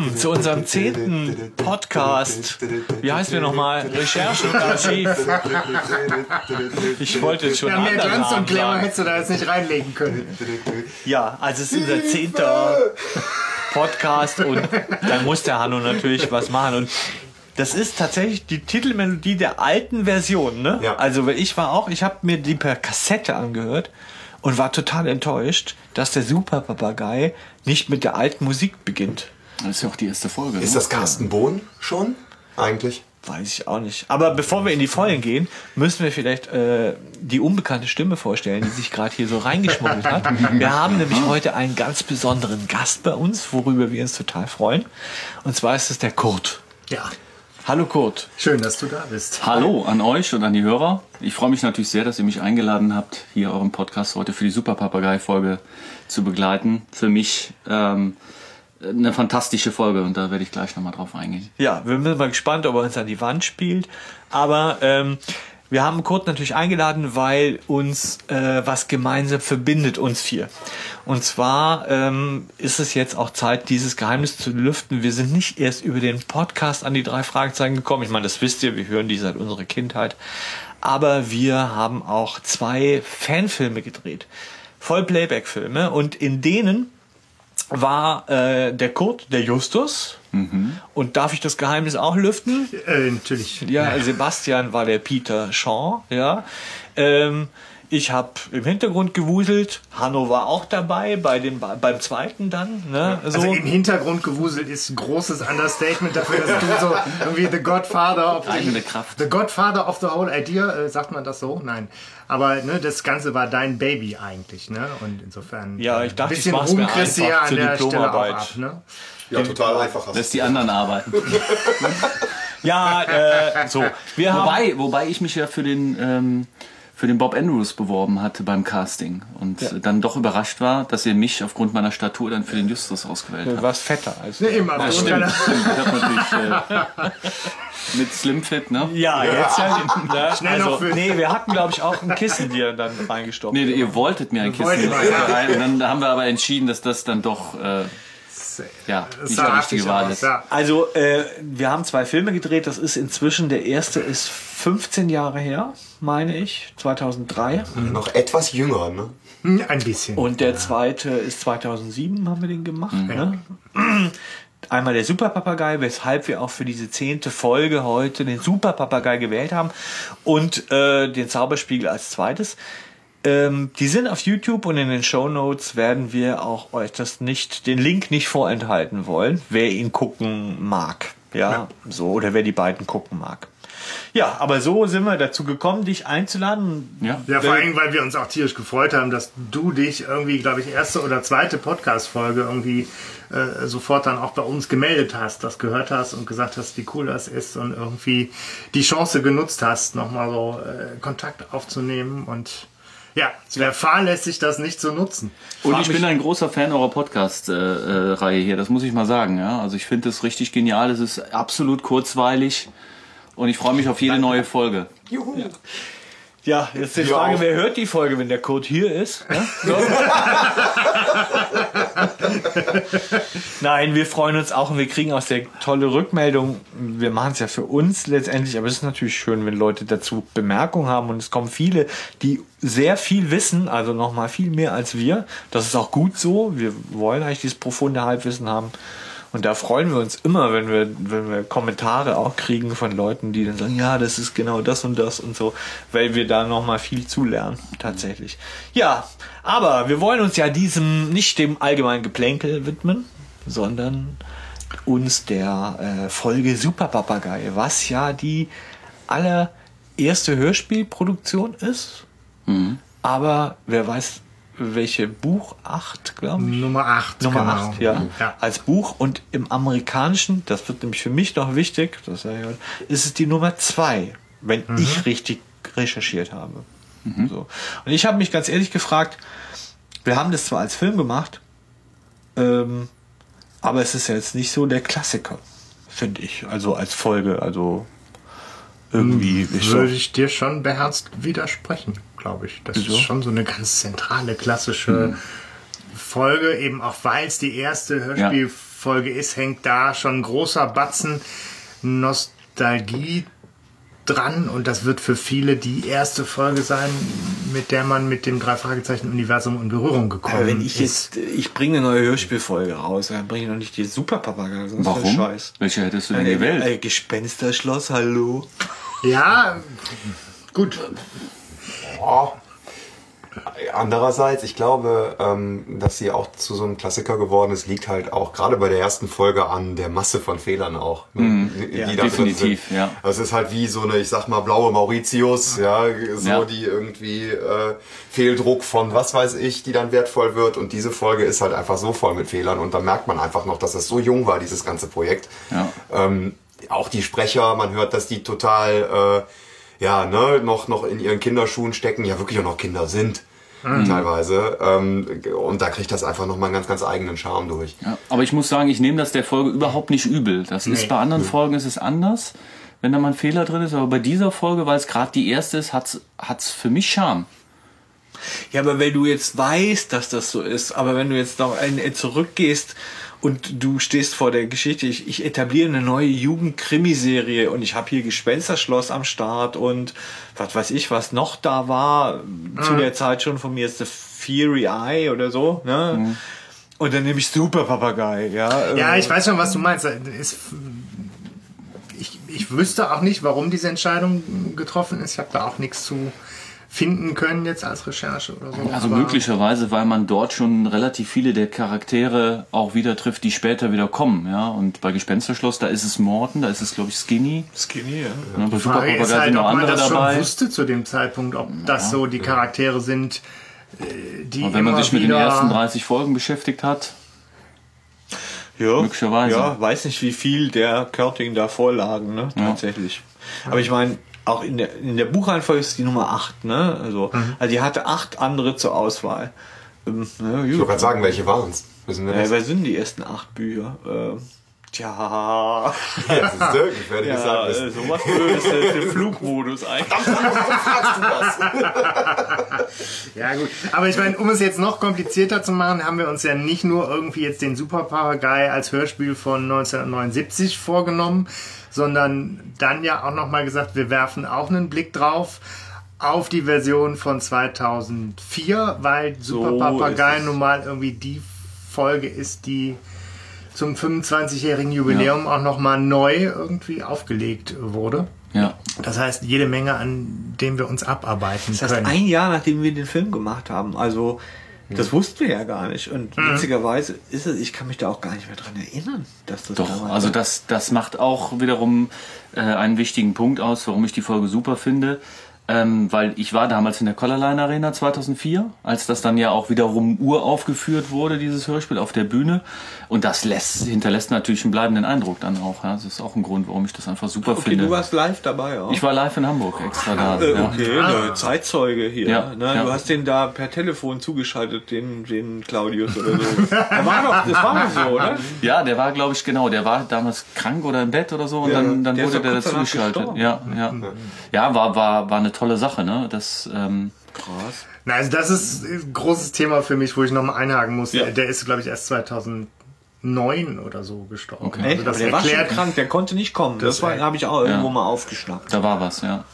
willkommen zu unserem zehnten Podcast. Wie heißt wir nochmal? Recherche und Archiv. Ich wollte jetzt schon Ja, mehr Glanz und Glamour hättest du da jetzt nicht reinlegen können. Ja, also es ist unser zehnter Podcast und dann muss der Hanno natürlich was machen. Und das ist tatsächlich die Titelmelodie der alten Version. Ne? Ja. Also weil ich war auch, ich habe mir die per Kassette angehört und war total enttäuscht, dass der Super Papagei nicht mit der alten Musik beginnt. Das ist ja auch die erste Folge. Ist ne? das Carsten Bohn schon? Eigentlich? Weiß ich auch nicht. Aber bevor wir in die Vollen gehen, müssen wir vielleicht äh, die unbekannte Stimme vorstellen, die sich gerade hier so reingeschmuggelt hat. Wir haben nämlich heute einen ganz besonderen Gast bei uns, worüber wir uns total freuen. Und zwar ist es der Kurt. Ja, Hallo Kurt. schön, dass du da bist. Hallo an euch und an die Hörer. Ich freue mich natürlich sehr, dass ihr mich eingeladen habt, hier euren Podcast heute für die Super Papagei-Folge zu begleiten. Für mich ähm, eine fantastische Folge und da werde ich gleich nochmal drauf eingehen. Ja, wir sind mal gespannt, ob er uns an die Wand spielt. Aber ähm, wir haben Kurt natürlich eingeladen, weil uns äh, was gemeinsam verbindet, uns vier. Und zwar ähm, ist es jetzt auch Zeit, dieses Geheimnis zu lüften. Wir sind nicht erst über den Podcast an die drei Fragezeichen gekommen. Ich meine, das wisst ihr, wir hören die seit unserer Kindheit. Aber wir haben auch zwei Fanfilme gedreht. Voll Playback-Filme. Und in denen war äh, der Kurt, der Justus. Und darf ich das Geheimnis auch lüften? Äh, natürlich. Ja, Sebastian war der Peter Shaw, ja. Ähm, ich habe im Hintergrund gewuselt. Hanno war auch dabei bei dem beim zweiten dann. Ne? So. Also im Hintergrund gewuselt ist ein großes Understatement dafür, dass du so irgendwie the Godfather of the, Eigene Kraft. the Godfather of the whole idea, äh, sagt man das so? Nein. Aber ne, das Ganze war dein Baby eigentlich, ne? Und insofern Ja, ich dachte, ein bisschen ich mach's mir einfach ja an zur der Stelle auch Diplomarbeit. ab, ne? Ja, total einfach. hast Lässt die anderen arbeiten. ja, äh, so. Wir haben, wobei, wobei ich mich ja für den, ähm, für den Bob Andrews beworben hatte beim Casting und äh, dann doch überrascht war, dass ihr mich aufgrund meiner Statur dann für den Justus ausgewählt du habt. warst fetter als Ne, immer. Ja, so stimmt, deiner- stimmt. Ich hab natürlich äh, mit Slimfit, ne? ja, jetzt ja. ja Schnell noch also, für- nee, wir hatten, glaube ich, auch ein Kissen dir dann reingestopft. Nee, ihr wolltet mir ein Kissen ja. rein und dann haben wir aber entschieden, dass das dann doch äh, ja, Das nicht sah richtige Wahl aus, ist. ja. Also, äh, wir haben zwei Filme gedreht. Das ist inzwischen, der erste ist 15 Jahre her, meine ich, 2003. du. Noch etwas jünger, ne? Hm, Ein bisschen. Und der zweite ist 2007, haben wir den gemacht. Ne? Einmal der Superpapagei, weshalb wir auch für diese zehnte Folge heute den Superpapagei gewählt haben. Und äh, den Zauberspiegel als zweites. Ähm, die sind auf YouTube und in den Show Notes werden wir auch euch das nicht, den Link nicht vorenthalten wollen, wer ihn gucken mag. Ja, so, oder wer die beiden gucken mag. Ja, aber so sind wir dazu gekommen, dich einzuladen. Ja. Ja, vor allem, weil wir uns auch tierisch gefreut haben, dass du dich irgendwie, glaube ich, erste oder zweite Podcast-Folge irgendwie äh, sofort dann auch bei uns gemeldet hast, das gehört hast und gesagt hast, wie cool das ist und irgendwie die Chance genutzt hast, nochmal so äh, Kontakt aufzunehmen und ja, es wäre fahrlässig, das nicht zu nutzen. Und ich bin ein großer Fan eurer Podcast-Reihe hier, das muss ich mal sagen. Ja? Also ich finde es richtig genial, es ist absolut kurzweilig und ich freue mich auf jede neue Folge. Juhu. Ja, jetzt die Frage, wer hört die Folge, wenn der Code hier ist? Ne? So. Nein, wir freuen uns auch und wir kriegen auch sehr tolle Rückmeldungen. Wir machen es ja für uns letztendlich, aber es ist natürlich schön, wenn Leute dazu Bemerkungen haben und es kommen viele, die sehr viel wissen, also nochmal viel mehr als wir. Das ist auch gut so. Wir wollen eigentlich dieses profunde Halbwissen haben. Und da freuen wir uns immer, wenn wir, wenn wir Kommentare auch kriegen von Leuten, die dann sagen, ja, das ist genau das und das und so, weil wir da nochmal viel zulernen, tatsächlich. Ja, aber wir wollen uns ja diesem, nicht dem allgemeinen Geplänkel widmen, sondern uns der äh, Folge Super Papagei, was ja die allererste Hörspielproduktion ist. Aber wer weiß, welche Buch 8, glaube ich. Nummer 8. Nummer genau. 8, ja, ja. Als Buch und im amerikanischen, das wird nämlich für mich noch wichtig, das ist es die Nummer 2, wenn ich richtig recherchiert habe. So. Und ich habe mich ganz ehrlich gefragt, wir haben das zwar als Film gemacht, ähm, aber es ist ja jetzt nicht so der Klassiker, finde ich. Also als Folge, also irgendwie. ist Würde ich dir schon beherzt widersprechen, glaube ich. Das Wieso? ist schon so eine ganz zentrale, klassische Folge, eben auch weil es die erste Hörspielfolge ist, hängt da schon ein großer Batzen Nostalgie dran und das wird für viele die erste Folge sein, mit der man mit dem drei Fragezeichen Universum in Berührung gekommen Aber wenn ich ist. jetzt, ich bringe eine neue Hörspielfolge raus, dann bringe ich noch nicht die Superpapagei, sonst Warum? ist Scheiß. Welche hättest du denn Äh, gewählt? äh, Gespensterschloss, hallo. Ja, gut. Oh. Andererseits, ich glaube, ähm, dass sie auch zu so einem Klassiker geworden ist, liegt halt auch gerade bei der ersten Folge an der Masse von Fehlern auch. ne, die, Ja, die drin definitiv, sind. ja. Das ist halt wie so eine, ich sag mal, blaue Mauritius, ja, so Ja. die irgendwie äh, Fehldruck von was weiß ich, die dann wertvoll wird. Und diese Folge ist halt einfach so voll mit Fehlern. Und da merkt man einfach noch, dass es so jung war, dieses ganze Projekt. Ja. Ähm, auch die Sprecher, man hört, dass die total, äh, ja, ne, noch, noch in ihren Kinderschuhen stecken, ja wirklich auch noch Kinder sind. Teilweise. Ähm, und da kriegt das einfach nochmal einen ganz, ganz eigenen Charme durch. Ja, aber ich muss sagen, ich nehme das der Folge überhaupt nicht übel. Das ist Nee. bei anderen Folgen ist es anders, wenn da mal ein Fehler drin ist. Aber bei dieser Folge, weil es gerade die erste ist, hat's hat's für mich Charme. Ja, aber wenn du jetzt weißt, dass das so ist, aber wenn du jetzt noch ein, zurückgehst und du stehst vor der Geschichte, ich, ich etabliere eine neue Jugendkrimiserie und ich habe hier Gespensterschloss am Start und was weiß ich, was noch da war, zu der Zeit schon von mir ist The Fury Eye oder so, ne? Und dann nehme ich Super Papagei, ja. Ja, ich weiß schon, was du meinst. Ist, ich, ich wüsste auch nicht, warum diese Entscheidung getroffen ist. Ich habe da auch nichts zu finden können jetzt als Recherche oder so. Also Aber- möglicherweise, weil man dort schon relativ viele der Charaktere auch wieder trifft, die später wieder kommen. Ja, und bei Gespensterschloss, da ist es Morten, da ist es glaube ich Skinny. Skinny, ja. Ne, bei Die Frage ist halt, noch ob man das dabei. schon wusste zu dem Zeitpunkt, ob das so die Charaktere sind, äh, die Aber wenn man sich mit den ersten 30 Folgen beschäftigt hat, Ja, Möglicherweise. Ja, weiß nicht, wie viel der Körting da vorlagen, ne? Tatsächlich. Aber ich meine, auch in der, in der Buchreihenfolge ist die Nummer 8, ne? Also, also die hatte acht andere zur Auswahl. Ähm, ne, Ich wollte gerade sagen, welche waren es? Wissen wir wer sind die ersten acht Bücher? Ähm, tja. Ja, siehst du? Ich werde Ja, gesagt äh, sowas Blödes, der, der Flugmodus eigentlich. Ja gut, aber ich meine, um es jetzt noch komplizierter zu machen, haben wir uns ja nicht nur irgendwie jetzt den Super Papagei als Hörspiel von 1979 vorgenommen, sondern dann ja auch nochmal gesagt, wir werfen auch einen Blick drauf auf die Version von 2004, weil Super So Papagei nun mal irgendwie die Folge ist, die zum 25-jährigen Jubiläum auch nochmal neu irgendwie aufgelegt wurde. ja. Das heißt, jede Menge, an dem wir uns abarbeiten Das heißt, können. ein Jahr nachdem wir den Film gemacht haben. Also, das wussten wir ja gar nicht. Und Mhm. witzigerweise ist es, ich kann mich da auch gar nicht mehr dran erinnern, dass das Doch, damals also das, das macht auch wiederum äh, einen wichtigen Punkt aus, warum ich die Folge super finde. Ähm, weil ich war damals in der Collarline Arena 2004, als das dann ja auch wiederum uraufgeführt wurde, dieses Hörspiel auf der Bühne. Und das lässt, hinterlässt natürlich einen bleibenden Eindruck dann auch. Ja. Das ist auch ein Grund, warum ich das einfach super Okay, finde. du warst live dabei auch. ich war live in Hamburg extra da. Äh, ja. okay, ne, Zeitzeuge hier. Ja, ne? ja. Du hast den da per Telefon zugeschaltet, den, den Claudius oder so. Der war doch, das war doch so, oder? Ja, der war, glaube ich, genau, der war damals krank oder im Bett oder so und Ja, dann, dann wurde der dazugeschaltet. Ja, ja. Ja, war, war, war eine tolle Sache, ne? Das, ähm, Krass. Na, also das ist ein großes Thema für mich, wo ich nochmal einhaken muss. Ja. Der ist, glaube ich, erst 2009 oder so gestorben. Okay. Also das Aber der war schon krank, der konnte nicht kommen. Das, Das war habe ich auch irgendwo mal aufgeschnappt. Da war was, ja.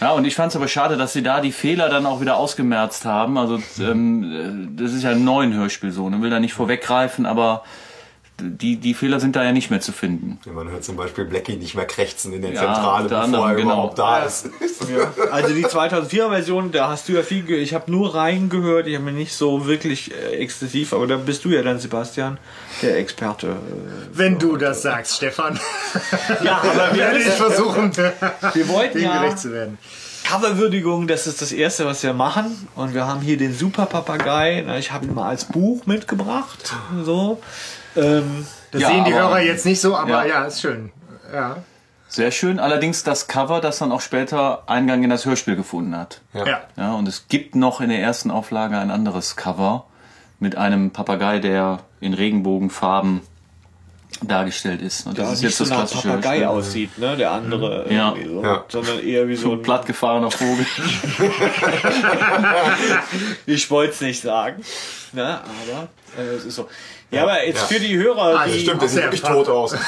Ja, und ich fand es aber schade, dass sie da die Fehler dann auch wieder ausgemerzt haben. Also ähm, äh, das ist ja ein neuen Hörspiel so, ne? will da nicht vorweggreifen, aber die, die Fehler sind da ja nicht mehr zu finden. Ja, Man hört zum Beispiel Blackie nicht mehr krächzen in der Ja, Zentrale, bevor anderem, er genau. überhaupt da ist. Also die 2004er Version, da hast du ja viel, ge ich habe nur reingehört, ich habe mir nicht so wirklich äh, exzessiv, aber da bist du ja dann, Sebastian, der Experte. äh. wenn du das sagst, Stefan, Ja, aber werde ich versuchen, wir wollten dem ja gerecht zu werden. Coverwürdigung, das ist das erste, was wir machen. Und wir haben hier den Super Papagei. Ich habe ihn mal als Buch mitgebracht. So. Ähm, Das Ja, sehen die aber- Hörer jetzt nicht so, aber Ja. ja, ist schön. Ja. Sehr schön, allerdings das Cover, das dann auch später Eingang in das Hörspiel gefunden hat. ja. Ja, und es gibt noch in der ersten Auflage ein anderes Cover mit einem Papagei, der in Regenbogenfarben dargestellt ist. Und Da das ist nicht jetzt so das nach klassische Papagei Spiel. aussieht, ne? Der andere Ja. so. Ja. Sondern eher wie so ein plattgefahrener Vogel. Ich wollte es nicht sagen. Ne? Aber äh, es ist so. Ja, aber jetzt für die Hörer, Ah, die. Stimmt, der sieht wirklich tot aus.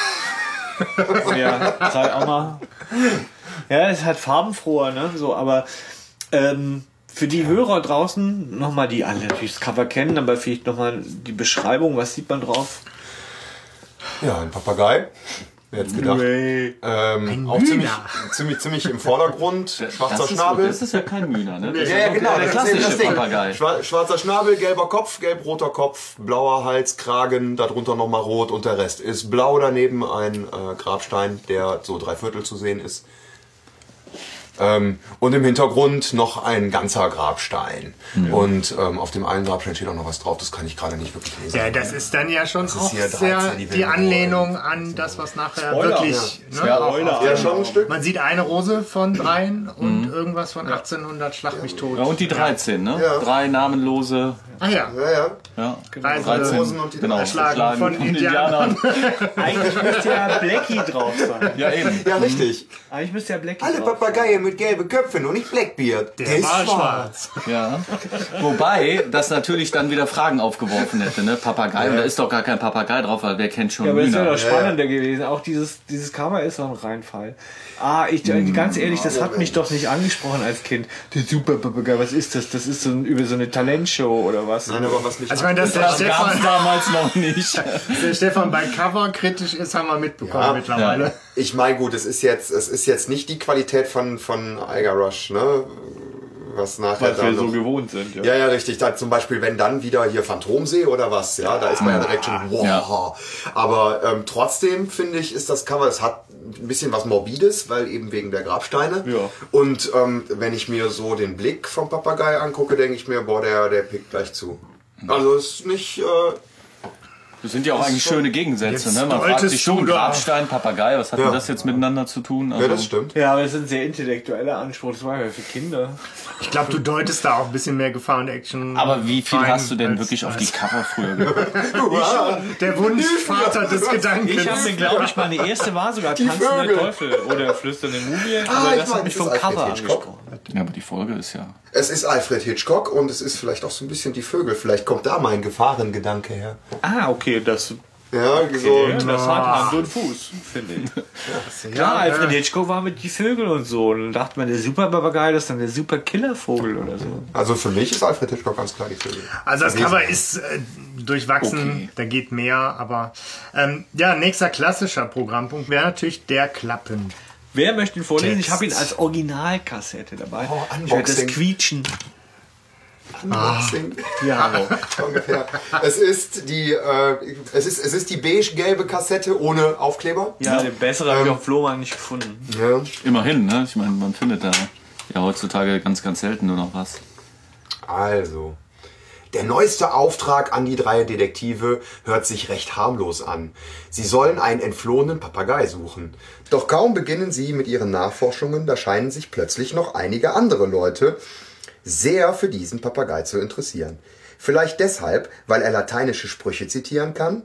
Ja, zeig auch mal. Ja, es ist halt farbenfroher, ne? So, aber ähm, für die Hörer draußen nochmal, die alle natürlich das Cover kennen, aber vielleicht nochmal die Beschreibung, was sieht man drauf? Ja, ein Papagei. Wer hätte gedacht? Ähm, auch ziemlich, ziemlich, ziemlich im Vordergrund. Schwarzer das, ist, Schnabel. das ist ja kein Mühner, ne? Das Ja, ist ja, genau. Der ist klassische das Ding. Papagei. Schwarzer Schnabel, gelber Kopf, gelb-roter Kopf, blauer Hals, Kragen, darunter nochmal rot und der Rest ist blau. Daneben ein äh, Grabstein, der so drei Viertel zu sehen ist. Ähm, und im Hintergrund noch ein ganzer Grabstein. Und ähm, auf dem einen Grabstein steht auch noch was drauf, das kann ich gerade nicht wirklich lesen. Ja, das ist dann ja schon ist auch 13, sehr die die Anlehnung an das, was nachher Spoiler. wirklich. Ne? Spoiler. ja, schon ein Stück. Man sieht eine Rose von dreien und irgendwas von 1800 Schlag mich tot. Ja, und die 13, ne? Ja. Drei namenlose. Ah ja. Ja, ja. Ja, Reisende Rosen und die genau, erschlagen erschlagen von Indianern. Eigentlich müsste ja Blackie drauf sein. Ja, eben. Ja, richtig. Eigentlich müsste ja Blackie Alle drauf. Papageien mit gelben Köpfen und nicht Blackbeard. Der war schwarz. Ja. Wobei das natürlich dann wieder Fragen aufgeworfen hätte, ne? Papagei, und da ist doch gar kein Papagei drauf, weil wer kennt schon Ja, aber es wäre Hühner? doch spannender gewesen. Auch dieses, dieses Cover ist doch ein Reinfall. Ah, ich, ganz ehrlich, das hat mich doch nicht angesprochen als Kind. Der Super Papagei, was ist das? Das ist so ein, über so eine Talentshow oder was? Nein, aber was mich Also, ich meine, dass der Das gab es Stefan, damals noch nicht. der Stefan bei Cover kritisch ist, haben wir mitbekommen Ja. mittlerweile. Ich meine, gut, es ist jetzt, es ist jetzt nicht die Qualität von, von Iger Rush, ne? Was nachher was wir dann so noch, gewohnt sind. Ja. ja, ja, richtig. Da zum Beispiel, wenn dann wieder hier Phantomsee oder was, ja, da ist man ja direkt schon, wow. Ja. Aber ähm, trotzdem finde ich, ist das Cover, es hat ein bisschen was Morbides, weil eben wegen der Grabsteine. Ja. Und ähm, wenn ich mir so den Blick vom Papagei angucke, denke ich mir, boah, der, der pickt gleich zu. Also es ist nicht, äh, Das sind ja auch eigentlich schöne Gegensätze, ne? Man fragt sich schon, Grabstein, Papagei, was hat Ja. denn das jetzt miteinander zu tun? Also, ja, das stimmt. Ja, aber es ist ein sehr intellektueller Anspruch. Das war ja für Kinder. Ich glaube, du deutest da auch ein bisschen mehr Gefahr und Action. Aber wie viel rein hast du denn als- wirklich auf die Cover früher gehört? Der Wunschvater des Gedankens. Ich habe mir, glaube ich, meine erste war sogar Tanzender Vögel. Teufel oder Flüsternde Mumie. Ah, aber ich das hat mich vom Cover angesprochen. Ja, aber die Folge ist ja. Es ist Alfred Hitchcock und es ist vielleicht auch so ein bisschen die Vögel. Vielleicht kommt da mein Gefahrengedanke her. Ah, okay, das, Ja, okay, so. das hat Hand und Fuß, finde ich. Klar, Alfred Hitchcock war mit die Vögel und so. Und dann dachte man, der Super Papagei, das ist dann der Super Killervogel oder so. Also für mich ist Alfred Hitchcock ganz klar die Vögel. Also das. Cover ist äh, durchwachsen, Okay. da geht mehr, aber ähm, ja, nächster klassischer Programmpunkt wäre natürlich der Klappen. Wer möchte ihn vorlesen? Ich Text. habe ihn als Originalkassette dabei. Oh, ich werde das Unboxing. Quietschen. Unboxing. Ja, hallo. Ungefähr. Es ist die, äh, es ist, es ist die beige-gelbe Kassette ohne Aufkleber. Ja, den besseren habe ich auf Flohmarkt nicht gefunden. Ja. Immerhin, ne? Ich meine, man findet da ja heutzutage ganz, ganz selten nur noch was. Also, der neueste Auftrag an die drei Detektive hört sich recht harmlos an. Sie sollen einen entflohenen Papagei suchen. Doch kaum beginnen sie mit ihren Nachforschungen, da scheinen sich plötzlich noch einige andere Leute sehr für diesen Papagei zu interessieren. Vielleicht deshalb, weil er lateinische Sprüche zitieren kann.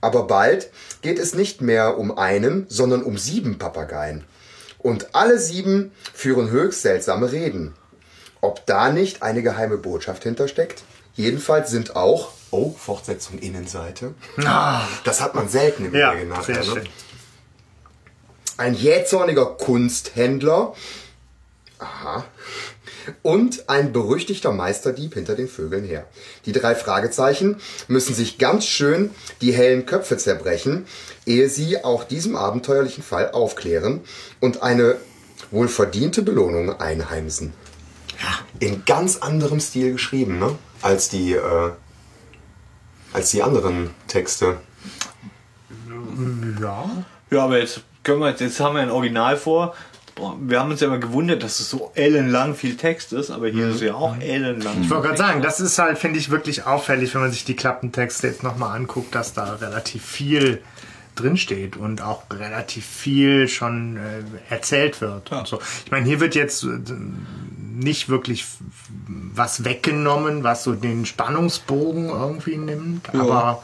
Aber bald geht es nicht mehr um einen, sondern um sieben Papageien. Und alle sieben führen höchst seltsame Reden. Ob da nicht eine geheime Botschaft hintersteckt? Jedenfalls sind auch, oh, Fortsetzung Innenseite. Das hat man selten im Ja, Original. sehr ne? Ein jähzorniger Kunsthändler. Aha. Und ein berüchtigter Meisterdieb hinter den Vögeln her. Die drei Fragezeichen müssen sich ganz schön die hellen Köpfe zerbrechen, ehe sie auch diesem abenteuerlichen Fall aufklären und eine wohlverdiente Belohnung einheimsen. In ganz anderem Stil geschrieben, ne? Als die, äh, als die anderen Texte. Ja. Ja, aber jetzt können wir jetzt, jetzt haben wir ein Original vor. Wir haben uns ja immer gewundert, dass es so ellenlang viel Text ist, aber hier ist es ja auch ellenlang. Ich wollte gerade sagen, das ist halt, finde ich, wirklich auffällig, wenn man sich die Klappentexte jetzt nochmal anguckt, dass da relativ viel drinsteht und auch relativ viel schon äh, erzählt wird. Und so. Ich meine, hier wird jetzt äh, nicht wirklich was weggenommen, was so den Spannungsbogen irgendwie nimmt, aber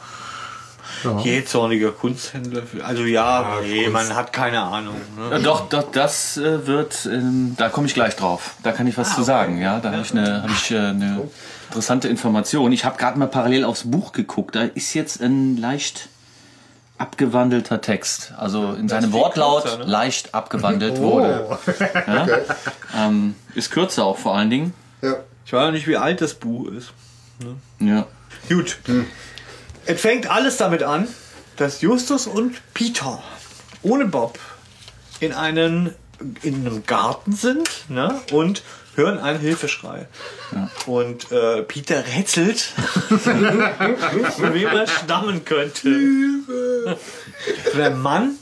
jähzorniger Kunsthändler. Also ja, nee, man hat keine Ahnung. Ja, Ne? doch, doch, das äh, wird, ähm, da komme ich gleich drauf. Da kann ich was zu sagen. Ja, da habe ich eine, hab ich, äh, eine interessante Information. Ich habe gerade mal parallel aufs Buch geguckt. Da ist jetzt ein leicht abgewandelter Text. Also in seinem Wortlaut kürzer, ne? leicht abgewandelt wurde. Ja? Ähm, ist kürzer auch vor allen Dingen. Ja. Ich weiß auch nicht, wie alt das Buch ist. Ja. Gut. Es fängt alles damit an, dass Justus und Peter ohne Bob in, einen, in einem Garten sind ne? und hören einen Hilfeschrei. Und äh, Peter rätselt, von wem er stammen könnte. Von einem Mann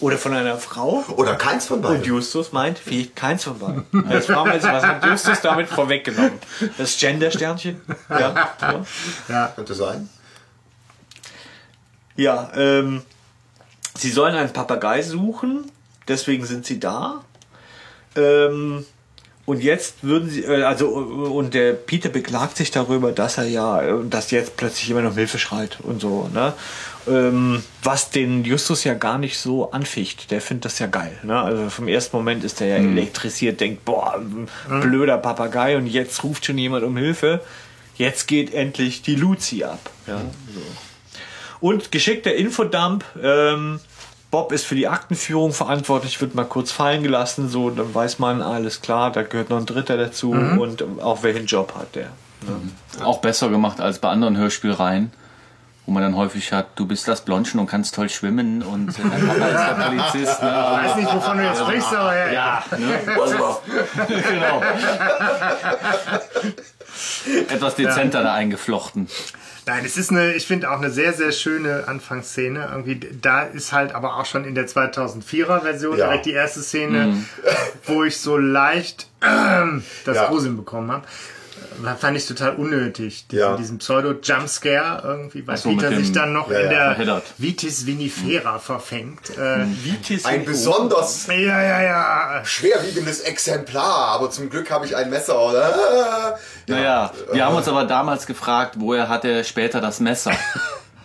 oder von einer Frau. Oder keins von Und beiden. Justus meint, vielleicht keins von beiden. Jetzt fragen wir uns, was hat Justus damit vorweggenommen? Das Gender-Sternchen? Ja. ja. Könnte sein. Ja, ähm, sie sollen einen Papagei suchen, deswegen sind sie da. Ähm, und jetzt würden sie, äh, also, und der Peter beklagt sich darüber, dass er ja, äh, dass jetzt plötzlich jemand um Hilfe schreit und so, ne? Ähm, was den Justus ja gar nicht so anficht. Der findet das ja geil, ne? Also vom ersten Moment ist er ja elektrisiert, denkt, boah, blöder Papagei und jetzt ruft schon jemand um Hilfe. Jetzt geht endlich die Luzi ab. Ja, so. Und geschickter Infodump. Ähm, Bob ist für die Aktenführung verantwortlich, wird mal kurz fallen gelassen, so dann weiß man, alles klar, da gehört noch ein Dritter dazu und auch welchen Job hat der. Ne? Auch besser gemacht als bei anderen Hörspielreihen, wo man dann häufig hat, du bist das Blondchen und kannst toll schwimmen und äh, dein Papa ist der Polizist. Ne? Ich weiß nicht, wovon du jetzt sprichst, aber ja. ja. Ne? Also, genau. Etwas dezenter da eingeflochten. Nein, es ist eine, ich finde auch eine sehr, sehr schöne Anfangsszene. Irgendwie, da ist halt aber auch schon in der 2004er Version Ja. direkt die erste Szene, wo ich so leicht ähm, das Ja. Gruseln bekommen habe. Äh, Fand ich total unnötig, diesen, Ja. diesen Pseudo-Jumpscare irgendwie, weil so, Peter dem- sich dann noch Ja, in der verheddert. Vitis vinifera verfängt. Äh, Vitis Ein besonders ja, ja, ja. schwerwiegendes Exemplar, aber zum Glück habe ich ein Messer, oder? Naja, wir haben uns aber damals gefragt, woher hat er später das Messer?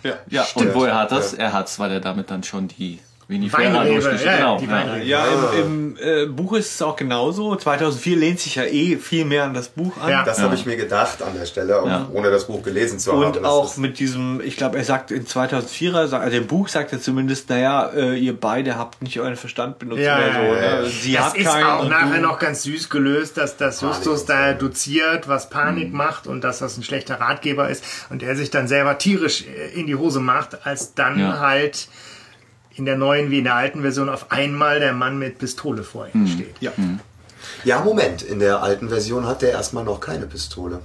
Ja. Ja, und woher hat das? Er hat's, weil er damit dann schon die Vinifera Weinrebe, durchgeschnitten ja, Genau. die ja. Weinrebe. Ja, im, im äh, Buch ist es auch genauso. 2004 lehnt sich ja eh viel mehr an das Buch an. Ja. Das habe ich mir gedacht an der Stelle, Ja. ohne das Buch gelesen zu haben. Und auch mit diesem, ich glaube, er sagt in 2004er, sa- also im Buch sagt er zumindest, naja, äh, ihr beide habt nicht euren Verstand benutzt Ja, oder ja, so. ja, ne? ja. Sie das ist auch und nachher noch ganz süß gelöst, dass das Panik Justus und da doziert, was Panik macht und dass das ein schlechter Ratgeber ist und er sich dann selber tierisch äh, in die Hose macht, als dann Ja. halt in der neuen wie in der alten Version auf einmal der Mann mit Pistole vor ihm steht. Ja. ja, Moment, in der alten Version hat der erstmal noch keine Pistole.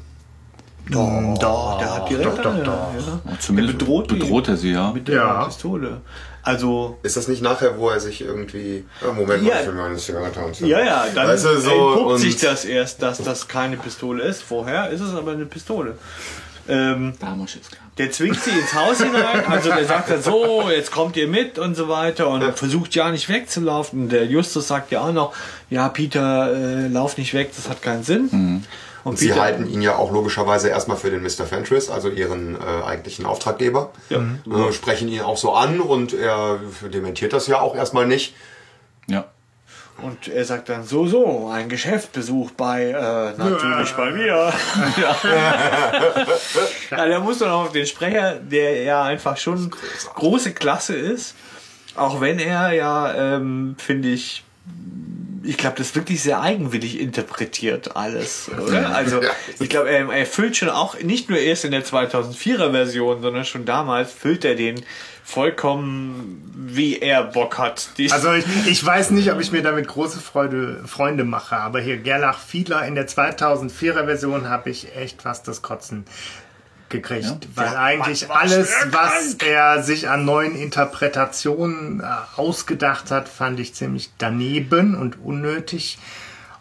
Doch, doch, der hat direkt doch, doch, eine, doch. Ja. Zumindest Der bedroht, bedroht er sie, ja. Mit der Ja. Pistole. Also, Ist das nicht nachher, wo er sich irgendwie. Oh, Moment, Ja. mal, ich will mal eine Zigarette haben. ja, ja, dann Weißt du, so, entpuppt sich das erst, dass das keine Pistole ist. Vorher ist es aber eine Pistole. Ähm. Der zwingt sie ins Haus hinein, also der sagt dann so, jetzt kommt ihr mit und so weiter und versucht ja nicht wegzulaufen. Und der Justus sagt ja auch noch, ja Peter, äh, lauf nicht weg, das hat keinen Sinn. Und Sie Peter, halten ihn ja auch logischerweise erstmal für den Mr. Fentress, also ihren äh, eigentlichen Auftraggeber. Ja. Äh, sprechen ihn auch so an und er dementiert das ja auch erstmal nicht. Ja. Und er sagt dann so, so, ein Geschäftsbesuch bei, äh, natürlich bei mir. ja, der muss dann auch auf den Sprecher, der ja einfach schon große Klasse ist, auch wenn er ja, ähm, finde ich, ich glaube, das wirklich sehr eigenwillig interpretiert alles, oder? Also, ich glaube, er, er füllt schon auch, nicht nur erst in der 2004er Version, sondern schon damals füllt er den vollkommen, wie er Bock hat. Also ich, ich weiß nicht, ob ich mir damit große Freude, Freunde mache, aber hier Gerlach Fiedler in der 2004er Version habe ich echt was das Kotzen gekriegt, weil eigentlich alles, was er sich an neuen Interpretationen äh, ausgedacht hat, fand ich ziemlich daneben und unnötig.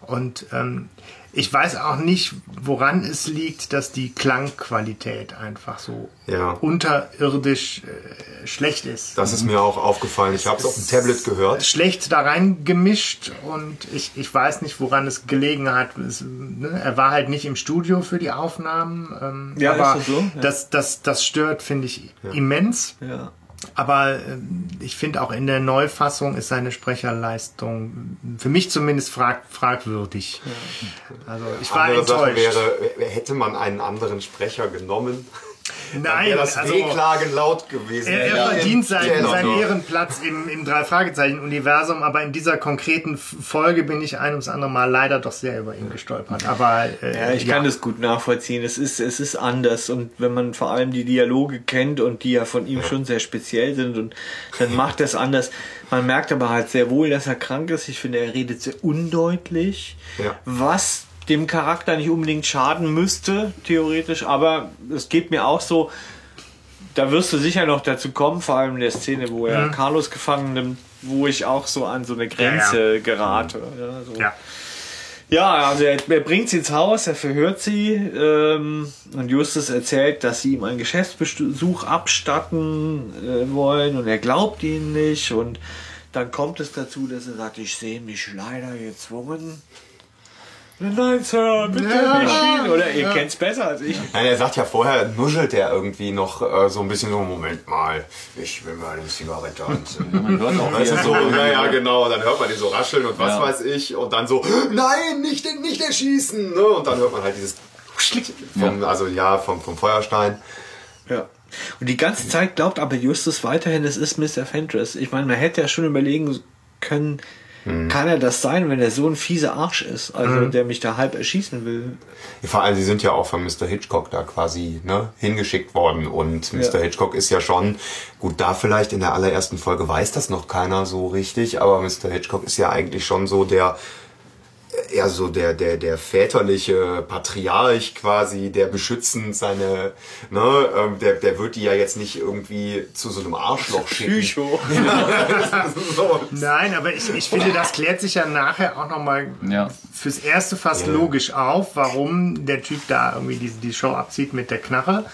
Und ähm, ich weiß auch nicht, woran es liegt, dass die Klangqualität einfach so Ja. unterirdisch äh, schlecht ist. Das ist mir auch aufgefallen. Ich habe es auf dem Tablet gehört. Schlecht da reingemischt und ich, ich weiß nicht, woran es gelegen hat. Es, ne, er war halt nicht im Studio für die Aufnahmen. Ähm, Ja, aber ist das so? Ja. das, das, das stört, finde ich, immens. Ja. Aber ähm, ich finde auch in der Neufassung ist seine Sprecherleistung für mich zumindest frag, fragwürdig. Also ich war Andere enttäuscht. wäre, hätte man einen anderen Sprecher genommen, Nein, wäre das also Wehklagen laut gewesen. er, er Ja, verdient ja, seinen, genau seinen so. Ehrenplatz im, im Drei-Fragezeichen-Universum, aber in dieser konkreten Folge bin ich ein ums andere Mal leider doch sehr über ihn gestolpert. Aber äh, Ja, ich kann das gut nachvollziehen. Es ist, es ist anders und wenn man vor allem die Dialoge kennt und die ja von ihm schon sehr speziell sind und dann macht es anders. Man merkt aber halt sehr wohl, dass er krank ist. Ich finde, er redet sehr undeutlich, Ja. was dem Charakter nicht unbedingt schaden müsste, theoretisch, aber es geht mir auch so, da wirst du sicher noch dazu kommen, vor allem in der Szene, wo er Carlos gefangen nimmt, wo ich auch so an so eine Grenze gerate. Ja, so. Ja. Ja, also er, er bringt sie ins Haus, er verhört sie ähm, und Justus erzählt, dass sie ihm einen Geschäftsbesuch abstatten äh, wollen und er glaubt ihnen nicht und dann kommt es dazu, dass er sagt, ich sehe mich leider gezwungen. Nein, Sir, bitte nicht spielen. Oder ihr kennt's besser als ich. Nein, er sagt ja vorher, nuschelt er irgendwie noch äh, so ein bisschen so, Moment mal, ich will mal eine Zigarette anzünden. Man hört auch, Weißt du, so, so, ja, ja, genau, dann hört man den so rascheln und was Ja. weiß ich und dann so, nein, nicht, den- nicht erschießen, ne? Und dann hört man halt dieses, vom, also ja, vom, vom Feuerstein. Ja. Und die ganze Zeit glaubt aber Justus weiterhin, es ist Mr. Fentress. Ich meine, man hätte ja schon überlegen können, kann er das sein, wenn er so ein fieser Arsch ist, also der mich da halb erschießen will. Vor allem, sie sind ja auch von Mr. Hitchcock da quasi ne, hingeschickt worden. Und Mr. Ja. Hitchcock ist ja schon, gut, da vielleicht in der allerersten Folge weiß das noch keiner so richtig, aber Mr. Hitchcock ist ja eigentlich schon so der, eher so der, der, der väterliche Patriarch quasi, der beschützend seine, ne, ähm, der, der wird die ja jetzt nicht irgendwie zu so einem Arschloch schicken. Psycho. so. Nein, aber ich, ich finde, das klärt sich ja nachher auch nochmal Ja. fürs Erste fast logisch auf, warum der Typ da irgendwie die, die Show abzieht mit der Knarre.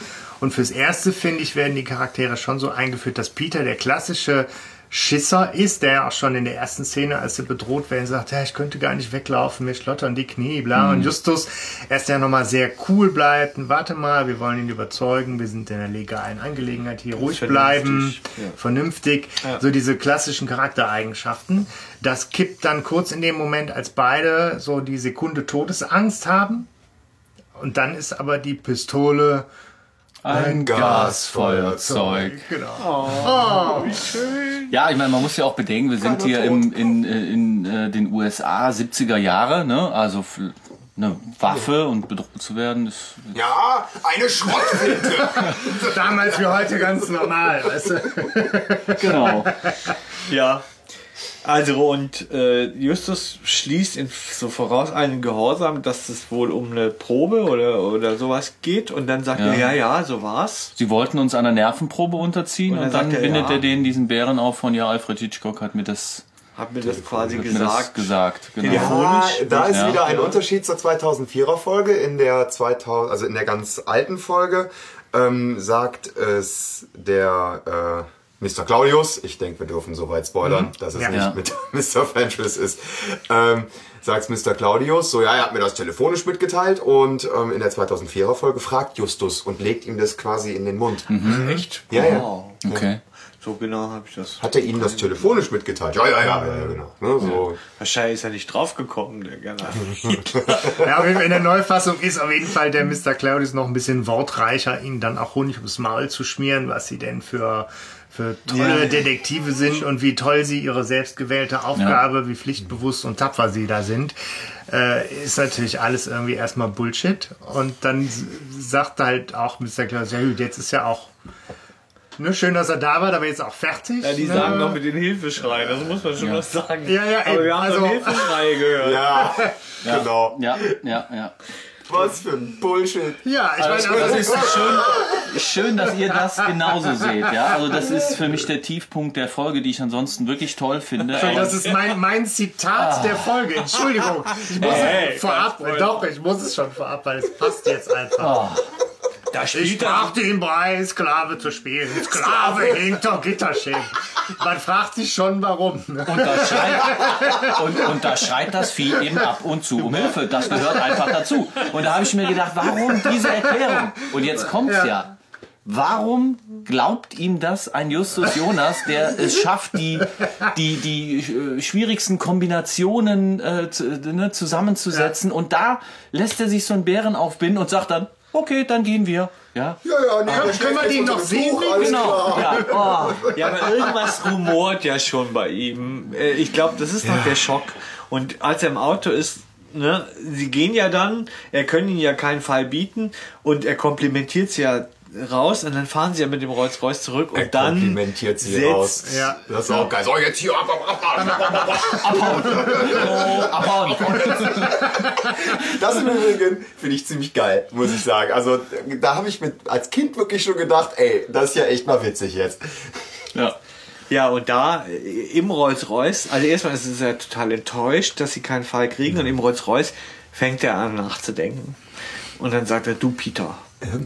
Und fürs Erste, finde ich, werden die Charaktere schon so eingeführt, dass Peter der klassische Schisser ist, der ja auch schon in der ersten Szene, als er bedroht werden, sagt, ja, ich könnte gar nicht weglaufen, mir schlottern die Knie, bla. Und Justus erst ja nochmal sehr cool bleibt und warte mal, wir wollen ihn überzeugen, wir sind in der legalen Angelegenheit hier, ruhig bleiben, Vernünftig, ja. vernünftig, so diese klassischen Charaktereigenschaften. Das kippt dann kurz in dem Moment, als beide so die Sekunde Todesangst haben. Und dann ist aber die Pistole Ein Gasfeuerzeug. Genau. Ja, ich meine, man muss ja auch bedenken, wir sind hier im, in, äh, in äh, den USA 70er Jahre, ne? Also eine Waffe und bedroht zu werden, ist Ja, eine Schrottflinte. Damals wie heute ganz normal, weißt du? genau. Ja. Also und äh, Justus schließt in so vorauseilendem Gehorsam, dass es wohl um eine Probe oder, oder sowas geht und dann sagt Ja. er, ja, ja, so war's. Sie wollten uns einer Nervenprobe unterziehen Und und, dann dann sagt er, bindet ja. er denen diesen Bären auf von ja, Alfred Hitchcock hat mir das, Hat mir das quasi hat mir das gesagt. gesagt. Genau. Ja, da ist Ja. wieder ein Ja. Unterschied zur 2004er Folge. In der 2000, also in der ganz alten Folge ähm, sagt es der äh, Mr. Claudius, ich denke, wir dürfen soweit spoilern, dass es Ja. nicht Ja. mit Mr. Fentress ist, ähm, sagt Mr. Claudius, so ja, er hat mir das telefonisch mitgeteilt und ähm, in der 2004er Folge fragt Justus und legt ihm das quasi in den Mund. Echt? Ja, ja. Wow. Okay. So genau habe ich das. Hat er Ihnen das telefonisch mitgeteilt? Ja, ja, ja, ja, ja genau. Ne, so. Wahrscheinlich ist er nicht draufgekommen, der gerne. Ja, auf jeden Fall in der Neufassung ist auf jeden Fall der Mr. Claudius noch ein bisschen wortreicher, ihnen dann auch Honig ums Maul zu schmieren, was sie denn für, für tolle Ja. Detektive sind und wie toll sie ihre selbstgewählte Aufgabe, wie pflichtbewusst und tapfer sie da sind. Äh, ist natürlich alles irgendwie erstmal Bullshit. Und dann sagt halt auch Mr. Claudius, ja gut, jetzt ist ja auch ne, schön, dass er da war, aber jetzt auch fertig. Ja, die ne? sagen noch mit den Hilfeschreien, das muss man schon Ja. noch sagen. Ja, ja, Aber ey, wir haben also- also, Hilfeschreie gehört. Ja, genau. Ja, ja, ja. Was für ein Bullshit. Ja, ich Das, meine, das also, ist schön, schön, dass ihr das genauso seht. Ja? Also das ist für mich der Tiefpunkt der Folge, die ich ansonsten wirklich toll finde. das ist mein, mein Zitat der Folge. Entschuldigung. Ich muss Hey, es vorab, doch, ich muss es schon vorab, weil es passt jetzt einfach. Da Ich brachte ihn bei, Sklave zu spielen. Sklave hinter Gitterstäben. Man fragt sich schon, warum. Und da, schreit, und, und da schreit das Vieh eben ab und zu um Hilfe. Das gehört einfach dazu. Und da habe ich mir gedacht, warum diese Erklärung? Und jetzt kommt's ja. Warum glaubt ihm das ein Justus Jonas, der es schafft, die, die, die äh, schwierigsten Kombinationen äh, zu, ne, zusammenzusetzen? Und da lässt er sich so einen Bären aufbinden und sagt dann, okay, dann gehen wir. Ja, Ja, ja, nee, der können wir den noch sehen? Alles genau. Ja, oh. Ja, aber irgendwas rumort ja schon bei ihm. Äh, Ich glaube, das ist noch der Schock. Und als er im Auto ist, ne, sie gehen ja dann, er können ihn ja keinen Fall bieten und er komplimentiert sie ja raus und dann fahren sie ja mit dem Rolls-Royce zurück und Er dann komplimentiert sie raus. Ja. Das ist auch geil. So, jetzt hier ab, ab, ab, ab, ab, ab. abhauen. Das im Übrigen finde ich ziemlich geil, muss ich sagen. Also da habe ich mit als Kind wirklich schon gedacht, ey, das ist ja echt mal witzig jetzt. Ja. Ja, und da äh, im Rolls-Royce, also erstmal ist er total enttäuscht, dass sie keinen Fall kriegen und im Rolls-Royce fängt er an nachzudenken. Und dann sagt er, du Peter,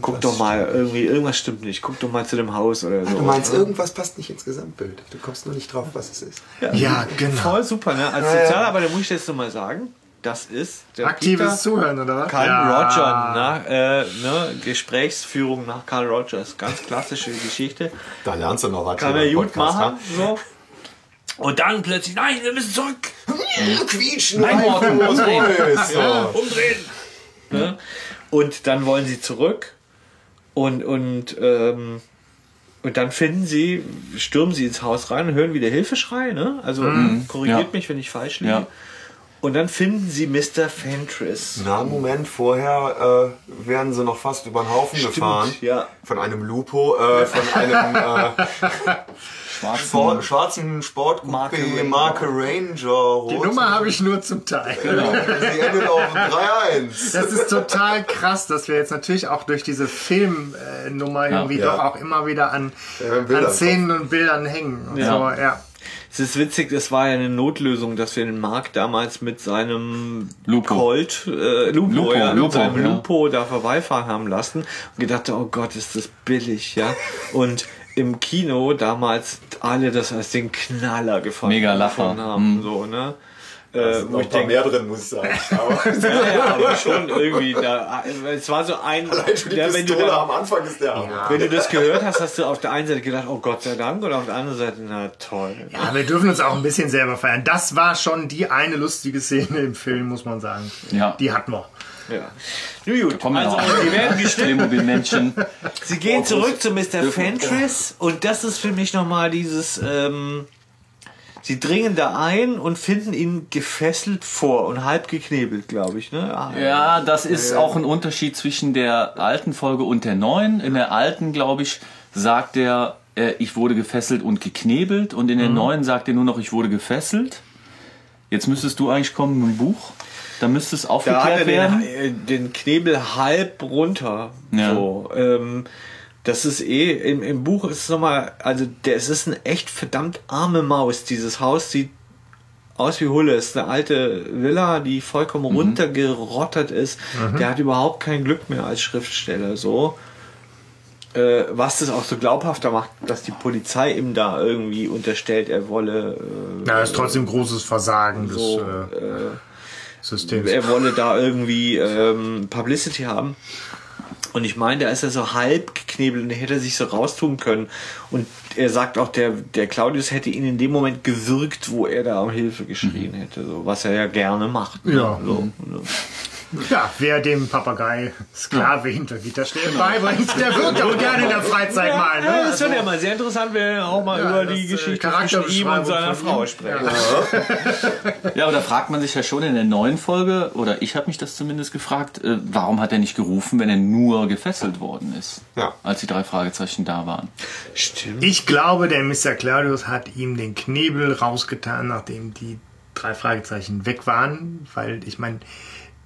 guck doch mal, irgendwie, irgendwas stimmt nicht, guck doch mal zu dem Haus oder so. Du meinst, irgendwas passt nicht ins Gesamtbild. Du kommst nur nicht drauf, was es ist. Ja, genau. Voll super, ne? Als Sozialarbeiter muss ich jetzt nur mal sagen, das ist der Aktives Peter Zuhören, oder was? Carl Ja. Roger, nach, äh, ne? Gesprächsführung nach Carl Rogers, ganz klassische Geschichte. Da lernst du noch was. Kann er gut Podcast, machen, so. Und dann plötzlich, nein, wir müssen zurück. ha? Quietschen, Einordnen, Reifen, umdrehen. Neues, so. umdrehen. Ne? Und dann wollen sie zurück und, und, ähm, und dann finden sie, stürmen sie ins Haus rein und hören wieder Hilfeschrei, ne? Also korrigiert Ja. mich, wenn ich falsch liege. Ja. Und dann finden sie Mr. Fentress. Na, Moment, vorher äh, werden sie noch fast über den Haufen gefahren. ja. Von einem Lupo, äh, von einem äh, Schwarzen. Sport, schwarzen Sportcoupé Marke Ranger. Marke Ranger. Rot. Die Nummer habe ich nur zum Teil. Genau. Sie endet auf 3-1. Das ist total krass, dass wir jetzt natürlich auch durch diese Filmnummer irgendwie Ja. doch auch immer wieder an, Ja, an Szenen und Bildern hängen. Und Ja. So, ja. Es ist witzig, das war ja eine Notlösung, dass wir den Mark damals mit seinem Lupo. Colt, äh, Lupo, Lupo, ja, mit Lupo, seinem ja. Lupo da vorbeifahren haben lassen und gedacht, oh Gott, ist das billig, ja. Und im Kino damals alle das als den Knaller gefunden, Mega Lacher. haben, Mhm. so, ne? Da Äh, wo noch ich ein paar denke, mehr drin, muss ich sagen. Aber ja, ja, aber schon irgendwie da, es war so ein, allein schon die ja, wenn du Pistole da, am Anfang ist der Hammer. wenn du das gehört hast, hast du auf der einen Seite gedacht, oh Gott sei Dank, oder auf der anderen Seite, na toll. ja, wir dürfen uns auch ein bisschen selber feiern. Das war schon die eine lustige Szene im Film, muss man sagen. Ja. Die hatten wir. Ja. Nun gut, Kommen wir also noch. die werden. Playmobil-Männchen. Sie gehen zurück zu Mr. Fentress und das ist für mich nochmal dieses, ähm, sie dringen da ein und finden ihn gefesselt vor und halb geknebelt, glaube ich, ne? Ah, Ja, das ist auch ein Unterschied zwischen der alten Folge und der neuen. In der alten, glaube ich, sagt er, äh, ich wurde gefesselt und geknebelt und in der neuen sagt er nur noch, ich wurde gefesselt. Jetzt müsstest du eigentlich kommen mit dem Buch. Da müsste es Da hat aufgeklärt er werden. den, äh, den Knebel halb runter. Ja. So, ähm, das ist eh, im, im Buch ist es nochmal, also der, es ist eine echt verdammt arme Maus. Dieses Haus sieht aus wie Hulle. Es ist eine alte Villa, die vollkommen Mhm. runtergerottet ist. Der hat überhaupt kein Glück mehr als Schriftsteller. So. Äh, was das auch so glaubhafter macht, dass die Polizei ihm da irgendwie unterstellt, er wolle äh, Ja, ist trotzdem großes Versagen des so, äh, äh, Systems. er wolle da irgendwie ähm, Publicity haben. Und ich meine, da ist er so halb geknebelt und er hätte sich so raustun können. Und er sagt auch, der, der Claudius hätte ihn in dem Moment gewürgt, wo er da um Hilfe geschrien hätte. So, was er ja gerne macht. ne? Ja. So, ne? Ja, wer dem Papagei Sklave hinter Gitter beibringt, der wird auch gerne in der Freizeit mal. Ne? Ja, das Also, wird ja mal sehr interessant, wenn wir auch mal Ja, über die äh, Geschichte zwischen ihm und seiner Frau sprechen. Ja. Ja, aber da fragt man sich ja schon in der neuen Folge, oder ich habe mich das zumindest gefragt, äh, warum hat er nicht gerufen, wenn er nur gefesselt worden ist? Ja. Als die drei Fragezeichen da waren. Stimmt. Ich glaube, der Mr. Claudius hat ihm den Knebel rausgetan, nachdem die drei Fragezeichen weg waren, weil ich meine,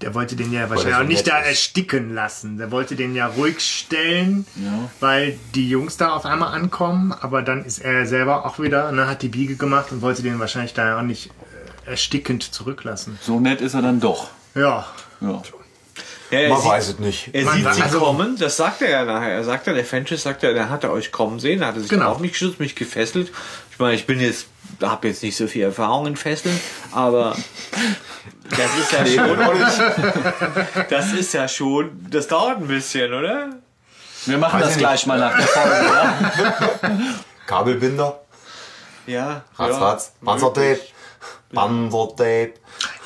der wollte den ja wahrscheinlich auch nicht da ersticken lassen. Der wollte den ja ruhig stellen, Ja. weil die Jungs da auf einmal ankommen. Aber dann ist er selber auch wieder, ne, hat die Biege gemacht und wollte den wahrscheinlich da auch nicht äh, erstickend zurücklassen. So nett ist er dann doch. Ja, Ja. Ja, er Man sieht- weiß es nicht. Er Man sieht sie also- kommen, das sagt er ja nachher. Er sagt ja, der Fenchess sagt ja, der hat er euch kommen sehen, er hatte sich Genau. auf mich geschützt, mich gefesselt. Ich meine, ich bin jetzt, habe jetzt nicht so viel Erfahrung in Fesseln, aber das ist ja schon, das ist ja schon, das dauert ein bisschen, oder? Wir machen Weiß das ich gleich mal nach der Folge. Ja? Kabelbinder, Ja. Ratz, ja, Ratz, Panzertape, Panzertape.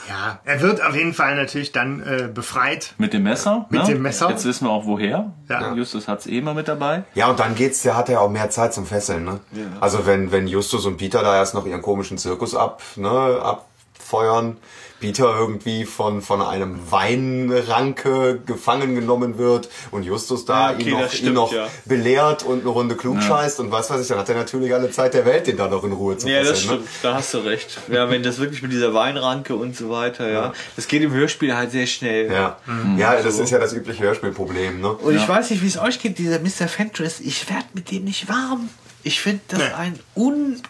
Ja. Er wird auf jeden Fall natürlich dann äh, befreit. Mit dem Messer. Mit ne? dem Messer. Jetzt wissen wir auch woher. Ja. Justus hat es eh immer mit dabei. Ja, und dann geht's, der hat ja auch mehr Zeit zum Fesseln, ne? Also wenn, wenn Justus und Peter da erst noch ihren komischen Zirkus ab, ne, abfeuern, Peter irgendwie von, von einem Weinranke gefangen genommen wird und Justus da Ja, okay, ihn noch, das ihn stimmt, noch ja. belehrt und eine Runde klug scheißt und was weiß ich, dann hat er natürlich alle Zeit der Welt, den da noch in Ruhe zu Ja, das fesseln. stimmt, da hast du recht. Ja, wenn das wirklich mit dieser Weinranke und so weiter, ja. Das geht im Hörspiel halt sehr schnell. Ne? Ja, ja das ist ja das übliche Hörspielproblem, ne? Und ich weiß nicht, wie es euch geht, dieser Mr. Fentress, ich werde mit dem nicht warm. Ich finde das Nee. ein un...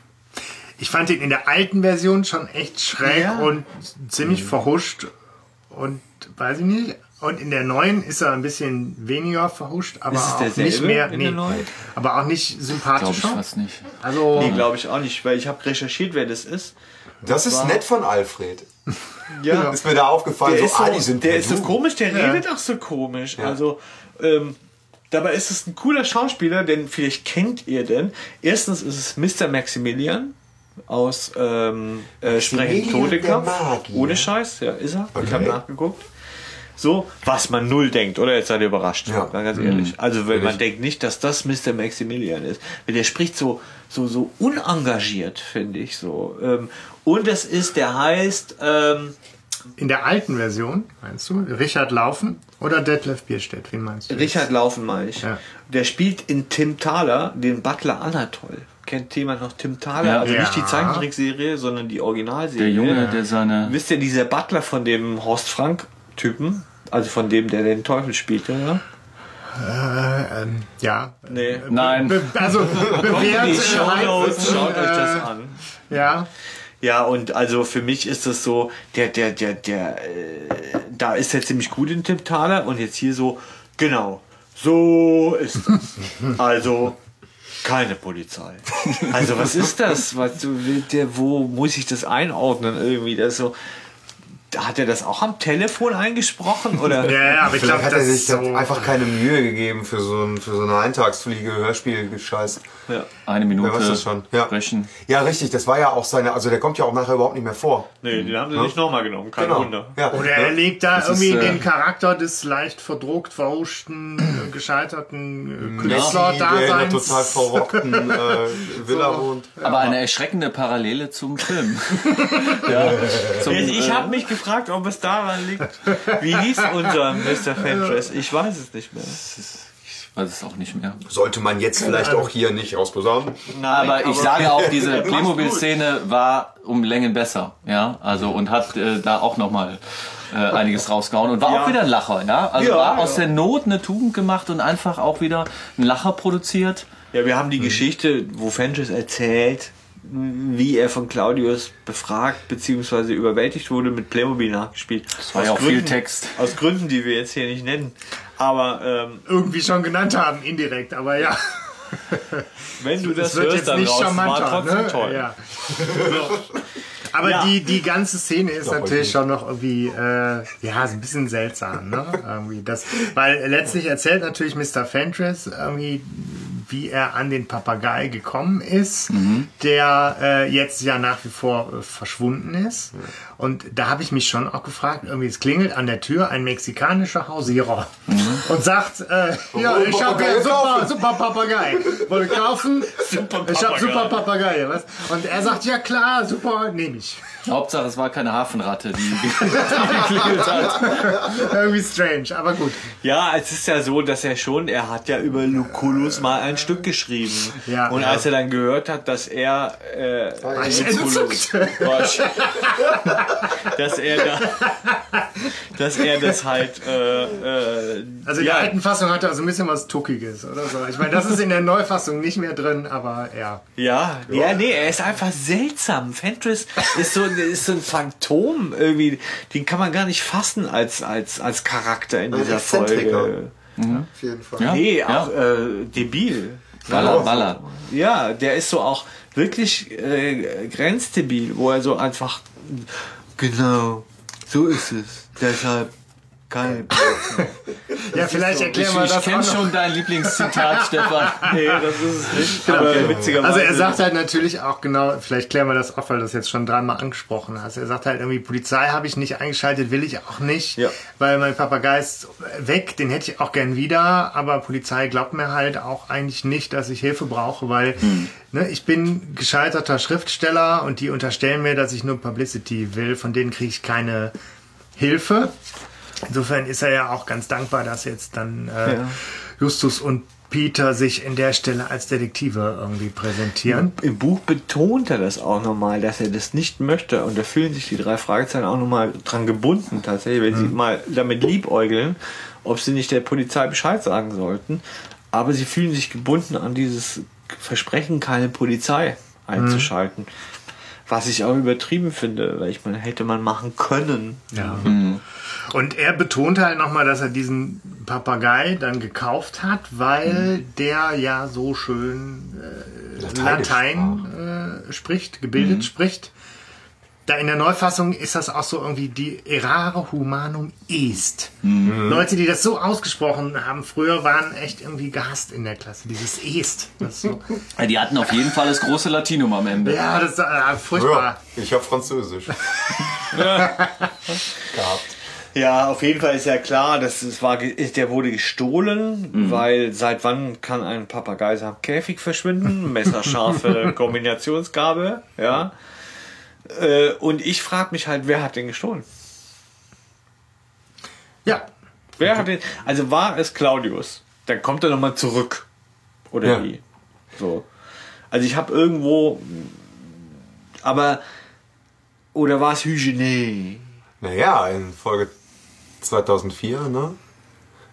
Ich fand ihn in der alten Version schon echt schräg Ja. und ziemlich verhuscht und weiß ich nicht. Und in der neuen ist er ein bisschen weniger verhuscht, aber Ist es auch nicht mehr, in der nee, neuen? aber auch nicht Glaube ich sympathischer. fast nicht. Also Nee, glaube ich auch nicht, weil ich habe recherchiert, wer das ist. Das ist nett von Alfred. Ja, Ist mir da aufgefallen, der so, ist so, ah, die sind der ist so komisch, der redet auch so komisch. Also, ähm, dabei ist es ein cooler Schauspieler, denn vielleicht kennt ihr den. Erstens ist es Mr. Maximilian aus ähm, äh, Sprechen Todekampf. Ohne Scheiß, ja, ist er. Ich Okay. habe nachgeguckt. So, was man null denkt, oder? Jetzt seid ihr überrascht. Ja. Ganz ehrlich. Also, wenn man denkt nicht, dass das Mr. Maximilian ist. Weil der spricht so, so, so unengagiert, finde ich so. Ähm, und das ist, der heißt, ähm, in der alten Version, meinst du, Richard Laufen oder Detlef Bierstedt, wen meinst du? Richard Laufen meine ich. Ja. Der spielt in Tim Thaler den Butler Anatol. Kennt jemand noch Tim Thaler? Ja. Also nicht die. Zeichentrickserie, sondern die Originalserie. Der Junge, der seine. Wisst ihr, dieser Butler von dem Horst Frank-Typen? Also von dem, der den Teufel spielte, ja? Äh, ähm, ja. Nee. Nein. Be also bewährt. Die äh, Shownotes, schaut euch das äh, an. Ja. Ja, und also für mich ist das so, der, der, der, der, äh, da ist er ziemlich gut in Tim Thaler und jetzt hier so, genau, so ist das. Also keine Polizei. Also was ist das? Was, der, wo muss ich das einordnen irgendwie? Das so, hat er das auch am Telefon eingesprochen oder? Ja, ja, aber ich Vielleicht glaube, hat das er sich ist so. einfach keine Mühe gegeben für so, ein, für so eine Eintagsfliege Hörspiel-Scheiß. Ja. Eine Minute weiß das schon? Ja. sprechen. ja, richtig, das war ja auch seine, also der kommt ja auch nachher überhaupt nicht mehr vor. Nee, den haben sie nicht nochmal genommen, kein Genau. Wunder. Ja. Oder er legt da Das irgendwie ist, äh, den Charakter des leicht verdruckt, verhuschten, äh, gescheiterten äh, Künstler-Daseins. total verrockten äh, Villa wohnt. Aber eine erschreckende Parallele zum Film. ja, zum, Ich äh, habe mich gefragt, ob es daran liegt. Wie hieß unser Mr. Fentress? Ich weiß es nicht mehr. Weiß es auch nicht mehr. Sollte man jetzt vielleicht auch hier nicht ausposaunen. Nein, Aber ich sage auch, diese Playmobil-Szene war um Längen besser, ja, also und hat äh, da auch nochmal äh, einiges rausgehauen und war Ja. auch wieder ein Lacher, ja, also Ja, war ja. aus der Not eine Tugend gemacht und einfach auch wieder ein Lacher produziert. Ja, wir haben die Geschichte, wo Fenris erzählt, wie er von Claudius befragt bzw. überwältigt wurde, mit Playmobil nachgespielt. Das war ja auch viel Text. Aus Gründen, die wir jetzt hier nicht nennen. Aber ähm, Irgendwie schon genannt haben, indirekt, aber ja. wenn du das wird hörst, jetzt dann nicht raus, war charmanter. trotzdem Ne? toll. Ja. Aber Ja. die, die ganze Szene ist Doch, natürlich ich schon noch irgendwie, äh, ja, so ein bisschen seltsam, ne? irgendwie das, weil letztlich erzählt natürlich Mr. Fentress irgendwie, wie er an den Papagei gekommen ist, der äh, jetzt ja nach wie vor äh, verschwunden ist. Und da habe ich mich schon auch gefragt, irgendwie, es klingelt an der Tür ein mexikanischer Hausierer und sagt, äh, ja, ich habe Papagei ja super, kaufen? super Papagei. Wollte kaufen. Super Ich habe Papagei. super Papagei, was? Und er sagt, ja klar, super, nehme ich. Hauptsache, es war keine Hafenratte, die, die geklingelt hat. Irgendwie strange, aber gut. Ja, es ist ja so, dass er schon, er hat ja über Lucullus mal ein Stück geschrieben. Ja, und ja. als er dann gehört hat, dass er, äh. War ich- dass er da, dass er das halt, äh, äh, Also in ja, der alten Fassung hat er also ein bisschen was Tuckiges oder so. Ich meine, das ist in der Neufassung nicht mehr drin, aber ja. Ja, ja, nee, er ist einfach seltsam. Fenris ist so, ist so ein Phantom irgendwie. Den kann man gar nicht fassen als, als, als Charakter in dieser Exzentriker. Folge. Auf jeden Fall. Ja. Nee, auch äh, debil. Baller, Baller. Ja, der ist so auch wirklich äh, grenzdebil, wo er so einfach. Genau, so ist es. Deshalb keine Ja, vielleicht Ich, erklären wir ich das auch kenne schon dein Lieblingszitat, Stefan. Nee, das ist es nicht. Aber witzigerweise. Also er sagt halt natürlich auch genau, vielleicht klären wir das auch, weil du das jetzt schon dreimal angesprochen hast. Er sagt halt irgendwie, Polizei habe ich nicht eingeschaltet, will ich auch nicht, Ja. weil mein Papagei ist weg, den hätte ich auch gern wieder, aber Polizei glaubt mir halt auch eigentlich nicht, dass ich Hilfe brauche, weil ne, ich bin gescheiterter Schriftsteller und die unterstellen mir, dass ich nur Publicity will, von denen kriege ich keine Hilfe. Insofern ist er ja auch ganz dankbar, dass jetzt dann äh, Ja. Justus und Peter sich in der Stelle als Detektive irgendwie präsentieren. Im Buch betont er das auch nochmal, dass er das nicht möchte. Und da fühlen sich die drei Fragezeichen auch nochmal dran gebunden, tatsächlich, wenn sie mal damit liebäugeln, ob sie nicht der Polizei Bescheid sagen sollten. Aber sie fühlen sich gebunden an dieses Versprechen, keine Polizei einzuschalten. Was ich auch übertrieben finde, weil ich meine, hätte man machen können. Ja. Und er betont halt nochmal, dass er diesen Papagei dann gekauft hat, weil der ja so schön äh, Latein äh, spricht, gebildet spricht. Da in der Neufassung ist das auch so irgendwie die errare humanum est. Leute, die das so ausgesprochen haben früher, waren echt irgendwie gehasst in der Klasse. Dieses est. So, Ja, die hatten auf jeden Fall das große Latinum am Ende. ja, das ist äh, furchtbar. Ja, ich habe Französisch. Gehabt. Ja, auf jeden Fall ist ja klar, dass es war, der wurde gestohlen, weil seit wann kann ein Papagei am Käfig verschwinden? Messerscharfe Kombinationsgabe, ja. Äh, Und ich frage mich halt, wer hat den gestohlen? Ja, Wer hat den? Also war es Claudius? Dann kommt er nochmal zurück. Oder Ja. wie? So. Also ich habe irgendwo. Aber. Oder war es Hygiene? Naja, in Folge 2004 ne,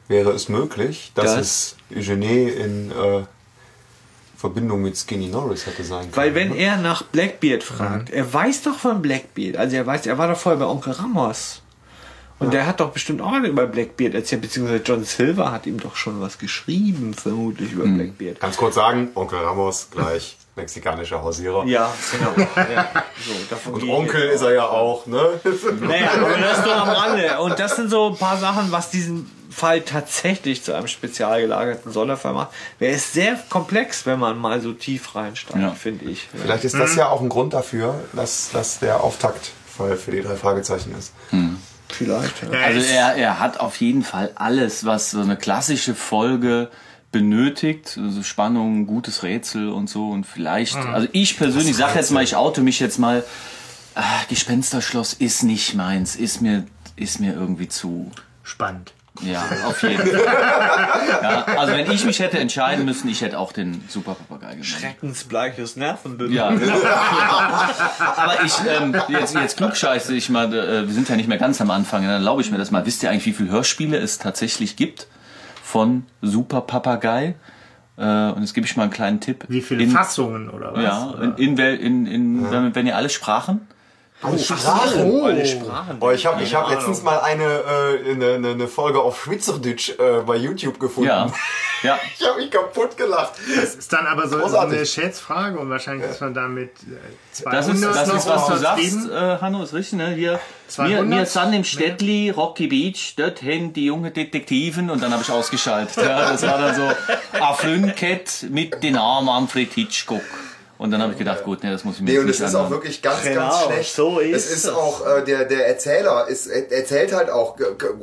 wäre es möglich, dass Das- es Eugenie in äh, Verbindung mit Skinny Norris hätte sein können. Weil wenn ne? er nach Blackbeard fragt, er weiß doch von Blackbeard. Also er weiß, er war doch vorher bei Onkel Ramos. Und der hat doch bestimmt auch über Blackbeard erzählt, beziehungsweise John Silver hat ihm doch schon was geschrieben, vermutlich über Blackbeard. Ganz kurz sagen, Onkel Ramos gleich mexikanischer Hausierer. Ja, genau. ja. So, Und Onkel ist er ja auch, ne? Naja, aber das ist doch am Rande. Und das sind so ein paar Sachen, was diesen Fall tatsächlich zu einem spezial gelagerten Sonderfall macht. Der ist sehr komplex, wenn man mal so tief reinsteigt, Ja. finde ich. Vielleicht ist das ja auch ein Grund dafür, dass das der Auftaktfall für die drei Fragezeichen ist. Vielleicht. Ja. Also er, er hat auf jeden Fall alles, was so eine klassische Folge benötigt, also Spannung, gutes Rätsel und so und vielleicht, also ich persönlich sage jetzt mal, ich oute mich jetzt mal, ah, Gespensterschloss ist nicht meins, ist mir, ist mir irgendwie zu, spannend. ja, auf jeden Fall. Ja, also wenn ich mich hätte entscheiden müssen, ich hätte auch den Super Papagei genommen. Schreckensbleiches Nervenbündel. Ja, aber ich, ähm, jetzt, jetzt klugscheiße ich mal, äh, wir sind ja nicht mehr ganz am Anfang, dann erlaube ich mir das mal. Wisst ihr eigentlich, wie viele Hörspiele es tatsächlich gibt von Super Papagei? Äh, und jetzt gebe ich mal einen kleinen Tipp. Wie viele in, Fassungen oder was? Ja, in, in, in, in wenn, wenn ihr alle Sprachen? Oh, Sprachen. Oh. Alle Sprachen. Oh, ich habe ich hab letztens mal eine, äh, eine, eine, eine Folge auf Schweizerdeutsch äh, bei YouTube gefunden. Ja. Ja. Ich habe mich kaputt gelacht. Das ist dann aber so Großartig. eine Schätzfrage und wahrscheinlich ist man damit äh, 200 Das ist, das ist was du sagst, äh, Hanno, ist richtig, ne? Hier, wir, 200? wir sind im Städtli, Rocky Beach, dort haben die jungen Detektiven und dann habe ich ausgeschaltet. Ja, das war dann so ein Flünkett mit dem Namen Manfred Hitchcock. Und dann habe ich gedacht, gut, ne, das muss ich mir Nee, jetzt und es nicht ist auch wirklich ganz, Genau, ganz schlecht. so ist es ist es. auch, äh, der, der Erzähler ist, er erzählt halt auch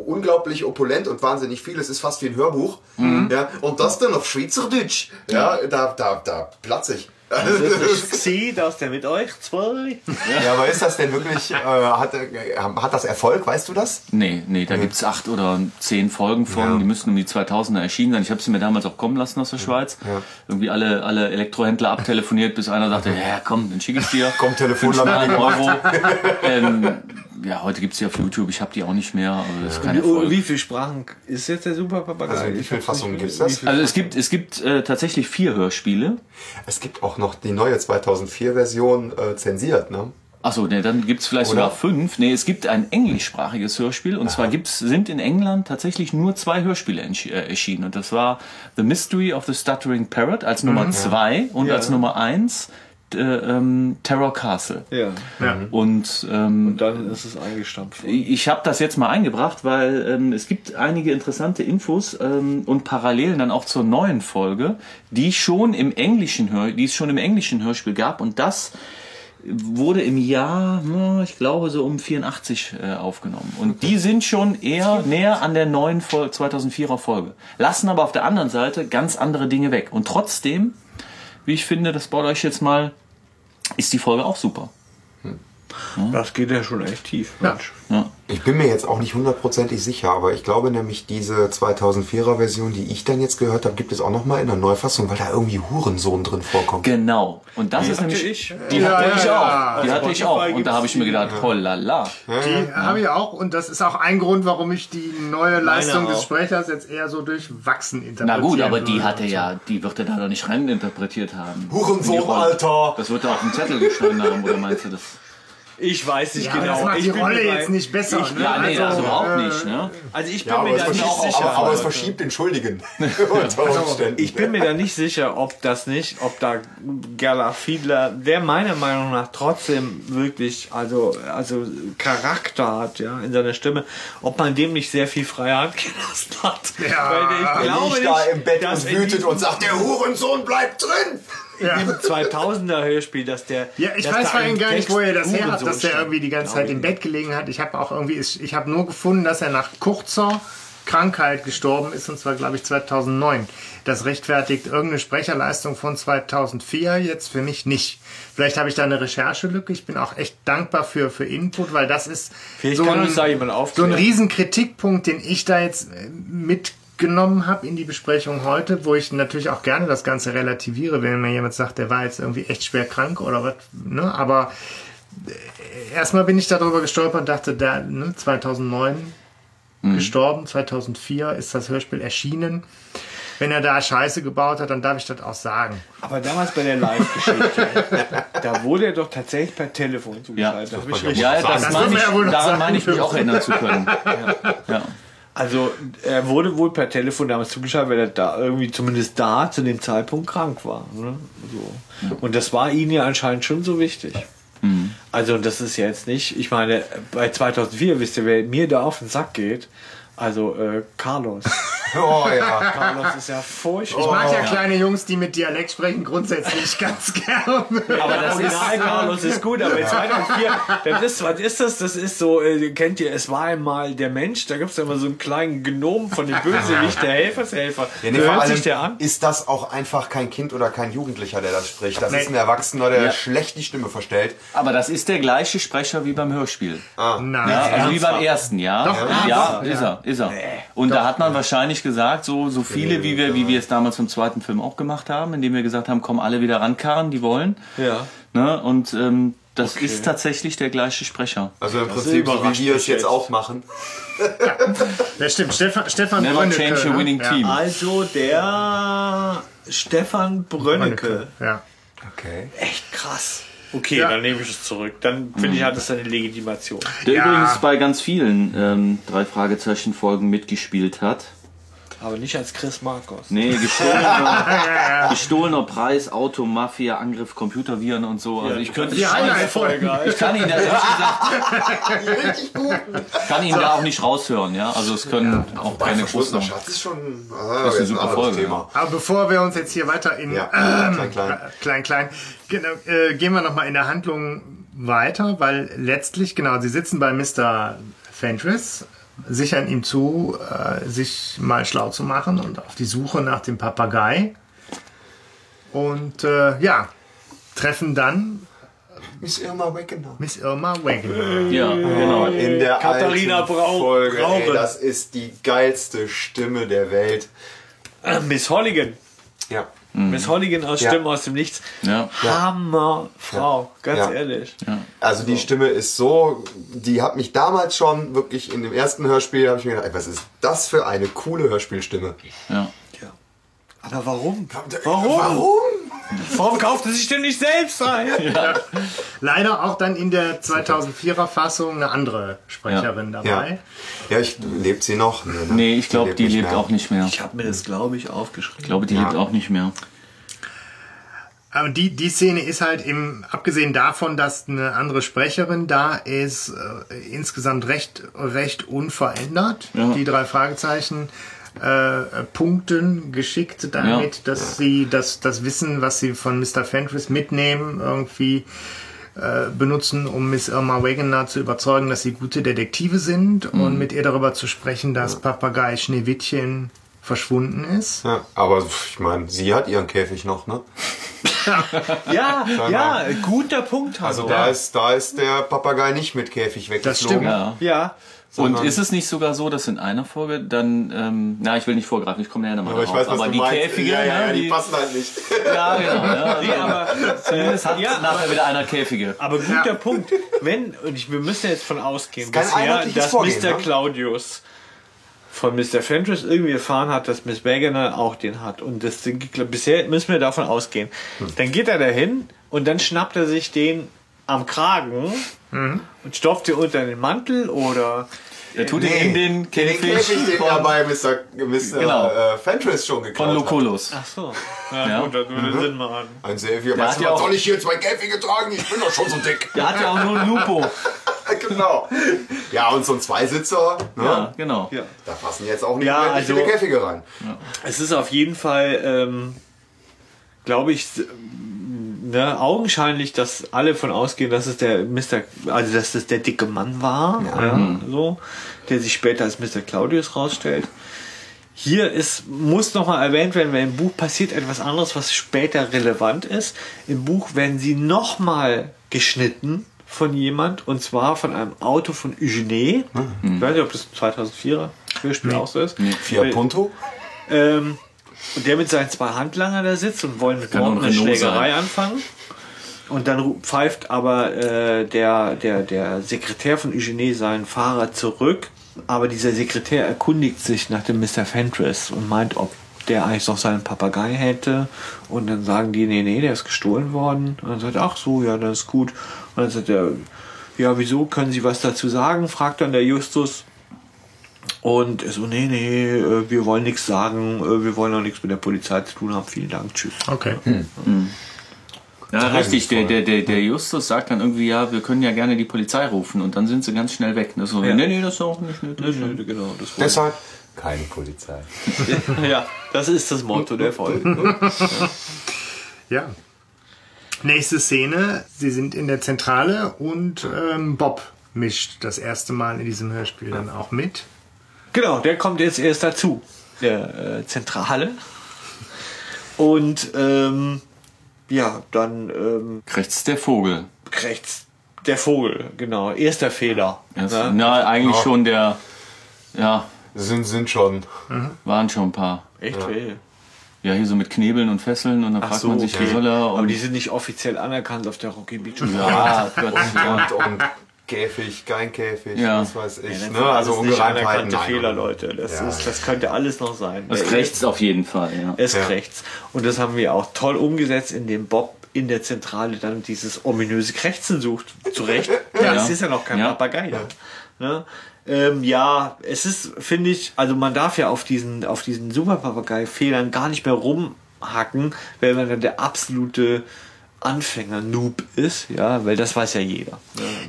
unglaublich opulent und wahnsinnig viel. Es ist fast wie ein Hörbuch. Mhm. Ja, und das dann auf Schweizerdeutsch. Ja, da, da, da platz ich. Ich sehe, dass der mit euch zwei. Ja, aber ist das denn wirklich, äh, hat, äh, hat das Erfolg, weißt du das? Nee, nee, da gibt's acht oder zehn Folgen von, Ja. die müssen um die 2000er erschienen sein. Ich habe sie mir damals auch kommen lassen aus der Schweiz. Ja. Irgendwie alle, alle Elektrohändler abtelefoniert, bis einer sagte, ja komm, dann schicke ich dir. Komm, Telefonlampe. Euro. ähm, ja, heute gibt's die auf YouTube, ich habe die auch nicht mehr, aber das ist kein Wie, Erfolg. wie viele Sprachen ist jetzt der Super Papagei? Also wie viele Fassungen nicht- gibt's das? Also es gibt, es gibt äh, tatsächlich vier Hörspiele. Es gibt auch noch die neue 2004-Version äh, zensiert, ne? Achso, nee, dann gibt's vielleicht Oder? sogar fünf. Nee, es gibt ein englischsprachiges Hörspiel. Und zwar gibt's, sind in England tatsächlich nur zwei Hörspiele äh, erschienen. Und das war The Mystery of the Stuttering Parrot als Nummer zwei und Ja. als Nummer eins äh, ähm, Terror Castle. Ja. Ja. Und ähm, Dann ist es eingestampft. worden. ich habe das jetzt mal eingebracht, weil ähm, es gibt einige interessante Infos ähm, und Parallelen dann auch zur neuen Folge, die schon im englischen Hör die es schon im englischen Hörspiel gab und das wurde im Jahr, ich glaube so um 84 äh, aufgenommen. Und die sind schon eher näher an der neuen Fol 2004er Folge. Lassen aber auf der anderen Seite ganz andere Dinge weg. Und trotzdem, wie ich finde, das baut euch jetzt mal, ist die Folge auch super. Das geht ja schon echt tief. Mensch. Ja. Ich bin mir jetzt auch nicht hundertprozentig sicher, aber ich glaube nämlich diese 2004er Version, die ich dann jetzt gehört habe, gibt es auch noch mal in der Neufassung, weil da irgendwie Hurensohn drin vorkommt. Genau. Und das ist hatte nämlich. ich. Die Ja, hatte ja, ich ja. auch. Die hatte ich auch. Und da habe ich mir gedacht, oh la la. Die habe ich auch und das ist auch ein Grund, warum ich die neue Leistung des auch. Sprechers jetzt eher so durchwachsen Na interpretiere. gut, aber die hatte ja, die wird er da doch nicht reininterpretiert haben. Hurensohn, Die. Alter! Das wird er auf dem Zettel geschrieben haben, oder meinst du das? Ich weiß nicht Ja, genau. das macht ich die bin Rolle jetzt nicht besser. Ich- ne? Ja, nee, Also, überhaupt äh, nicht, ne? Also ich bin Ja, mir da nicht verschiebt, sicher. aber, aber es verschiebt den Schuldigen. Umständen. Ich bin mir da nicht sicher, ob das nicht, ob da Gala Fiedler, der meiner Meinung nach trotzdem wirklich, also, also Charakter hat, ja, in seiner Stimme, ob man dem nicht sehr viel Freiheit gelassen hat. Ja. Weil ich glaube liegt da nicht, im Bett und wütet und sagt, der Hurensohn bleibt drin! Ja. im 2000er Hörspiel, dass der. Ja, ich weiß vor allem gar nicht, wo er das her hat, Hurensohn dass der stand. irgendwie die ganze Zeit im Bett gelegen hat. Ich habe auch irgendwie, ich habe nur gefunden, dass er nach kurzer Krankheit gestorben ist, und zwar, glaube ich, 2009. Das rechtfertigt irgendeine Sprecherleistung von 2004 jetzt für mich nicht. Vielleicht habe ich da eine Recherchelücke. Ich bin auch echt dankbar für, für Input, weil das ist Vielleicht so ein, da so ein aufklären. riesen Kritikpunkt, den ich da jetzt äh, mitgenommen habe in die Besprechung heute, wo ich natürlich auch gerne das Ganze relativiere, wenn mir jemand sagt, der war jetzt irgendwie echt schwer krank oder was, ne? Aber äh, erstmal bin ich darüber gestolpert und dachte, da, ne, 2009 gestorben, 2004 ist das Hörspiel erschienen. Wenn er da Scheiße gebaut hat, dann darf ich das auch sagen. Aber damals bei der Live-Geschichte, da wurde er doch tatsächlich per Telefon zugeschaltet. Das ich richtig Ja, das, Das meine ich, ja daran meine ich mich auch erinnern zu können. Ja. Also er wurde wohl per Telefon damals zugeschaltet, weil er da irgendwie zumindest da zu dem Zeitpunkt krank war. Ne? So. Und das war ihnen ja anscheinend schon so wichtig. Also das ist ja jetzt nicht, ich meine, bei 2004 wisst ihr, wer mir da auf den Sack geht. Also äh, Carlos. Oh ja. Carlos ist ja furchtbar. Ich mag ja kleine Jungs, die mit Dialekt sprechen, grundsätzlich ganz gerne. Aber das Original Carlos ist gut, aber in 2004, das ist, was ist das? Das ist so, äh, kennt ihr, es war einmal der Mensch, da gibt es ja immer so einen kleinen Gnom von dem Bösewicht, der Helfershelfer. Ja, nee, hört sich der an? ist das auch einfach kein Kind oder kein Jugendlicher, der das spricht. Das Nee. ist ein Erwachsener, der Ja. schlecht die Stimme verstellt. Aber das ist der gleiche Sprecher wie beim Hörspiel. Nein, Ja, also wie beim ersten, ja. Doch, ja, ist er, ist er. Und da hat man wahrscheinlich gesagt, so, so viele, wie wir, wie wir es damals im zweiten Film auch gemacht haben, indem wir gesagt haben, kommen alle wieder rankarren, die wollen. Ja. Ne? Und ähm, das ist tatsächlich der gleiche Sprecher. Also im Prinzip so wie wir es jetzt jetzt. auch machen. Das stimmt. Stefan, Stefan Never Brönnecke, change a ne? winning ja. team. Also der Stefan Brönnecke. Ja. Okay. Echt krass. Okay, Ja. dann nehme ich es zurück. Dann finde ich, hat es eine Legitimation. Der Ja. übrigens bei ganz vielen ähm, drei Fragezeichen Folgen mitgespielt hat. Aber nicht als Chris Marcos. Nee, gestohlener, gestohlener Preis, Auto, Mafia, Angriff, Computerviren und so. Also ich könnte Die Highlight-Folge. ich kann ihn da ehrlich gesagt, kann ihn da auch nicht raushören, ja. Also es können auch keine großen. Schatz ist schon Das ist eine super Folge, Aber bevor wir uns jetzt hier weiter in Ja, ähm, klein, klein. äh, klein, klein, genau, äh, gehen wir nochmal in der Handlung weiter, weil letztlich, genau, sie sitzen bei Mr. Fenris, sichern ihm zu, äh, sich mal schlau zu machen und auf die Suche nach dem Papagei. Und äh, ja, treffen dann Miss Irma Weggener. Miss Irma Wagner. Ja, genau. In der Katharina alten Brau- Folge. Ey, das ist die geilste Stimme der Welt. Äh, Miss Holligan. Ja. Miss Holligan aus Ja. Stimme aus dem Nichts. Ja. Hammerfrau, ganz Ja. ehrlich. Also die Stimme ist so, die hat mich damals schon wirklich in dem ersten Hörspiel, habe ich mir gedacht, ey, was ist das für eine coole Hörspielstimme? ja. Ja. Aber warum? Warum? Warum? Warum kauft er sich denn nicht selbst ein? Leider auch dann in der 2004er Fassung eine andere Sprecherin Ja. dabei. Ja, ich lebt sie noch? Nee, ne? Nee, ich glaube, die lebt mehr. auch nicht mehr. Ich habe mir das, glaube ich, aufgeschrieben. Ich glaube, die Ja. lebt auch nicht mehr. Aber die, die Szene ist halt im, abgesehen davon, dass eine andere Sprecherin da ist, äh, insgesamt recht, recht unverändert. Ja. Die drei Fragezeichen äh, punkten geschickt damit, Ja. dass sie das, das Wissen, was sie von Mr. Fenris mitnehmen, irgendwie äh, benutzen, um Miss Irma Wegener zu überzeugen, dass sie gute Detektive sind Mhm. und mit ihr darüber zu sprechen, dass Papagei Schneewittchen verschwunden ist. Ja, aber ich meine, sie hat ihren Käfig noch, ne? Ja, ja, guter Punkt. Also da ist, da ist der Papagei nicht mit Käfig weggeflogen. stimmt. Ja. ja. Und ist es nicht sogar so, dass in einer Folge dann, ähm, na, ich will nicht vorgreifen, ich komme nachher nochmal Aber ich drauf, weiß, aber die meinst. Käfige, ja, ja, ja, ne, die, die, passen halt nicht. ja, genau, ja, Nee, aber, zumindest hat ja, nachher wieder einer Käfige. aber guter Punkt. Wenn, und ich, wir müssen jetzt von ausgehen, kein bisher, dass Vorgehen, Mr. ne? Claudius von Mr. Fenris irgendwie erfahren hat, dass Miss Wegener auch den hat. Und das, bisher müssen wir davon ausgehen. Hm. Dann geht er dahin und dann schnappt er sich den am Kragen Mhm. und stopft ihn unter den Mantel oder Er tut ihn in den Den Käfig, Käfig, den er bei Mr. Mr. Genau. Äh, Fenris schon geklaut von Locolos. Ach so. Ja, Ja. gut, das würde Sinn machen. hat. Ein Xavier, Der weißt hat du, ja was auch- soll ich hier zwei Käfige tragen? Ich bin doch schon so dick. Der hat ja auch nur ein Lupo. genau. Ja, und so ein Zweisitzer, ne? Ja, genau. Ja. da passen jetzt auch nicht Ja, mehr also- viele Käfige rein. Es ist auf jeden Fall, ähm, glaube ich, ne, augenscheinlich, dass alle von ausgehen, dass es der Mr. also dass es der dicke Mann war, ja. so, der sich später als Mr. Claudius rausstellt. Hier ist, muss nochmal erwähnt werden, weil im Buch passiert etwas anderes, was später relevant ist. Im Buch werden sie nochmal geschnitten von jemand, und zwar von einem Auto von Eugene. Ich weiß nicht, ob das 2004er Hörspiel auch so ist. Fiat Weil- Punto? ähm, und der mit seinen zwei Handlanger da sitzt und wollen mit auch eine Schlägerei sein. anfangen. Und dann pfeift aber äh, der, der, der Sekretär von Eugene seinen Fahrer zurück. Aber dieser Sekretär erkundigt sich nach dem Mr. Fenris und meint, ob der eigentlich noch seinen Papagei hätte. Und dann sagen die, nee, nee, der ist gestohlen worden. Und dann sagt er, ach so, ja, das ist gut. Und dann sagt er, ja, wieso, können Sie was dazu sagen? Fragt dann der Justus. Und er so, nee, nee, äh, wir wollen nichts sagen, äh, wir wollen auch nichts mit der Polizei zu tun haben. Vielen Dank, tschüss. Okay. Ja, richtig. Der, der, der, der Justus sagt dann irgendwie, ja, wir können ja gerne die Polizei rufen und dann sind sie ganz schnell weg. Ne? So, Ja. nee, nee, das ist auch nicht nötig. genau, das Deshalb keine Polizei. ja, das ist das Motto der Folge. Ja. Nächste Szene, sie sind in der Zentrale und ähm, Bob mischt das erste Mal in diesem Hörspiel dann auch mit. Genau, der kommt jetzt erst dazu, der äh, Zentrale. Und ähm, ja, dann ähm, Rechts der Vogel. rechts der Vogel, genau, erster Fehler. Das, ne? Na, eigentlich Ja. schon der, ja, Sind, sind schon. waren schon ein paar. Echt weh. Ja, hier so mit Knebeln und Fesseln und dann Ach fragt so, man sich, wie okay. soll er? Aber die sind nicht offiziell anerkannt auf der Rocky Beach. ja, Gott, ja. Und, und Käfig, kein Käfig, Ja. was weiß ich. Ja, ne? Also Ungereimtheiten. nein. Fehler, Leute. Das, Ja. ist, das könnte alles noch sein. Das Der- rechts auf jeden Fall, ja. Es Ja. rechts. Und das haben wir auch toll umgesetzt, indem Bob in der Zentrale dann dieses ominöse Krächzen sucht. Zu Recht. Ja, es ist ja noch kein Ja. Papagei. Ja. Ne? Ähm, ja, es ist, finde ich, also man darf ja auf diesen, auf diesen Super-Papagei-Fehlern gar nicht mehr rumhacken, weil man dann der absolute Anfänger-Noob ist, ja, weil das weiß ja jeder.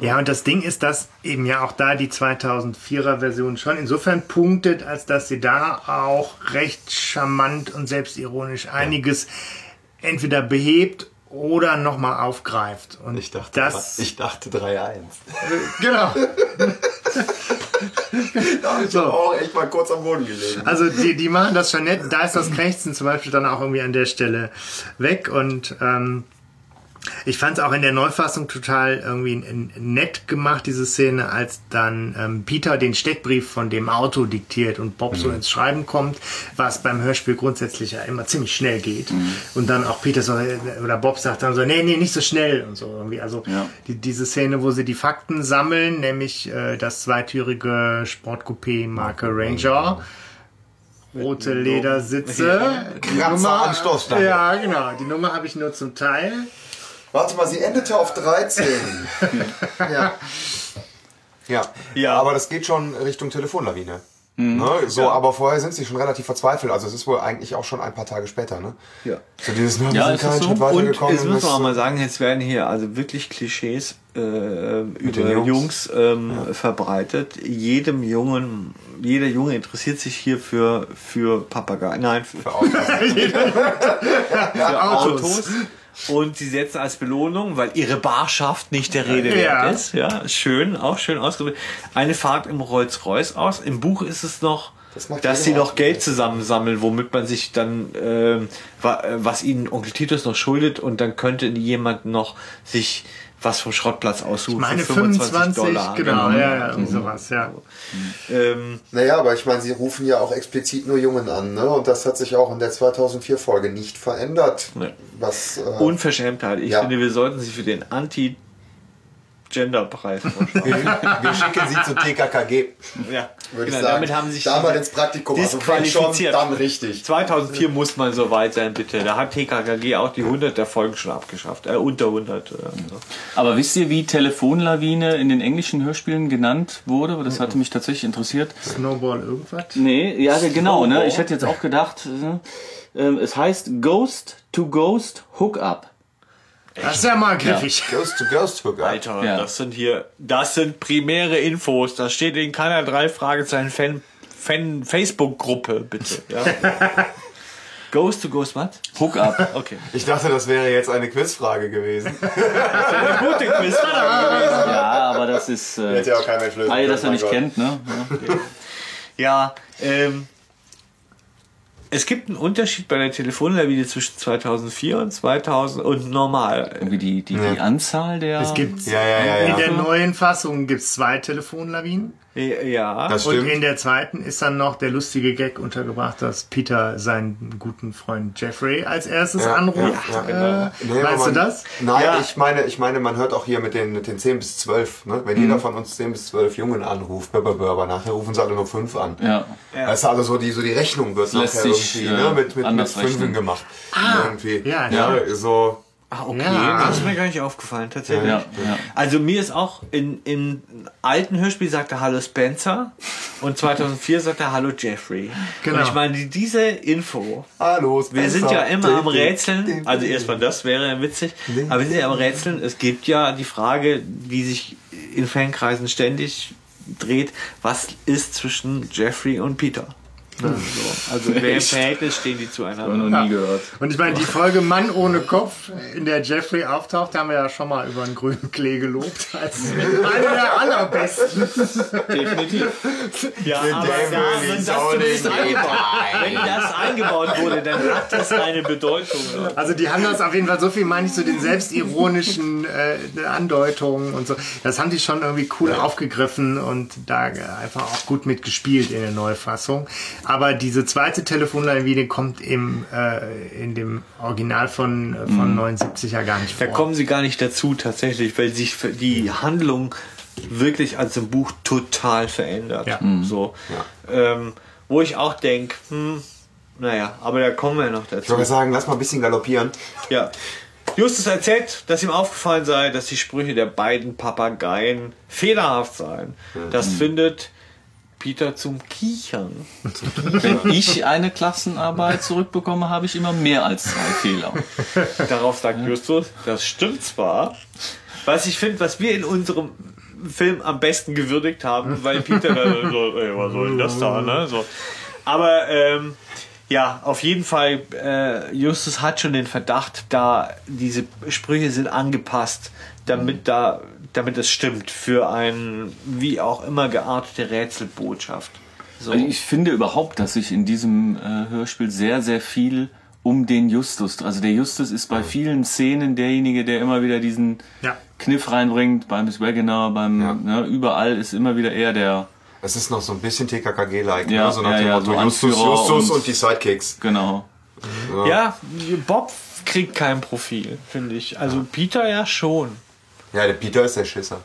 Ja, und das Ding ist, dass eben ja auch da die 2004er Version schon insofern punktet, als dass sie da auch recht charmant und selbstironisch einiges entweder behebt oder nochmal aufgreift. Und Ich dachte, das, ich dachte 3-1. genau. Da habe ich So. auch echt mal kurz am Boden gelegen. Also die, die machen das schon nett. Da ist das Krächzen zum Beispiel dann auch irgendwie an der Stelle weg und ähm, Ich fand es auch in der Neufassung total irgendwie nett gemacht, diese Szene, als dann ähm, Peter den Steckbrief von dem Auto diktiert und Bob so ins Schreiben kommt, was beim Hörspiel grundsätzlich ja immer ziemlich schnell geht. Und dann auch Peter so, äh, oder Bob sagt dann so, nee, nee, nicht so schnell und so irgendwie. Also Ja. die, diese Szene, wo sie die Fakten sammeln, nämlich äh, das zweitürige Sportcoupé Marke Ranger. Rote Ledersitze. Kratzer an Stoßstange. Ja, genau. Die Nummer habe ich nur zum Teil. Warte mal, sie endete auf 13. ja. ja. Ja. Aber das geht schon Richtung Telefonlawine. Mhm. Ne? So, aber vorher sind sie schon relativ verzweifelt. Also es ist wohl eigentlich auch schon ein paar Tage später, ne? Ja. So dieses, ne, wir Ja, sind ist das keinen so? Schritt Und weitergekommen. jetzt müssen wir auch mal sagen, jetzt werden hier also wirklich Klischees äh, über Jungs, Jungs. ähm, verbreitet. Jedem Jungen, jeder Junge interessiert sich hier für, für Papageien, nein, für, für Autos. für Autos. Und sie setzen als Belohnung, weil ihre Barschaft nicht der Rede Ja. wert ist. Ja, schön, auch schön ausgedrückt. Eine Fahrt im Rolls-Royce aus. Im Buch ist es noch, Das dass sie noch. Geld zusammensammeln, womit man sich dann, ähm, wa- äh, was ihnen Onkel Titus noch schuldet und dann könnte jemand noch sich was vom Schrottplatz aussuchen. Meine für 25, genau, Genau. ja, ja, irgendwie sowas, ja. Ähm, Naja, aber ich meine, sie rufen ja auch explizit nur Jungen an, ne? Und das hat sich auch in der 2004-Folge nicht verändert. Nee. Was, äh, Unverschämtheit. Ich Ja. finde, wir sollten sie für den Vorschlagen. wir, wir schicken sie zu TKKG. ja, Würde genau, ich sagen. damit haben sie sich da mal diese- ins Praktikum. Also wenn schon, disqualifiziert. dann richtig. 2004 muss man so weit sein, bitte. Da hat TKKG auch die 100 der Folgen schon abgeschafft. Äh, unter 100. Äh, Aber wisst ihr, wie Telefonlawine in den englischen Hörspielen genannt wurde? Das hatte mich tatsächlich interessiert. Snowball irgendwas. Nee, ja, genau. Ne? Ich hätte jetzt auch gedacht, äh, es heißt Ghost to Ghost Hookup. Das ist ja mal griffig. Ghost to Ghost Hookup. Alter, Ja. das sind hier, das sind primäre Infos. Das steht in keiner drei Fragezeichen Fan, Fan Facebook-Gruppe, bitte. Ja. Ghost to Ghost, was? Hookup. Okay. Ich dachte, das wäre jetzt eine Quizfrage gewesen. Eine gute Quizfrage gewesen. ja, aber das ist. Äh, Hätte ja auch kein Mensch lösen weil ihr das ja können, nicht kennt, ne? Ja, Ja. ähm, es gibt einen Unterschied bei der Telefonlawine zwischen 2004 und 2000 und normal. Irgendwie die, die, die Anzahl der. Es gibt Ja, ja, ja, in ja. der neuen Fassung gibt's zwei Telefonlawinen. Ja. Das Und stimmt. in der zweiten ist dann noch der lustige Gag untergebracht, dass Peter seinen guten Freund Jeffrey als erstes Ja, anruft. ja, ja, äh, Nee, weißt man, du das? Nein, Ja. ich meine, ich meine, man hört auch hier mit den, mit den 10 bis 12, ne? Wenn jeder von uns 10 bis 12 Jungen anruft, aber nachher rufen sie alle nur 5 an. Ja. Das ist also so die, so die Rechnung wird lässt nachher sich, irgendwie, äh, ne? Mit, mit, mit Fünfen gemacht. irgendwie. ja, ja. ja. so. Ah, okay. Ja. Das ist mir gar nicht aufgefallen, tatsächlich. Ja, ja. Also mir ist auch in, im alten Hörspiel sagt er Hallo Spencer und 2004 sagt er Hallo Jeffrey. Genau. Und ich meine, die- diese Info, Hallo, wir Spencer. sind ja immer am Rätseln, also erstmal das wäre witzig, aber wir sind ja am Rätseln, es gibt ja die Frage, die sich in Fankreisen ständig dreht, was ist zwischen Jeffrey und Peter? Ne, so. Also in welchem Verhältnis stehen die zueinander? noch nie gehört. Und ich meine, die Folge Mann ohne Kopf, in der Jeffrey auftaucht, haben wir ja schon mal über einen grünen Klee gelobt. Als eine der allerbesten. Definitiv. Ja, aber dem da, wenn, ich das zumindest nicht eingebaut, wenn das eingebaut wurde, dann hat das eine Bedeutung. ne? Also die haben das auf jeden Fall, so viel meine ich zu den selbstironischen äh, Andeutungen und so. Das haben die schon irgendwie cool aufgegriffen und da einfach auch gut mitgespielt in der Neufassung. Aber diese zweite Telefonline kommt im, äh, in dem Original von, äh, von 79 ja gar nicht Da vor. kommen sie gar nicht dazu tatsächlich, weil sich die Handlung wirklich als im Buch total verändert. Ja. So. Ähm, wo ich auch denke, hm, naja, aber da kommen wir noch Ich dazu. würde sagen, lass mal ein bisschen galoppieren. Ja. Justus erzählt, dass ihm aufgefallen sei, dass die Sprüche der beiden Papageien fehlerhaft seien. Das findet Peter zum Kichern. Wenn ich eine Klassenarbeit zurückbekomme, habe ich immer mehr als zwei Fehler. Darauf sagt Justus, das stimmt zwar. Was ich finde, was wir in unserem Film am besten gewürdigt haben, weil Peter dann so, ey, was soll denn das da, ne? So. Aber ähm, ja, auf jeden Fall, äh, Justus hat schon den Verdacht, da diese Sprüche sind angepasst, damit da, damit es stimmt für ein wie auch immer geartete Rätselbotschaft. So. Also ich finde überhaupt, dass sich in diesem äh, Hörspiel sehr, sehr viel um den Justus. Also der Justus ist bei vielen Szenen derjenige, der immer wieder diesen Ja. Kniff reinbringt, beim Wagoner, beim, Ja. ne, überall ist immer wieder er der, Es ist noch so ein bisschen TKKG-like, Ja, ne? so nach ja, dem ja, Motto so Justus, Justus und- und, die Sidekicks. genau. Ja, Bob kriegt kein Profil, finde ich. Also Peter ja schon. Ja, der Peter ist der Schisser.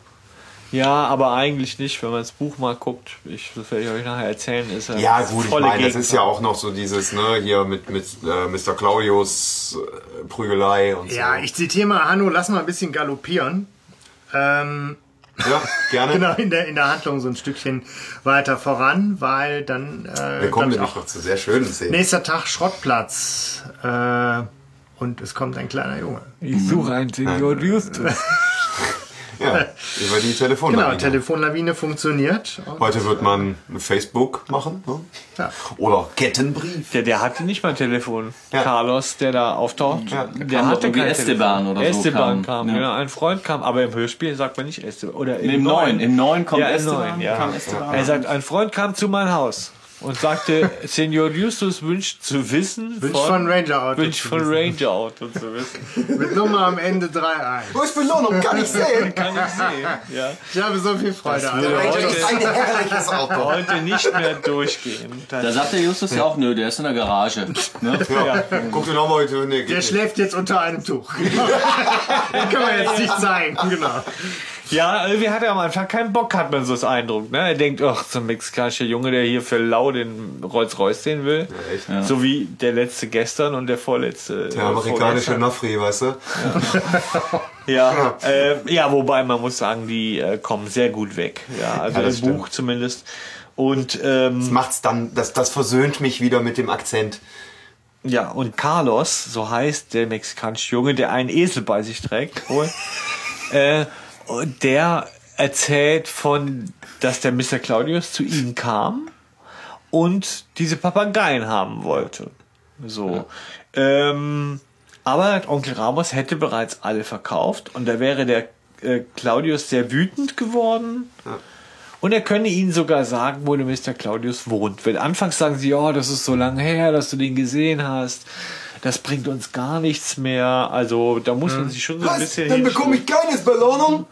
Ja, aber eigentlich nicht, wenn man das Buch mal guckt. Ich, das werde ich euch nachher erzählen. Ist Ja, das gut, ich meine, das ist ja auch noch so dieses, ne, hier mit, mit äh, Mr. Claudius äh, Prügelei und Ja, so. ich zitiere mal Hanno, lass mal ein bisschen galoppieren. Ähm, ja, gerne. genau, in der, in der Handlung so ein Stückchen weiter voran, weil dann äh, Wir kommen nämlich noch zu sehr schönen Szenen. nächster Tag Schrottplatz äh, und es kommt ein kleiner Junge. Ich suche einen Senior Justus. Ja, über die Telefonlawine. Genau, Telefonlawine funktioniert. Heute wird man Facebook machen. Ne? Ja. Oder Kettenbrief. Der, der hatte nicht mal Telefon. Ja. Carlos, der da auftaucht, Ja. der hatte irgendwie kein Esteban Telefon. oder so Esteban kam, kam, ja. Ein Freund kam, aber im Hörspiel sagt man nicht Esteban. Oder Im neuen, im neuen kommt ja, im Esteban, neuen, ja. kam Esteban. Er sagt, ein Freund kam zu mein Haus und sagte, Senior Justus wünscht zu wissen Wünscht von Ranger Auto wünscht zu von wissen. Ranger Auto zu wissen. Mit Nummer am Ende 3-1. Wo ist Belohnung? Kann ich sehen. Kann ich sehen. Ja. Ich habe so viel Freude an. heute- ist ein herrliches Auto. Heute nicht mehr durchgehen. Da sagt der Justus ja auch, nö, der ist in der Garage. Ne? Ja. Guck dir nochmal heute. Nee, geht Der nicht. schläft jetzt unter einem Tuch. Den können wir jetzt nicht zeigen. Genau. Ja, irgendwie hat er am Anfang keinen Bock, hat man so das Eindruck. Ne? Er denkt, ach, so ein mexikanischer Junge, der hier für lau den Rolls-Royce sehen will. echt. So wie der letzte gestern und der vorletzte. Der amerikanische Nafri, weißt du? Ja, äh, ja, wobei man muss sagen, die äh, kommen sehr gut weg. Ja, also Ja, das im Buch zumindest. Und ähm, Macht's dann, das, das versöhnt mich wieder mit dem Akzent. ja, und Carlos, so heißt der mexikanische Junge, der einen Esel bei sich trägt, wohl, äh, und der erzählt von, dass der Mr. Claudius zu ihm kam und diese Papageien haben wollte. So. Ähm, aber Onkel Ramos hätte bereits alle verkauft und da wäre der äh, Claudius sehr wütend geworden. Und er könne ihnen sogar sagen, wo der Mr. Claudius wohnt. Weil anfangs sagen sie, oh, das ist so lange her, dass du den gesehen hast. Das bringt uns gar nichts mehr. Also da muss man sich schon so ein bisschen Dann bekomme ich keine Belohnung.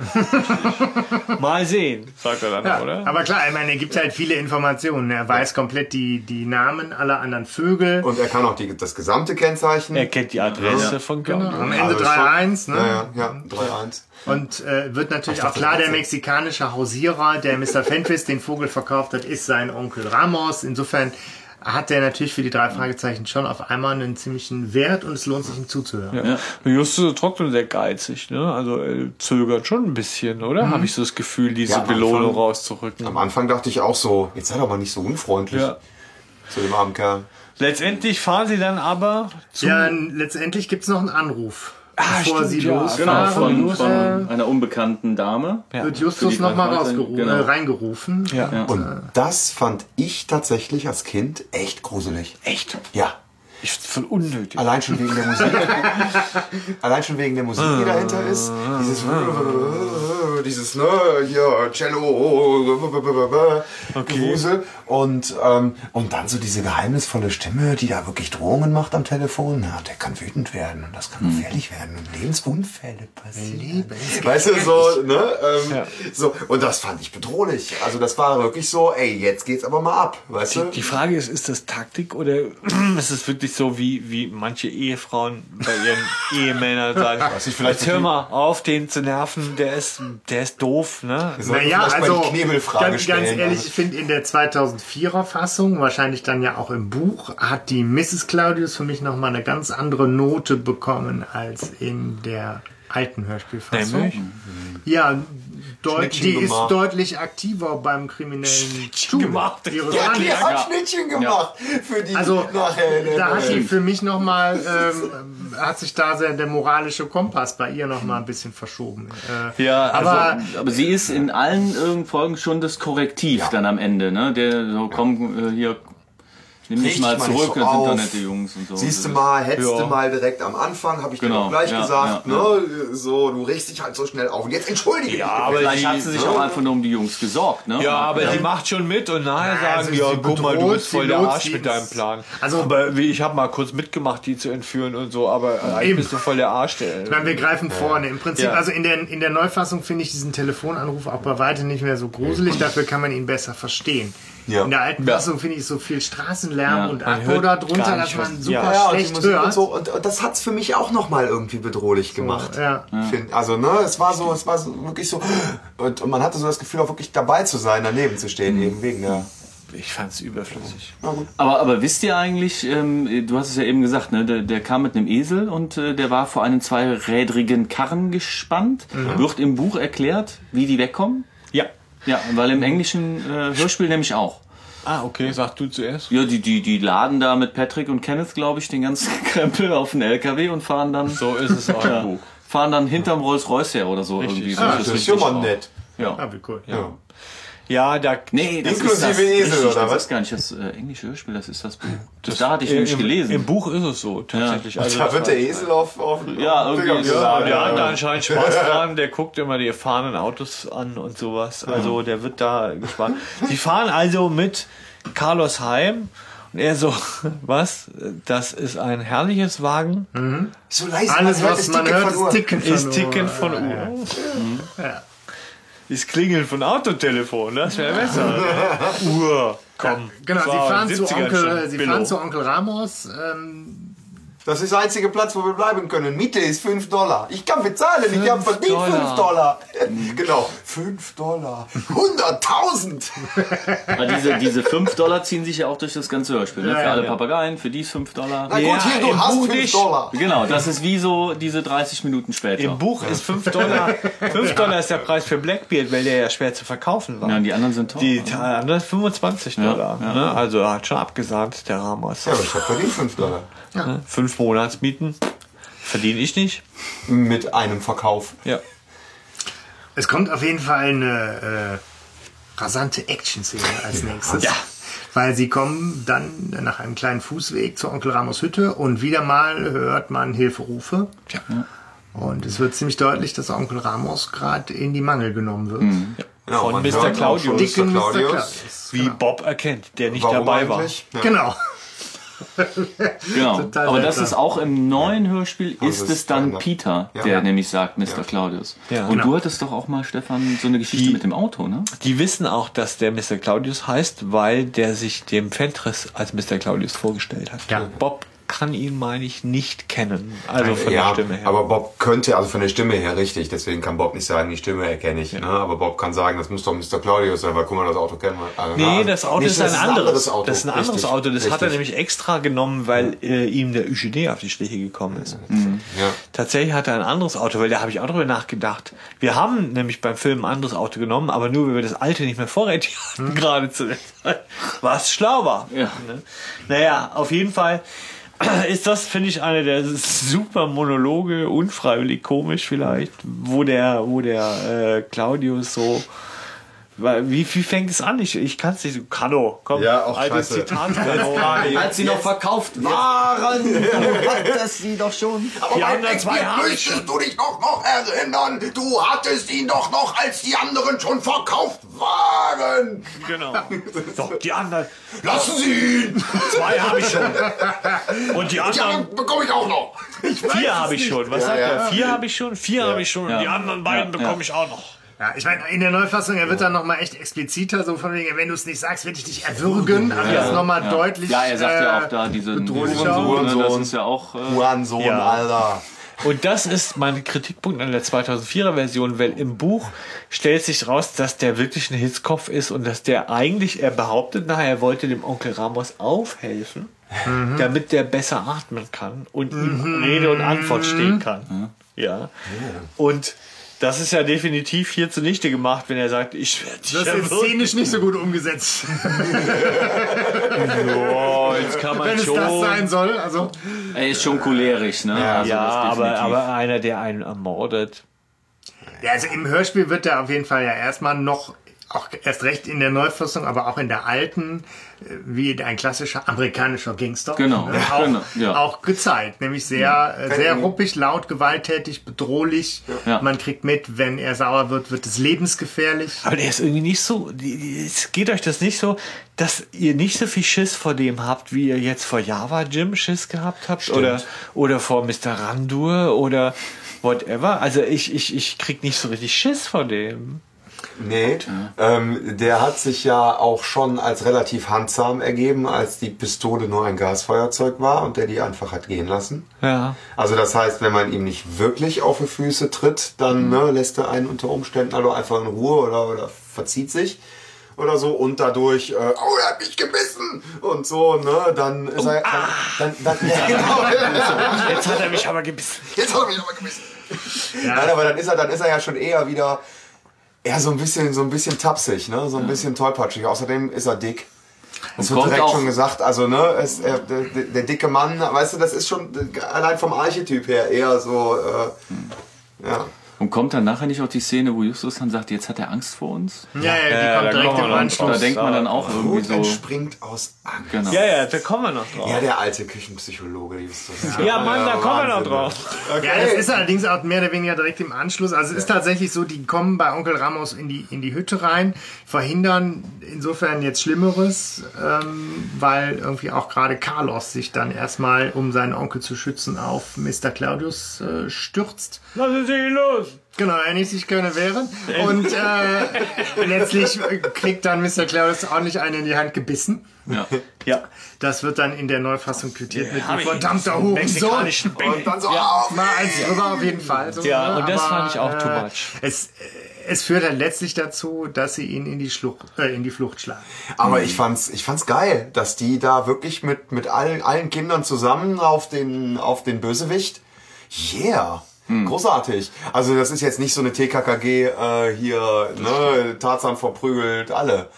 mal sehen, sagt er dann, Ja, oder? aber klar, ich meine, er gibt halt viele Informationen. Er weiß komplett die, die Namen aller anderen Vögel. Und er kann auch die, das gesamte Kennzeichen. er kennt die Adresse von Claudius. Am Ende Also 3-1, ne? Ja, ja, ja, 3-1. Und äh, wird natürlich Ich auch klar, der 13. mexikanische Hausierer, der Mr. Fenris den Vogel verkauft hat, ist sein Onkel Ramos. Insofern hat der natürlich für die drei Fragezeichen schon auf einmal einen ziemlichen Wert und es lohnt sich ihm zuzuhören. Ja. Justus ist trotzdem sehr geizig, ne? Also er zögert schon ein bisschen, oder? Habe ich so das Gefühl, diese Ja, Belohnung Anfang- rauszurücken. Am Anfang dachte ich auch so, jetzt sei doch mal nicht so unfreundlich Ja. zu dem armen Kerl. Letztendlich fahren sie dann aber zu. Ja, letztendlich gibt's noch einen Anruf. Ah, Bevor stimmt, sie ja. Genau, losfahren, von, äh, von einer unbekannten Dame. Ja. wird Justus nochmal Fragezeichen, genau. äh, reingerufen. ja. Ja. Und das fand ich tatsächlich als Kind echt gruselig. Echt? Ja. Ich voll unnötig. Allein schon wegen der Musik. Allein schon wegen der Musik, die dahinter ist. Dieses, dieses, ne, hier, Cello, Gewusel. Und, ähm, und dann so diese geheimnisvolle Stimme, die da wirklich Drohungen macht am Telefon. Ja, der kann wütend werden und das kann gefährlich werden und Lebensunfälle passieren. Weißt du, so, ne, ähm, Ja. so. Und das fand ich bedrohlich. Also das war wirklich so, ey, jetzt geht's aber mal ab, weißt du? Die Frage ist, ist das Taktik oder ist es wirklich so, wie, wie manche Ehefrauen bei ihren Ehemännern sagen, Weiß ich, vielleicht jetzt hör mal auf, den zu nerven, der ist, der ist doof, ne? Naja, also ganz, ganz ehrlich, ich finde in der 2004er Fassung, wahrscheinlich dann ja auch im Buch, hat die Mrs. Claudius für mich nochmal eine ganz andere Note bekommen als in der alten Hörspielfassung. Nämlich? Ja, deut Schnittchen die ist gemacht. deutlich aktiver beim kriminellen Tun. gemacht. Ihres Ja, die hat Schnittchen gemacht für die Also nachher. da hat die Neuen. für mich nochmal, ähm, hat sich da sehr der moralische Kompass bei ihr nochmal ein bisschen verschoben. Äh, Ja, also- aber Aber sie ist in allen irgendeinen Folgen schon das Korrektiv dann am Ende, ne? Der so komm äh, hier Nimm Richtig mal zurück, so das sind doch auf. nette Jungs und so. Siehst du mal, hättest Ja. du mal direkt am Anfang, habe ich dir Genau, doch gleich ja, gesagt, ja, ne? So, du regst dich halt so schnell auf. Und jetzt entschuldige Ja, dich. aber Vielleicht die, hat sie sich auch einfach nur um die Jungs gesorgt, ne? Ja, aber die macht schon mit und nachher Ja, sagen, also ja, sie guck mal, du bist voll der Arsch die mit deinem ins- Plan. Also- aber ich habe mal kurz mitgemacht, die zu entführen und so, aber eigentlich Eben. bist du voll der Arsch. Der, Ich meine, wir greifen vorne. Im Prinzip, Ja. also in der, in der Neufassung finde ich diesen Telefonanruf auch bei weitem nicht mehr so gruselig. Dafür kann man ihn besser verstehen. Ja. In der alten Ja. Fassung finde ich so viel Straßenlärm Ja. und Akku da drunter, dass man was- super Ja, Ja, und schlecht Musik hört. und so. Und, und das hat's für mich auch nochmal irgendwie bedrohlich gemacht. Ja. Find- Also, ne, es war so, es war so wirklich so, und, und man hatte so das Gefühl, auch wirklich dabei zu sein, daneben zu stehen, eben wegen der. ich fand's überflüssig. Aber, aber wisst ihr eigentlich, ähm, du hast es ja eben gesagt, ne, der, der kam mit einem Esel und äh, der war vor einen zweirädrigen Karren gespannt. Wird im Buch erklärt, wie die wegkommen? Ja. Weil im englischen äh, Hörspiel nämlich auch. Ah, okay, sag du zuerst. Ja, die, die, die laden da mit Patrick und Kenneth, glaube ich, den ganzen Krempel auf den LKW und fahren dann, So ist es auch ja, im Buch. fahren dann hinterm Rolls-Royce her oder so Richtig. irgendwie. Ah, Das ist schon mal nett. Ja. Ah, wie cool. Ja. Ja, da. Nee, das Inklusive ist das, Esel, richtig, oder das was? ist gar nicht das äh, englische Hörspiel, das ist das Buch. Das, da hatte ich nämlich im, gelesen. Im Buch ist es so, tatsächlich. Also Da das wird der Esel auf, auf Ja, auf irgendwie so. Ja, der hat da anscheinend Spaß dran, der guckt immer die fahrenden Autos an und sowas. Also der wird da gespannt. Sie fahren also mit Carlos heim und er so, was? Das ist ein herrliches Wagen. So leise, Alles, man hört was das man Ticken hört, von Uhr. ist Ticken von Ist Uhr. Ticken von Uhr. Ja. Ist Klingeln von Autotelefon, das wäre besser. ne? Uhr, komm. Genau, Das sie fahren, zu den 70ern Onkel, sie fahren zu Onkel Ramos. Ähm, Das ist der einzige Platz, wo wir bleiben können. Miete ist 5 Dollar. Ich kann bezahlen, ich habe verdient 5 Dollar. Dollar. genau, 5 Dollar. 100.000. Aber diese, diese 5 Dollar ziehen sich ja auch durch das ganze Hörspiel. Ne? Ja, Für alle ja. Papageien, für die ist 5 Dollar. Na gut, Ja, hier, du hast Buch 5 nicht. Dollar. Genau, das ist wie so diese 30 Minuten später. Im Buch ist 5 Dollar. 5 Dollar ist der Preis für Blackbeard, weil der ja schwer zu verkaufen war. Ja, und die anderen sind teuer. Die anderen 25 Dollar. ja. Ne? Also er hat schon abgesagt, der Ramos. Ja, aber ich habe verdient 5 Dollar. Ne? Fünf Monatsmieten verdiene ich nicht. Mit einem Verkauf. Ja. es kommt auf jeden Fall eine äh, rasante Action-Szene als nächstes. Ja. Weil sie kommen dann nach einem kleinen Fußweg zu Onkel Ramos Hütte und wieder mal hört man Hilferufe. ja. Und es wird ziemlich deutlich, dass Onkel Ramos gerade in die Mangel genommen wird. Ja, Von man Mr. Claudius. Mr. Claudius. Wie Bob erkennt, der nicht Warum dabei war. eigentlich? Ja. Genau. Genau. Total Aber das ist auch im neuen Hörspiel ist es dann. Peter, Ja. der Ja. nämlich sagt, Mr. Ja. Claudius. Ja. Und Genau. du hattest doch auch mal, Stefan, so eine Geschichte Die- mit dem Auto, ne? Die wissen auch, dass der Mr. Claudius heißt, weil der sich dem Fenris als Mr. Claudius vorgestellt hat. Ja. Bob kann ihn, meine ich, nicht kennen. Also von ja, der Stimme her. aber Bob könnte, also von der Stimme her richtig, deswegen kann Bob nicht sagen, die Stimme erkenne ich. Ne? Aber Bob kann sagen, das muss doch Mr. Claudius sein, weil guck mal, das Auto kennen wir. Also, Nee, das Auto nicht, ist ein anderes. Auto. Das ist ein anderes Richtig, Auto. Das hat er richtig. nämlich extra genommen, weil äh, ihm der UGD auf die Schliche gekommen ist. Ja. Tatsächlich hat er ein anderes Auto, weil da habe ich auch drüber nachgedacht. Wir haben nämlich beim Film ein anderes Auto genommen, aber nur, weil wir das alte nicht mehr vorrätig hatten, gerade zu. Was schlau war. Ja. Ne? Naja, auf jeden Fall ist das, finde ich, eine der super Monologe, unfreiwillig komisch vielleicht, wo der, wo der äh, Claudius so. Wie, wie fängt es an? Ich, ich kann es nicht. so- Kano, komm. Ja, auch altes scheiße. Zitat. Als sie noch verkauft waren, hattest sie doch schon. Aber Die anderen zwei möchtest du dich doch noch erinnern? Du hattest ihn doch noch, als die anderen schon verkauft waren. Genau. Doch, die anderen. Lassen Sie ihn! Zwei habe ich schon. Und die Die anderen. anderen bekomme ich auch noch. Ich Vier habe ich schon. Was Ja, sagt ja. er? Vier habe ich schon. Vier habe ich schon. Und Ja. die anderen beiden Ja, bekomme ja. ich auch noch. Ja, ich meine, in der Neufassung, er wird dann nochmal echt expliziter, so von wegen, wenn du es nicht sagst, werde ich dich erwürgen. Also das ist nochmal deutlich. Ja, er sagt ja äh, auch da diese. Hurensohn, ne, das ist ja auch. Äh, Hurensohn, Ja. Alter. Und das ist mein Kritikpunkt an der 2004er Version, weil im Buch stellt sich raus, dass der wirklich ein Hitzkopf ist und dass der eigentlich, er behauptet nachher, er wollte dem Onkel Ramos aufhelfen, damit der besser atmen kann und ihm Rede und Antwort stehen kann. Ja. Und das ist ja definitiv hier zunichte gemacht, wenn er sagt, ich werde dich Das ist szenisch nicht so gut umgesetzt, Oh, jetzt kann man wenn es schon. das sein soll. Also, er ist schon cholerisch, ne? Ja, Also ja, aber, aber einer, der einen ermordet. ja, also im Hörspiel wird er auf jeden Fall ja erstmal noch auch erst recht in der Neufassung, aber auch in der alten, äh, wie ein klassischer amerikanischer Gangster. Genau, Ne? Auch, genau, ja. auch gezeigt. Nämlich sehr, äh, sehr ruppig, laut, gewalttätig, bedrohlich. Ja. Man kriegt mit, wenn er sauer wird, wird es lebensgefährlich. Aber der ist irgendwie nicht so. Es geht euch das nicht so, dass ihr nicht so viel Schiss vor dem habt, wie ihr jetzt vor Java Jim Schiss gehabt habt oder oder vor Mr. Randur oder whatever. Also ich ich ich krieg nicht so richtig Schiss vor dem. Nee, ähm, der hat sich ja auch schon als relativ handsam ergeben, als die Pistole nur ein Gasfeuerzeug war und der die einfach hat gehen lassen. Ja. Also das heißt, wenn man ihm nicht wirklich auf die Füße tritt, dann ne, lässt er einen unter Umständen also einfach in Ruhe oder, oder verzieht sich oder so und dadurch, äh, oh, er hat mich gebissen und so, ne, dann ist er, dann, dann, dann ja, genau. Jetzt hat er mich aber gebissen. Jetzt hat er mich aber gebissen. Nein, aber dann ist er, dann ist er ja schon eher wieder, eher so ein bisschen, so ein bisschen tapsig, ne, so ein bisschen tollpatschig. Außerdem ist er dick. Es wird direkt schon gesagt, also ne, es, äh, der, der, dicke Mann, weißt du, das ist schon allein vom Archetyp her eher so, äh, ja. Und kommt dann nachher nicht auch die Szene, wo Justus dann sagt, jetzt hat er Angst vor uns? Ja, ja, die ja, kommt da direkt im noch Da Anschluss. denkt man dann auch irgendwie Wut so. entspringt aus Angst. Genau. Ja, ja, da kommen wir noch drauf. Ja, der alte Küchenpsychologe, Justus. Ja, Mann, da kommen wir noch drauf. Ja, das ist allerdings auch mehr oder weniger direkt im Anschluss. Also es ist tatsächlich so, die kommen bei Onkel Ramos in die, in die Hütte rein, verhindern insofern jetzt Schlimmeres, ähm, weil irgendwie auch gerade Carlos sich dann erstmal, um seinen Onkel zu schützen, auf Mr. Claudius äh, stürzt. Lassen Sie ihn los. Genau, er nicht sich können wehren. Und äh, letztlich kriegt dann Mr. Claudius ordentlich einen in die Hand gebissen. Ja. Ja. Das wird dann in der Neufassung quittiert mit hab dem ich verdammter Hurensohn. Und dann so, auf! Mal eins drüber auf jeden Fall. So, Ja, ne? und das Aber, fand ich auch too äh, much. Es, äh, es führt dann letztlich dazu, dass sie ihn in die, Schlucht, äh, in die Flucht schlagen. Aber ich fand's, ich fand's geil, dass die da wirklich mit, mit allen, allen Kindern zusammen auf den, auf den Bösewicht. Yeah. Großartig. Also das ist jetzt nicht so eine TKKG äh, hier, ne, Tarzan verprügelt alle.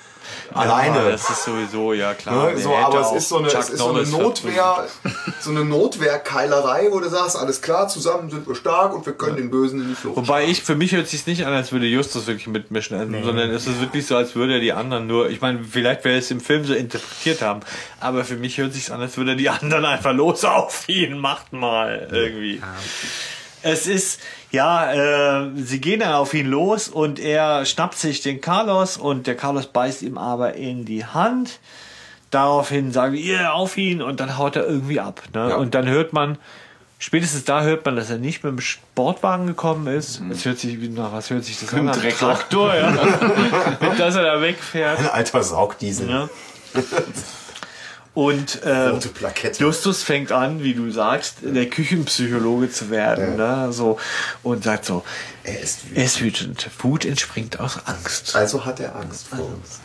Alleine. Ja, das ist sowieso, ja klar. Ne, so, aber es ist so eine, Chuck es ist so eine Notwehr, so eine Notwehrkeilerei, wo du sagst, alles klar, zusammen sind wir stark und wir können den Bösen in die Flucht. Wobei ich, für mich hört sich nicht an, als würde Justus wirklich mitmischen, sondern es ist wirklich so, als würde er die anderen nur, ich meine, vielleicht wäre es im Film so interpretiert haben, aber für mich hört sich an, als würde er die anderen einfach los auf ihn, macht mal irgendwie. Es ist, ja, äh, sie gehen dann auf ihn los und er schnappt sich den Carlos und der Carlos beißt ihm aber in die Hand. Daraufhin sagen die, yeah, auf ihn und dann haut er irgendwie ab. Ne? Ja. Und dann hört man, spätestens da hört man, dass er nicht mit dem Sportwagen gekommen ist. Es hört sich, wie- na, was hört sich das an? dem Nach Trecker. Traktor, ja. Mit dass er da wegfährt. Ein alter Saugdiesel. Ne? Und ähm. Justus fängt an, wie du sagst, der Küchenpsychologe zu werden. Ne? So, und sagt so, Er ist wütend. er ist wütend. Wut entspringt aus Angst. Also hat er Angst vor uns.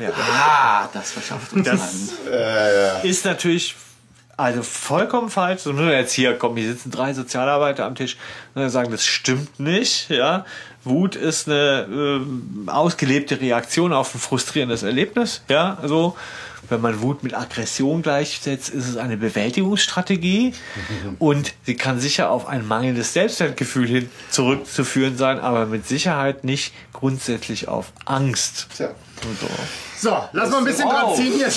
Ja. Ah, das verschafft uns Das einen. ist natürlich also vollkommen falsch. So, nur jetzt hier, komm, hier sitzen drei Sozialarbeiter am Tisch und dann sagen, das stimmt nicht. Ja, Wut ist eine ähm, ausgelebte Reaktion auf ein frustrierendes Erlebnis. Ja, so. Wenn man Wut mit Aggression gleichsetzt, ist es eine Bewältigungsstrategie und sie kann sicher auf ein mangelndes Selbstwertgefühl hin zurückzuführen sein, aber mit Sicherheit nicht grundsätzlich auf Angst. Tja. So. Lass mal ein bisschen dran ziehen hier.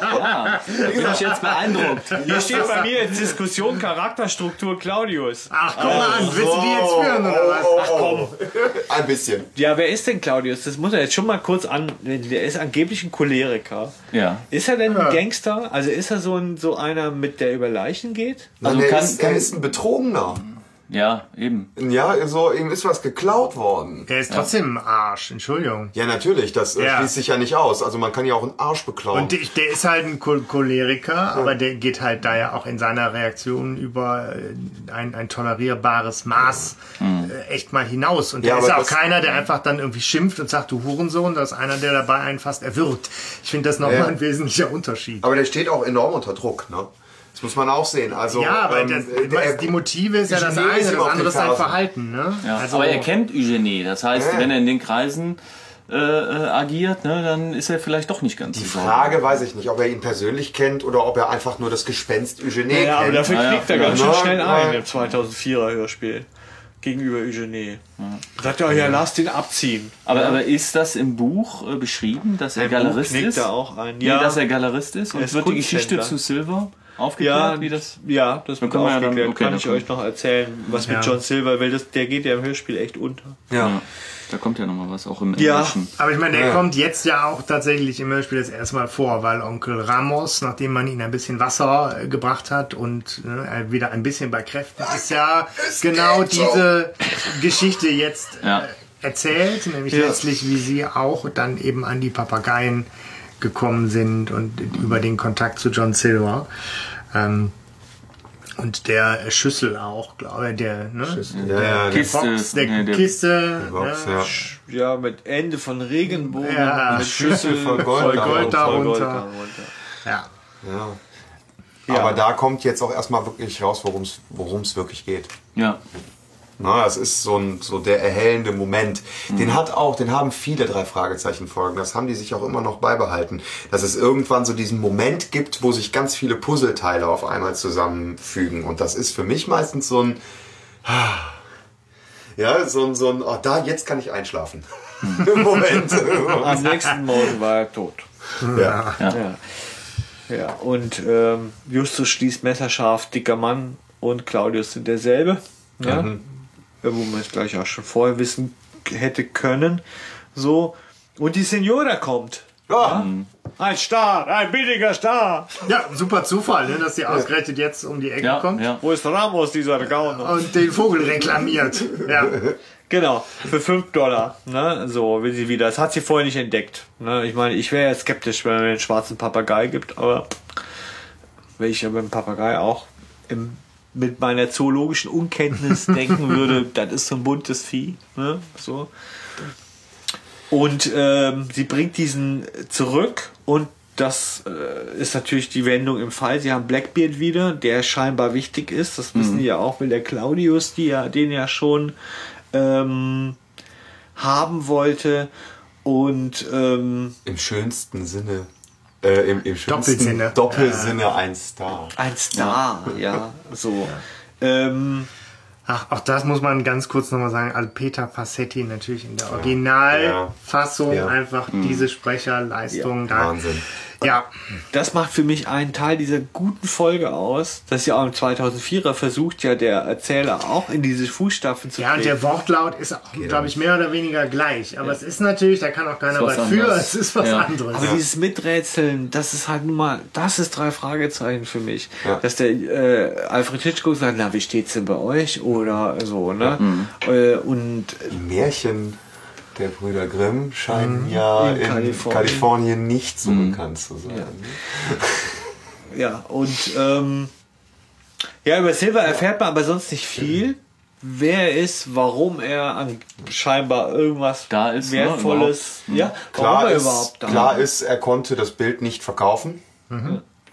Ja, bin ich jetzt beeindruckt. Hier steht bei mir jetzt Diskussion Charakterstruktur Claudius. Ach, guck mal an. Willst du die jetzt führen oder was? Ach komm. Ein bisschen. Ja, wer ist denn Claudius? Das muss er jetzt schon mal kurz an. Der ist angeblich ein Choleriker. Ja. Ist er denn ein Gangster? Also ist er so, ein, so einer, mit der über Leichen geht? Also Nein, er, kann- ist, er ist ein Betrogener. Ja, eben. Ja, so, ihm ist was geklaut worden. Er ist trotzdem ein Arsch, Entschuldigung. Ja, natürlich, das Ja. schließt sich ja nicht aus. Also man kann ja auch einen Arsch beklauen. Und der, der ist halt ein Chol- Choleriker, aber der geht halt da ja auch in seiner Reaktion über äh, ein, ein tolerierbares Maß äh, echt mal hinaus. Und der Ja, ist ja auch keiner, der einfach dann irgendwie schimpft und sagt, du Hurensohn, das ist einer, der dabei einen fast erwürgt. Ich finde das nochmal Ja. ein wesentlicher Unterschied. Aber der steht auch enorm unter Druck, ne? Das muss man auch sehen. Also, ja, aber ähm, das, der- die Motive ist ja das Eugenie eine, das andere ist sein. Verhalten. Ne? Ja. Also, Aber er kennt Eugenie. Das heißt, Ja. wenn er in den Kreisen äh, äh, agiert, ne, dann ist er vielleicht doch nicht ganz Die Frage weiß ich nicht, ob er ihn persönlich kennt oder ob er einfach nur das Gespenst Eugenie Ja, aber kennt. dafür Ja, ja, kriegt er ja. ganz schön Ja, schnell ja. ein im 2004er Hörspiel. gegenüber Eugenie. Sagt er, ja, lass den abziehen. Aber, aber ist das im Buch äh, beschrieben, dass er Im Buch Galerist knickt ist? er auch ein. Nee, Ja. dass er Galerist ist? Und Er ist wird die Geschichte zu Silver Ja, aufgeklärt? wie das? ja, das wird wir ja dann- aufgeklärt. okay, Kann dann ich euch noch erzählen, was Ja. mit John Silver, weil das, der geht ja im Hörspiel echt unter. Ja. Da kommt ja nochmal was, auch im Ja. Englischen. Aber ich meine, der kommt jetzt ja auch tatsächlich im Hörspiel das erste Mal vor, weil Onkel Ramos, nachdem man ihn ein bisschen Wasser äh, gebracht hat und ne, er wieder ein bisschen bei Kräften ist, ja genau geht so. diese Geschichte jetzt Ja. äh, erzählt, nämlich Ja. letztlich, wie sie auch dann eben an die Papageien gekommen sind und über den Kontakt zu John Silver. Ähm, und der Schüssel auch, glaube ich, der, ne? Ja, ja, der Kiste, Box, der nee, der- Kiste, Box, ne? ja. Ja, mit Ende von Regenbogen, Ja. mit Schüssel Voll Gold voll darunter. Gold voll Gold darunter. darunter. Ja. Ja. Ja. Aber da kommt jetzt auch erstmal wirklich raus, worum es wirklich geht. Ja. Na, das ist so, ein, so der erhellende Moment. Mhm. Den hat auch, den haben viele drei Fragezeichen Folgen. Das haben die sich auch immer noch beibehalten, dass es irgendwann so diesen Moment gibt, wo sich ganz viele Puzzleteile auf einmal zusammenfügen. Und das ist für mich meistens so ein, ja, so ein, so ein, oh, da jetzt kann ich einschlafen. Moment. Am nächsten Morgen war er tot. ja. Ja. Ja, und ähm, Justus schließt messerscharf, dicker Mann und Claudius sind derselbe. Ja? Mhm. Wo man es gleich auch schon vorher wissen hätte können. So. Und die Signora kommt. Ja. Ein Star, ein billiger Star. Ja, super Zufall, ne, dass die ausgerechnet jetzt um die Ecke Ja, kommt ja. Wo ist Ramos, dieser Gauner? und den Vogel reklamiert. Ja. Genau, für 5 Dollar. Ne? So will sie wieder. Das hat sie vorher nicht entdeckt. Ne? Ich meine, ich wäre ja skeptisch, wenn es einen schwarzen Papagei gibt, aber wenn ich ja beim Papagei auch im, mit meiner zoologischen Unkenntnis denken würde, das ist so ein buntes Vieh. Ne? So. Und ähm, sie bringt diesen zurück und das äh, ist natürlich die Wendung im Fall. Sie haben Blackbeard wieder, der scheinbar wichtig ist. Das wissen die ja auch, weil der Claudius die ja, den ja schon ähm, haben wollte. Und ähm, Im schönsten Sinne, äh, im, im Doppelsinne. Doppelsinne ein Star. ein Star, ja, so. Ähm, Ach, auch das muss man ganz kurz nochmal sagen. Also Peter Passetti natürlich in der Originalfassung Ja. einfach diese Sprecherleistung da. Wahnsinn. Ja, das macht für mich einen Teil dieser guten Folge aus. Das ist ja auch im 2004er versucht ja der Erzähler auch in diese Fußstapfen zu ja, und der Wortlaut ist, glaube ich, mehr oder weniger gleich. Aber es ist natürlich, da kann auch keiner was was für, anderes. es ist was Ja. anderes. Aber dieses Miträtseln, das ist halt nun mal, das ist drei Fragezeichen für mich. Ja. Dass der äh, Alfred Hitchcock sagt, na, wie steht's denn bei euch? Oder so, ne? Äh, und Die Märchen der Brüder Grimm scheinen ja In in, Kalifornien. Kalifornien. nicht so bekannt zu sein. ja, und ähm, ja, über Silver erfährt man aber sonst nicht viel. Wer er ist, warum er an scheinbar irgendwas Da ist, ne, Wertvolles, ja, warum Klar, er ist, überhaupt da klar ist, er konnte das Bild nicht verkaufen.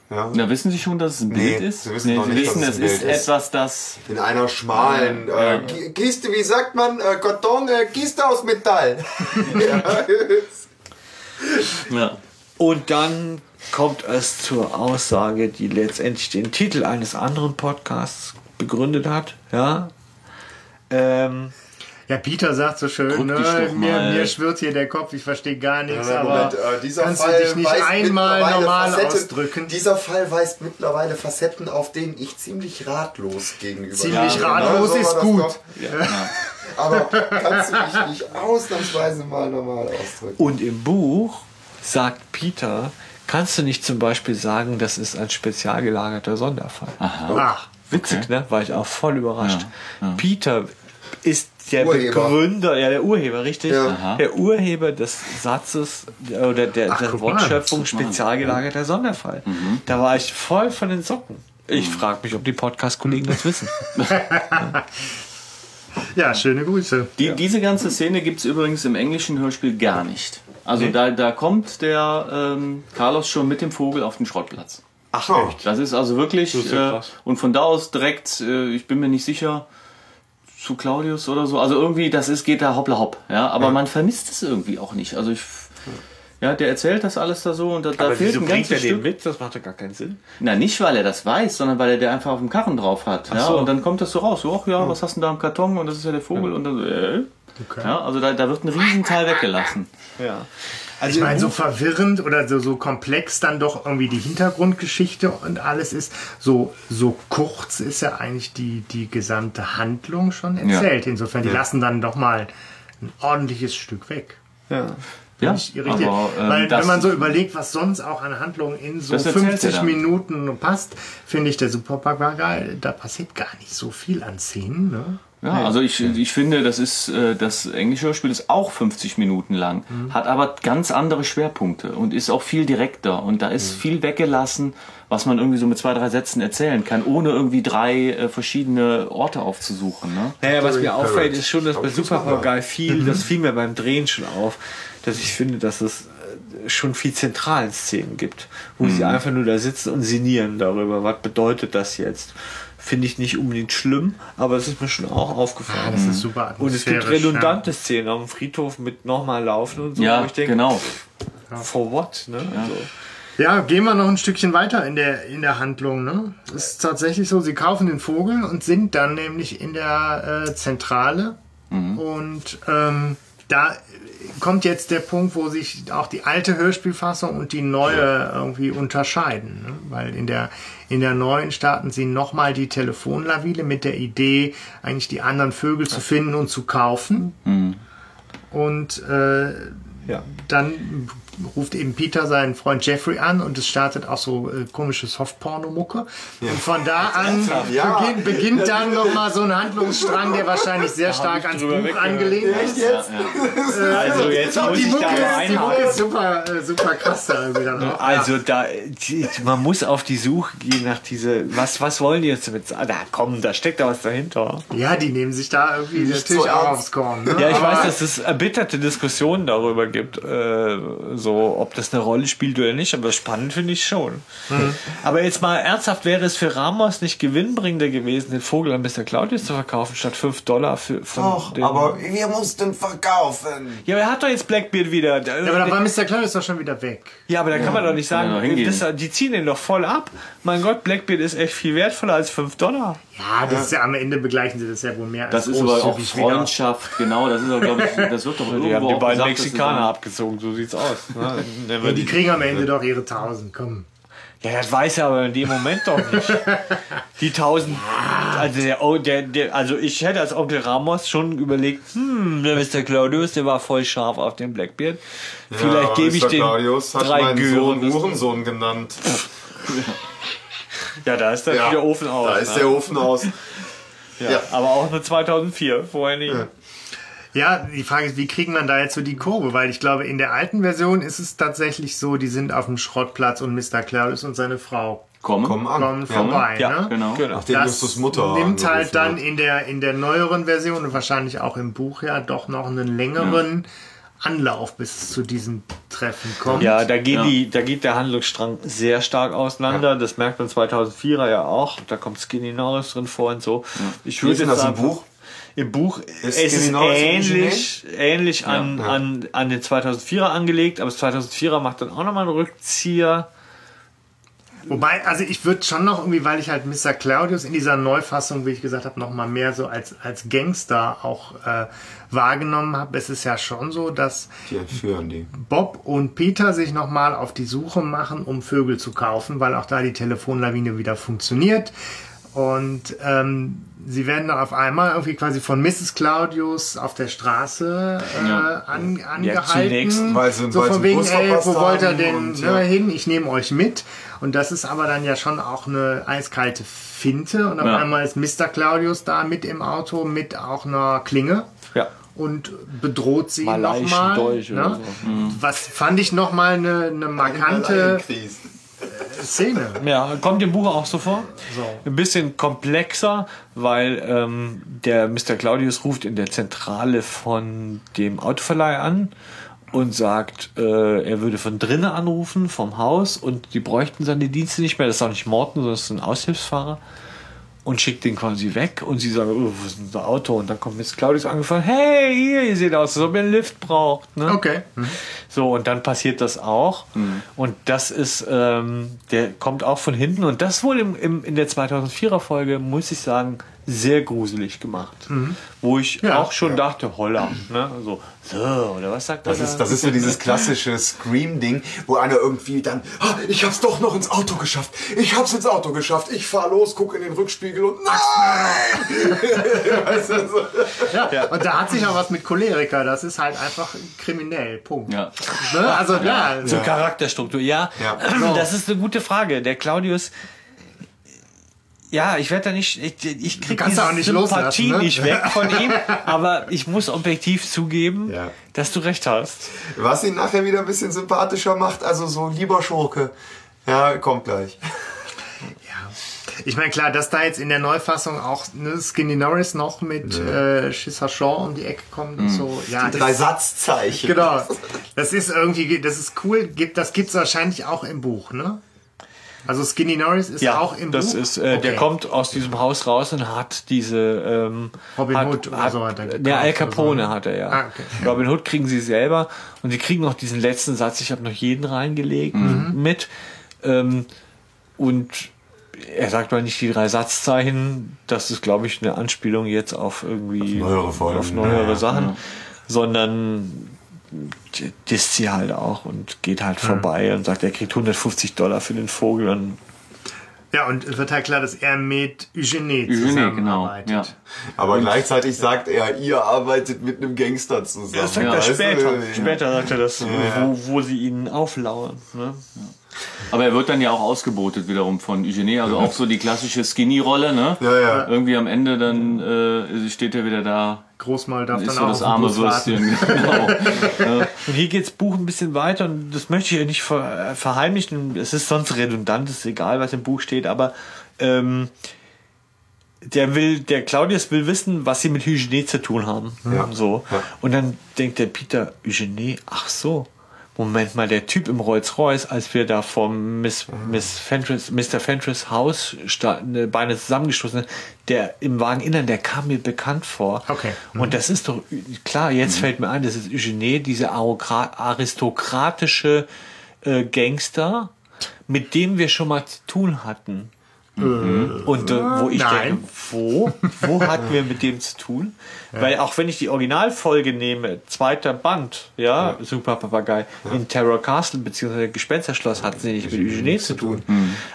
Ja. Na, wissen Sie schon, dass es ein Nee, Bild ist? Sie wissen noch nicht, wissen, dass es ist ist. etwas, das. In einer schmalen äh, Ki- Kiste, wie sagt man, äh, Karton, äh, Kiste aus Metall. ja. Ja. Und dann kommt es zur Aussage, die letztendlich den Titel eines anderen Podcasts begründet hat. Ja. Ähm, Ja, Peter sagt so schön, ne, mir, mir schwirrt hier der Kopf, ich verstehe gar nichts, Ja, aber Moment, äh, dieser kannst Fall du dich nicht weist einmal mittlerweile normal Facetten, ausdrücken? Dieser Fall weist mittlerweile Facetten, auf denen ich ziemlich ratlos gegenüber Ziemlich stehe. ratlos so war ist gut. doch. Aber kannst du dich nicht ausnahmsweise mal normal ausdrücken? und im Buch sagt Peter, kannst du nicht zum Beispiel sagen, das ist ein spezial gelagerter Sonderfall. Ach, Witzig, Okay. ne? War ich auch voll überrascht. Peter ist der Urheber. Begründer, ja, der Urheber, richtig. Ja. Der Urheber des Satzes oder der, Ach, der. Wortschöpfung spezial gelagerter Sonderfall. Da war ich voll von den Socken. Ich frage mich, ob die Podcast-Kollegen das wissen. ja, schöne Grüße. Die, Diese ganze Szene gibt es übrigens im englischen Hörspiel gar nicht. Also da, da kommt der ähm, Carlos schon mit dem Vogel auf den Schrottplatz. Ach, Oh. echt? Das ist also wirklich. ist ja äh, und von da aus direkt, äh, ich bin mir nicht sicher, zu Claudius oder so. Also irgendwie, das ist, geht da hoppla hopp. Ja, aber man vermisst es irgendwie auch nicht. Also ich. Ja, der erzählt das alles da so und da, da fehlt wieso ein bringt ganzes er den Stück. mit? Das macht doch gar keinen Sinn. Na, nicht weil er das weiß, sondern weil er der einfach auf dem Karren drauf hat. Ja, so. und dann kommt das so raus. So, ach ja, was hast du denn da im Karton? Und das ist ja der Vogel. Und dann, äh, ja, also da, da wird ein Riesenteil weggelassen. Ja. Ich meine, so verwirrend oder so, so komplex dann doch irgendwie die Hintergrundgeschichte und alles ist, so, so kurz ist ja eigentlich die, die gesamte Handlung schon erzählt. Insofern, die lassen dann doch mal ein ordentliches Stück weg. ja. Ja, Nicht irritiert. aber, ähm, Weil wenn man so überlegt, was sonst auch an Handlungen in so Das erzählt er 50 dann. Minuten passt, finde ich der Superpapagei, da passiert gar nicht so viel an Szenen. Ne? Ja, also ich, ich finde, das ist äh, das englische Hörspiel ist auch 50 Minuten lang, hat aber ganz andere Schwerpunkte und ist auch viel direkter und da ist viel weggelassen, was man irgendwie so mit zwei, drei Sätzen erzählen kann, ohne irgendwie drei äh, verschiedene Orte aufzusuchen. Ne? Naja, was mir auffällt, ist schon, dass bei wir. Superpapagei viel, das fiel mir beim Drehen schon auf, dass ich finde, dass es äh, schon viel zentralen Szenen gibt, wo sie einfach nur da sitzen und sinnieren darüber, was bedeutet das jetzt. Finde ich nicht unbedingt schlimm, aber es ist mir schon auch aufgefallen. Ah, das ist super und es gibt redundante Szenen auf dem Friedhof mit nochmal laufen und so. Ja, wo ich denke, genau. For what? Ne? Also, Ja, gehen wir noch ein Stückchen weiter in der, in der Handlung. Ne? Es ist tatsächlich so, sie kaufen den Vogel und sind dann nämlich in der äh, Zentrale. Und ähm, da kommt jetzt der Punkt, wo sich auch die alte Hörspielfassung und die neue irgendwie unterscheiden. Ne? Weil in der, in der neuen starten sie nochmal die Telefonlawine mit der Idee, eigentlich die anderen Vögel zu finden und zu kaufen. Und äh, ja. dann ruft eben Peter seinen Freund Jeffrey an und es startet auch so äh, komische Softporno-Mucke. Und von da an Ja. beginnt, beginnt dann nochmal so ein Handlungsstrang, der wahrscheinlich sehr stark ans Buch angelehnt ist. Also jetzt muss die ich Mucke da ist, die. Mucke ist super, äh, super krass da irgendwie dann auch. Also da, die, man muss auf die Suche gehen nach diese, was, was wollen die jetzt damit sagen? Da komm, da steckt da was dahinter. Ja, die nehmen sich da irgendwie natürlich so auch aufs Korn. Ne? Ja, ich Aber- weiß, dass es erbitterte Diskussionen darüber gibt, äh, so ob das eine Rolle spielt oder nicht, aber spannend finde ich schon. Aber jetzt mal ernsthaft, wäre es für Ramos nicht gewinnbringender gewesen, den Vogel an Mr. Claudius zu verkaufen, statt 5 Dollar für von Doch, den- aber wir mussten verkaufen. Ja, aber er hat doch jetzt Blackbeard wieder. Ja, aber da war Mr. Claudius doch schon wieder weg. Ja, aber da kann man doch nicht sagen, ja das, die ziehen den doch voll ab. Mein Gott, Blackbeard ist echt viel wertvoller als 5 Dollar. Ja, das ist ja am Ende begleichen sie das ja wohl mehr Das als ist aber auch großzügig wieder. Freundschaft, genau, das ist auch, glaube ich, das wird doch irgendwo Die haben die beiden gesagt, Mexikaner abgezogen, so sieht's aus. Ne? Ja, die kriegen am Ende doch ihre 1000, komm. Ja, das weiß er aber in dem Moment doch nicht. Die 1000. Also, der, der, der, also ich hätte als Onkel Ramos schon überlegt, hm, der Mr. Claudius, der war voll scharf auf den Blackbeard. Vielleicht Ja, gebe ich Mr. den Claudius hat drei meinen Sohn Gören. Hurensohn genannt. Ja, da ist dann Ja, der Ofen aus. Da ist ne? der Ofen aus. ja. ja. Aber auch nur 2004, vorher nicht. Ja, die Frage ist, wie kriegt man da jetzt so die Kurve? Weil ich glaube, in der alten Version ist es tatsächlich so, die sind auf dem Schrottplatz und Mr. Claudius und seine Frau Kommen. Komm an. kommen vorbei. Ja, ne? Genau. Genau. Nachdem Justus Mutter nimmt halt dann hat. in der, in der neueren Version und wahrscheinlich auch im Buch ja doch noch einen längeren Anlauf, bis es zu diesem Treffen kommt. Ja, da, geht Ja. Die, da geht der Handlungsstrang sehr stark auseinander. Das merkt man 2004er ja auch. Da kommt Skinny Norris drin vor und so. Ich Wie ist denn das im Buch? Im Buch Ist es ist ähnlich, ähnlich an, Ja. An, an den 2004er angelegt, aber das 2004er macht dann auch nochmal einen Rückzieher. Wobei, also ich würde schon noch irgendwie, weil ich halt Mr. Claudius in dieser Neufassung, wie ich gesagt habe, noch mal mehr so als, als Gangster auch äh, wahrgenommen habe. Es ist ja schon so, dass Die entführen die. Bob und Peter sich nochmal auf die Suche machen, um Vögel zu kaufen, weil auch da die Telefonlawine wieder funktioniert. Und ähm, sie werden dann auf einmal irgendwie quasi von Mrs. Claudius auf der Straße äh, Ja. an, Ja, angehalten. zunächst, weil sie- so weil von wegen, ey, wo wollt ihr denn und, ne, ja. hin? Ich nehme euch mit. Und das ist aber dann ja schon auch eine eiskalte Finte. Und auf Ja. einmal ist Mr. Claudius da mit im Auto mit auch einer Klinge Ja. und bedroht sie nochmal. Ne? so. Was fand ich nochmal eine, eine markante. Szene. Ja, kommt im Buch auch so vor. Ein bisschen komplexer, weil ähm, der Mr. Claudius ruft in der Zentrale von dem Autoverleih an und sagt, äh, er würde von drinnen anrufen, vom Haus, und die bräuchten seine Dienste nicht mehr. Das ist auch nicht Morten, sondern das ist ein Aushilfsfahrer. Und schickt den quasi weg und sie sagen, oh, wo ist unser Auto? Und dann kommt Miss Claudius angefahren, hey, hier, ihr seht aus, als ob ihr einen Lift braucht. Ne? Okay. So, und dann passiert das auch. Und das ist, ähm, der kommt auch von hinten. Und das wohl im, im, in der 2004er Folge, muss ich sagen, sehr gruselig gemacht. Wo ich Ja. auch schon dachte, holla. Ne? So, so, oder was sagt Das er ist, da? das ist so dieses klassische Scream-Ding, wo einer irgendwie dann, ah, ich hab's doch noch ins Auto geschafft. Ich hab's ins Auto geschafft. Ich fahr los, guck in den Rückspiegel und nein! weißt du, so. Ja. Und da hat sich auch was mit Choleriker. Das ist halt einfach kriminell. Punkt. Ja. Ne? Also ja. Zur Charakterstruktur, ja. Ja. Das ist eine gute Frage. Der Claudius. Ja, ich werde da nicht, ich, ich krieg kannst diese auch nicht Sympathie loslassen, ne? nicht weg von ihm, aber ich muss objektiv zugeben, Ja. dass du recht hast. Was ihn nachher wieder ein bisschen sympathischer macht, also so lieber Schurke. Ja, kommt gleich. Ich meine, klar, dass da jetzt in der Neufassung auch ne, Skinny Norris noch mit äh, Shissa Shaw um die Ecke kommt und so. Ja, Die drei ist, Satzzeichen. genau. Das ist irgendwie, das ist cool. Gibt, das gibt's wahrscheinlich auch im Buch, ne? Also Skinny Norris ist Ja, auch im das Buch. ist, äh, der Okay. kommt aus diesem Haus raus und hat diese ähm, Robin hat, Hood oder hat, so hat er Der Al gekauft Capone so. hat er ja. Ah, okay. Robin Hood kriegen sie selber und sie kriegen noch diesen letzten Satz, ich habe noch jeden reingelegt Mhm. mit. Ähm, und er sagt mal nicht die drei Satzzeichen, das ist, glaube ich, eine Anspielung jetzt auf irgendwie Auf neuere Folgen. auf neuere Ja, Sachen, sondern disst sie halt auch und geht halt Mhm. vorbei und sagt, er kriegt 150 Dollar für den Vogel und Ja, und es wird halt klar, dass er mit Eugenie genau. zusammenarbeitet. Ja. Aber gleichzeitig sagt er, ihr arbeitet mit einem Gangster zusammen. Das sagt er Weißt du? später. Ja. Später sagt er das, wo, wo sie ihn auflauern. Ne? Aber er wird dann ja auch ausgebotet wiederum von Eugenie, also auch so die klassische Skinny-Rolle, ne? Ja, ja. Irgendwie am Ende dann äh, steht er wieder da, Großmal darf ist dann so auch das arme. Würstchen. Genau. Und hier geht's Buch ein bisschen weiter und das möchte ich ja nicht ver verheimlichen. Es ist sonst redundant, ist egal, was im Buch steht, aber ähm, der will, der Claudius will wissen, was sie mit Hygiene zu tun haben. Ja. So. Ja. Und dann denkt der Peter, Hygiene, ach so. Moment mal, der Typ im Rolls-Royce, als wir da vom Miss, Miss Fenris, Mr. Fenris Haus sta- ne, beinahe zusammengestoßen sind, der im Wageninnern, der kam mir bekannt vor. Okay. Und das ist doch klar, jetzt fällt mir ein, das ist Eugenie, diese arokra- aristokratische äh, Gangster, mit dem wir schon mal zu tun hatten. Und äh, wo ich nein. denke, wo? Wo hatten wir mit dem zu tun? Weil auch wenn ich die Originalfolge nehme, zweiter Band, ja, Super Papagei, in Terror Castle bzw. Gespensterschloss hat sie nicht mit Eugenie zu tun.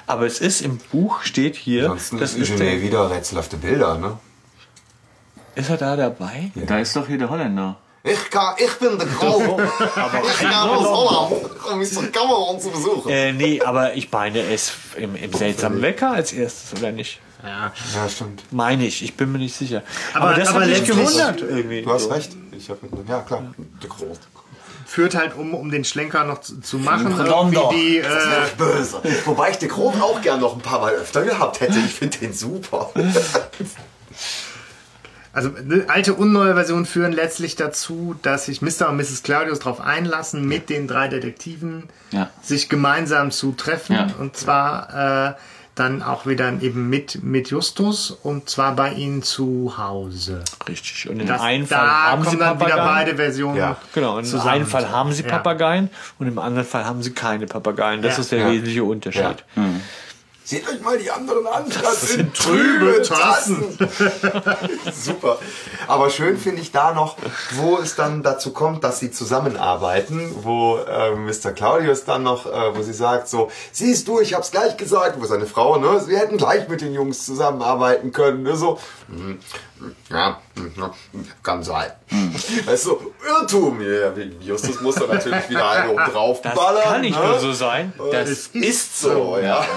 Aber es ist im Buch, steht hier, Ansonsten das ist Eugenie der, wieder rätselhafte Bilder, ne? ist er da dabei? Da ist doch hier der Holländer. Ich, kann, ich bin der Grau. ich kam aus Holland, um Mr. Cameron zu besuchen. Äh, nee, aber ich meine, ist im, im seltsamen Wecker als erstes, oder nicht? Ja. Ja, stimmt. Meine ich, ich bin mir nicht sicher. Aber, Aber- das aber hat mich gewundert irgendwie. Du hast recht. Ich hab mit, ja, klar. Der Grau. Führt halt, um, um den Schlenker noch zu, zu machen, irgendwie die, Das ist äh, böse. Wobei ich den Grot auch gern noch ein paar Mal öfter gehabt hätte. Ich finde den super. also eine alte und neue Version führen letztlich dazu, dass sich Mr. und Mrs. Claudius darauf einlassen, mit den drei Detektiven Ja. sich gemeinsam zu treffen. Ja. Und zwar äh, dann auch wieder eben mit, mit Justus und zwar bei ihnen zu Hause. Richtig. Und in Das, einem Fall da haben sie kommen dann wieder Papageien. beide Versionen. Ja. Genau, in zusammen. einem Fall haben sie Ja. Papageien und im anderen Fall haben sie keine Papageien. Das Ja. ist der Ja. wesentliche Unterschied. Seht euch mal die anderen an. Das sind trübe trübe Tassen. Super. Aber schön finde ich da noch, wo es dann dazu kommt, dass sie zusammenarbeiten, wo äh, Mr. Claudius dann noch, äh, wo sie sagt so, siehst du, ich hab's gleich gesagt, wo seine Frau, ne, wir hätten gleich mit den Jungs zusammenarbeiten können, ne, so, hm, ja, hm, ja, kann sein. Weißt du, Irrtum, ja, Justus muss da natürlich wieder eine oben drauf Das ballern. kann nicht ne? nur so sein. Das Es ist so, ja.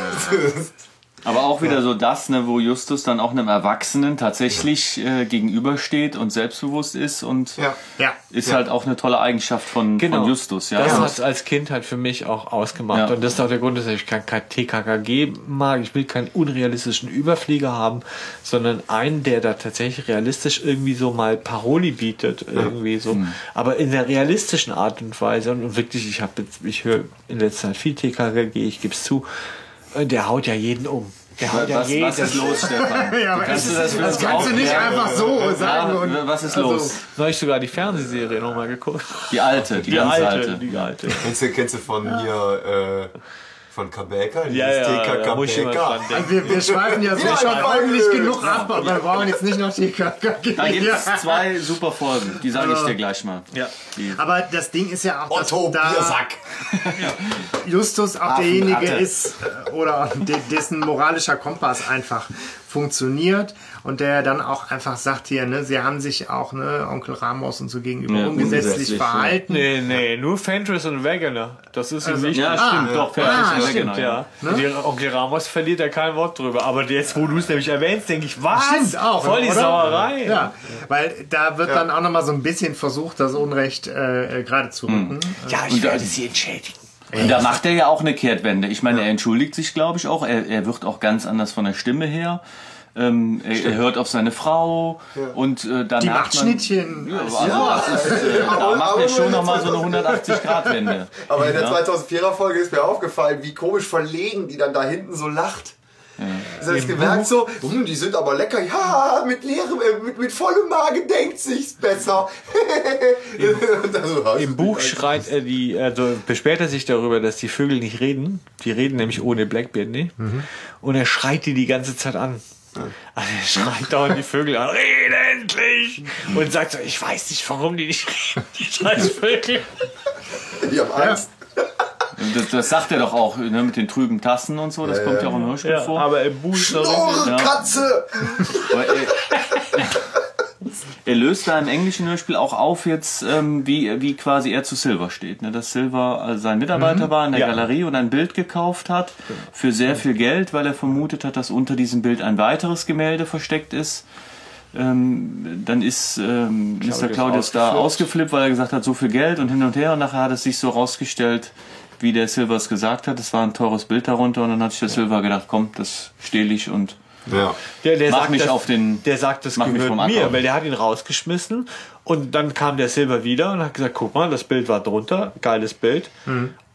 Aber auch wieder so das, ne, wo Justus dann auch einem Erwachsenen tatsächlich äh, gegenübersteht und selbstbewusst ist und Ja. Ja. ist halt auch eine tolle Eigenschaft von, von Justus. Ja? Genau. Das hat es als Kind halt für mich auch ausgemacht. Ja. Und das ist auch der Grund, dass ich kein, TKKG mag. Ich will keinen unrealistischen Überflieger haben, sondern einen, der da tatsächlich realistisch irgendwie so mal Paroli bietet. Irgendwie so. Aber in der realistischen Art und Weise. Und wirklich, ich habe ich höre in letzter Zeit viel TKKG, ich gebe es zu. Äh, Der haut ja jeden um. Der haut ja Was, was jedes. ist los, Stefan? Ja, Kannst das, du das das kannst du nicht einfach so sagen. Und, Ja, was ist also, los? Soll ich sogar die Fernsehserie nochmal geguckt? Die alte, die, Die ganz alte, alte. die alte. Kennst du, kennst du von hier, äh, von Kabeka? Ja, Dieses ja, TK da muss ich immer Kabeka. dran denken. Also wir, wir schweifen ja so Ja, schon ja, ordentlich ja. genug ab, aber wir brauchen jetzt nicht noch die Da gibt es Ja. zwei super Folgen, die sage ich dir gleich mal. Ja. Aber das Ding ist ja auch, dass Otto da Biersack. Justus auch derjenige ist äh, oder de- dessen moralischer Kompass einfach funktioniert und der dann auch einfach sagt hier, ne, sie haben sich auch ne, Onkel Ramos und so gegenüber Ja, ungesetzlich verhalten. Nee, nee, nur Fenris und Wegener. Das ist ihm wichtig. ja, stimmt, Ah, doch. ah, ja, stimmt, Ja, die Onkel Ramos verliert ja kein Wort drüber. Aber jetzt, wo du es nämlich erwähnst, denke ich, was? Stimmt auch. Voll die oder? Sauerei. Ja, weil da wird dann auch nochmal so ein bisschen versucht, das Unrecht äh, äh, gerade zu rücken. Ja, ich werde sie entschädigen. Und da macht er ja auch eine Kehrtwende. Ich meine, er entschuldigt sich, glaube ich, auch. Er, er wird auch ganz anders von der Stimme her. Ähm, er, er hört auf seine Frau und äh, danach. Die man- macht Schnittchen. Ja, also das ist, äh, da macht er schon nochmal so eine 180-Grad-Wende. Aber in der Ja. 2004er Folge ist mir aufgefallen, wie komisch verlegen die dann da hinten so lacht. Das gemerkt so? Hm, die sind aber lecker. Ja, mit leerem, äh, mit, mit vollem Magen denkt sich's besser. So, Im Buch schreit er die, also beschwert er sich darüber, dass die Vögel nicht reden. Die reden nämlich ohne Blackbeard nicht. Und er schreit die die ganze Zeit an. Also er schreit dauernd die Vögel an, rede endlich! Und sagt so, ich weiß nicht, warum die nicht reden, die scheiß Vögel. Die haben Angst. Das, das sagt er doch auch ne, mit den trüben Tassen und so. Das Ja, kommt ja. auch im Hörspiel Ja, vor. aber noch Schnurre, Ja. Katze! Aber er, er löst da im englischen Hörspiel auch auf jetzt, ähm, wie, wie quasi er zu Silver steht. Ne? Dass Silver also sein Mitarbeiter war in der Ja. Galerie und ein Bild gekauft hat für sehr viel Geld, weil er vermutet hat, dass unter diesem Bild ein weiteres Gemälde versteckt ist. Ähm, dann ist ähm, Mr. Claudius da ausgeflippt. ausgeflippt, weil er gesagt hat, so viel Geld und hin und her. Und nachher hat es sich so rausgestellt, wie der Silver es gesagt hat. Es war ein teures Bild darunter und dann hat sich der Silver gedacht, komm, das stehle ich und Ja. Der, der Mach sagt, mich das, auf den- der sagt, das gehört mir, weil der hat ihn rausgeschmissen und dann kam der Silber wieder und hat gesagt, guck mal, das Bild war drunter, geiles Bild.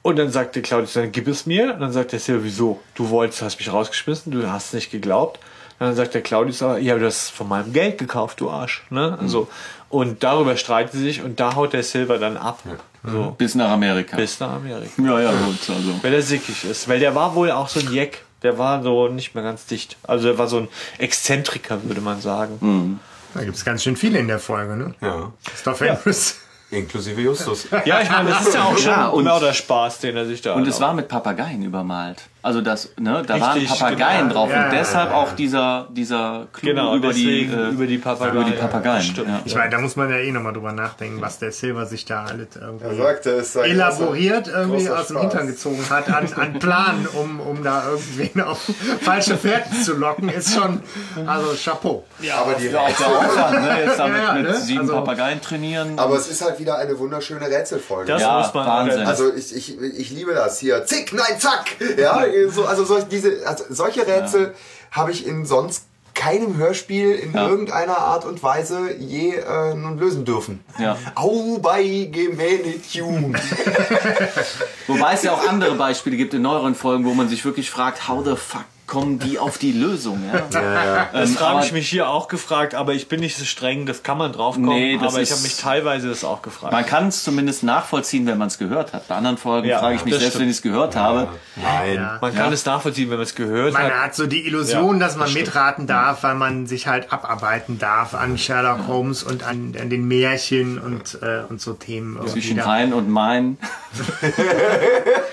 Und dann sagte Claudius, dann gib es mir. Und dann sagt der Silber, wieso? Du wolltest, hast mich rausgeschmissen, du hast nicht geglaubt. Und dann sagt der Claudius aber, ja, du hast von meinem Geld gekauft, du Arsch. Ne? So. Und darüber streiten sie sich und da haut der Silber dann ab. So. bis nach Amerika. Bis nach Amerika. Ja, ja, gut. Also. Weil er sickig ist. Weil der war wohl auch so ein Jeck. Der war so nicht mehr ganz dicht. Also er war so ein Exzentriker, würde man sagen. Da gibt es ganz schön viele in der Folge, ne? ja. Christoph Andrews. Inklusive Justus. Ja, ich meine, das ist ja auch schon Ja, und- Mörderspaß, den er sich da Und es war mit Papageien übermalt. Also das, ne, da waren Richtig, Papageien genau. drauf Ja, und ja, deshalb ja, auch dieser dieser Clou Genau, über die äh, über die Papageien. über die Papageien. Ja. Ich meine, da muss man ja eh nochmal drüber nachdenken, was der Silver sich da alles Er irgendwie sagte, es sei elaboriert irgendwie aus dem Spaß. Hintern gezogen hat an, an Plan, um, um da irgendwen auf falsche Fährten zu locken, ist schon, also Chapeau. Aber, die Ja, auch der Aufwand, ne, jetzt damit Ja, ja, mit ne? sieben Also- Papageien trainieren. aber es ist halt wieder eine wunderschöne Rätselfolge. Das Ja, muss man Wahnsinn. Also ich, ich, ich liebe das hier. Zick, nein, zack. Ja, so, also, solch, diese, also solche Rätsel habe ich in sonst keinem Hörspiel in Ja. irgendeiner Art und Weise je äh, nun lösen dürfen. Ja. Au bei Gemähne Tune. Wobei es ja auch andere Beispiele gibt in neueren Folgen, wo man sich wirklich fragt, how the fuck kommen die auf die Lösung? Ja? Das Ähm, habe ich mich hier auch gefragt, aber ich bin nicht so streng, das kann man drauf kommen. Nee, aber ich habe mich teilweise das auch gefragt. Man kann es zumindest nachvollziehen, wenn man es gehört hat. Bei anderen Folgen Ja, frage ich mich selbst, stimmt. wenn ich es gehört habe. Nein. man kann es nachvollziehen, wenn man es gehört Man hat. hat so die Illusion, Ja, dass man das mitraten darf, weil man sich halt abarbeiten darf an Sherlock Holmes und an, an den Märchen und, äh, und so Themen. Zwischen da. Rhein und Main.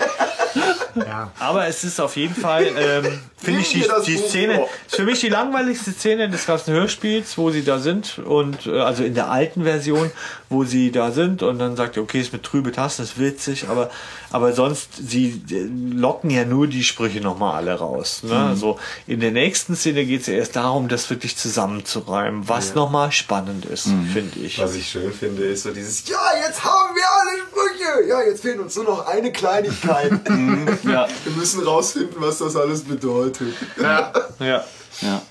Ja. Aber es ist auf jeden Fall, ähm, finde ich, die, die Szene, vor. für mich die langweiligste Szene des ganzen Hörspiels, wo sie da sind und, äh, also in der alten Version, wo sie da sind und dann sagt er, okay, ist mit trübe Tasten, ist witzig, aber, aber sonst, sie äh, locken ja nur die Sprüche nochmal alle raus. Ne? So, in der nächsten Szene geht es ja erst darum, das wirklich zusammenzureimen, was nochmal spannend ist, finde ich. Was ich schön finde, ist so dieses, ja, jetzt haben wir alle Sprüche. Ja, jetzt fehlt uns nur noch eine Kleinigkeit. Ja, wir müssen rausfinden, was das alles bedeutet. Ja. ja.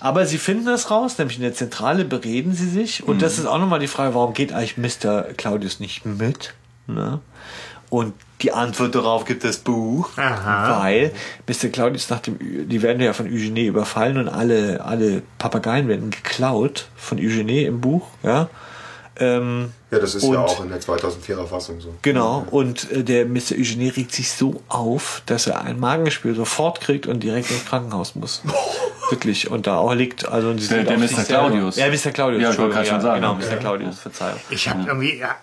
Aber sie finden das raus, nämlich in der Zentrale bereden sie sich. Und das ist auch nochmal die Frage, warum geht eigentlich Mr. Claudius nicht mit? Ne? Und die Antwort darauf gibt das Buch, Aha. weil Mr. Claudius nach dem, die werden ja von Eugenie überfallen und alle, alle Papageien werden geklaut von Eugenie im Buch, ja. Ähm, Ja, das ist und, ja auch in der 2004er Fassung so. Genau, und äh, der Mr. Eugenie regt sich so auf, dass er ein Magengeschwür sofort kriegt und direkt ins Krankenhaus muss. Wirklich, und da auch liegt, also und sie Der- der Mr. Claudius. Ja, Mr. Claudius. Ja, ich wollte gerade schon sagen. Genau, Ja. Mr. Claudius, Verzeihung. Ich habe irgendwie, ja,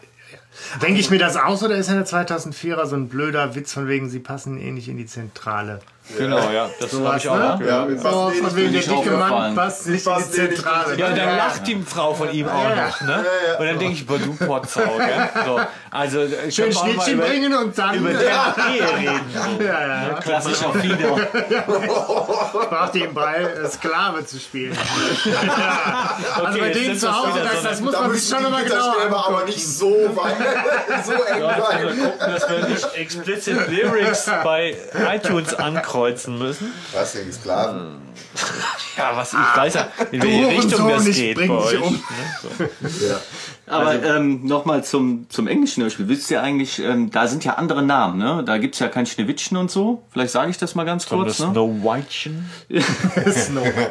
denke ich mir das aus oder ist in der 2004er so ein blöder Witz von wegen, sie passen eh nicht in die Zentrale? Genau, ja, das habe ich auch ne? Ja, So, eh von wegen der dicke Mann passt nicht in die Zentrale. Ja, und dann lacht die Frau von ihm auch Ja. noch, ne? Und dann denke ich, boah, du Potzau, gell? So, also, äh, Schön Schnittchen über, bringen und dann über deren Ehe reden. So. ja, ja. Klassisch auf viele. braucht ihm bei, äh, Sklave zu spielen. ja. Also bei jetzt denen sind zu Hause, das, so das muss Da man sich schon nochmal genauer Gitterstäbe aber angucken. nicht so weit, so eng sein. gucken, dass wir nicht explicit Lyrics bei iTunes ankreuzen müssen. Was denn, Sklaven? Ja, was ich weiß ja, in welche Richtung das geht bei euch. um. ne? So. Ja. Aber ähm, nochmal zum, zum englischen Hörspiel. Wisst ihr eigentlich, ähm, da sind ja andere Namen, ne? Da gibt's ja kein Schneewittchen und so. Vielleicht sage ich das mal ganz kurz. das Ne? Snow Whitechen.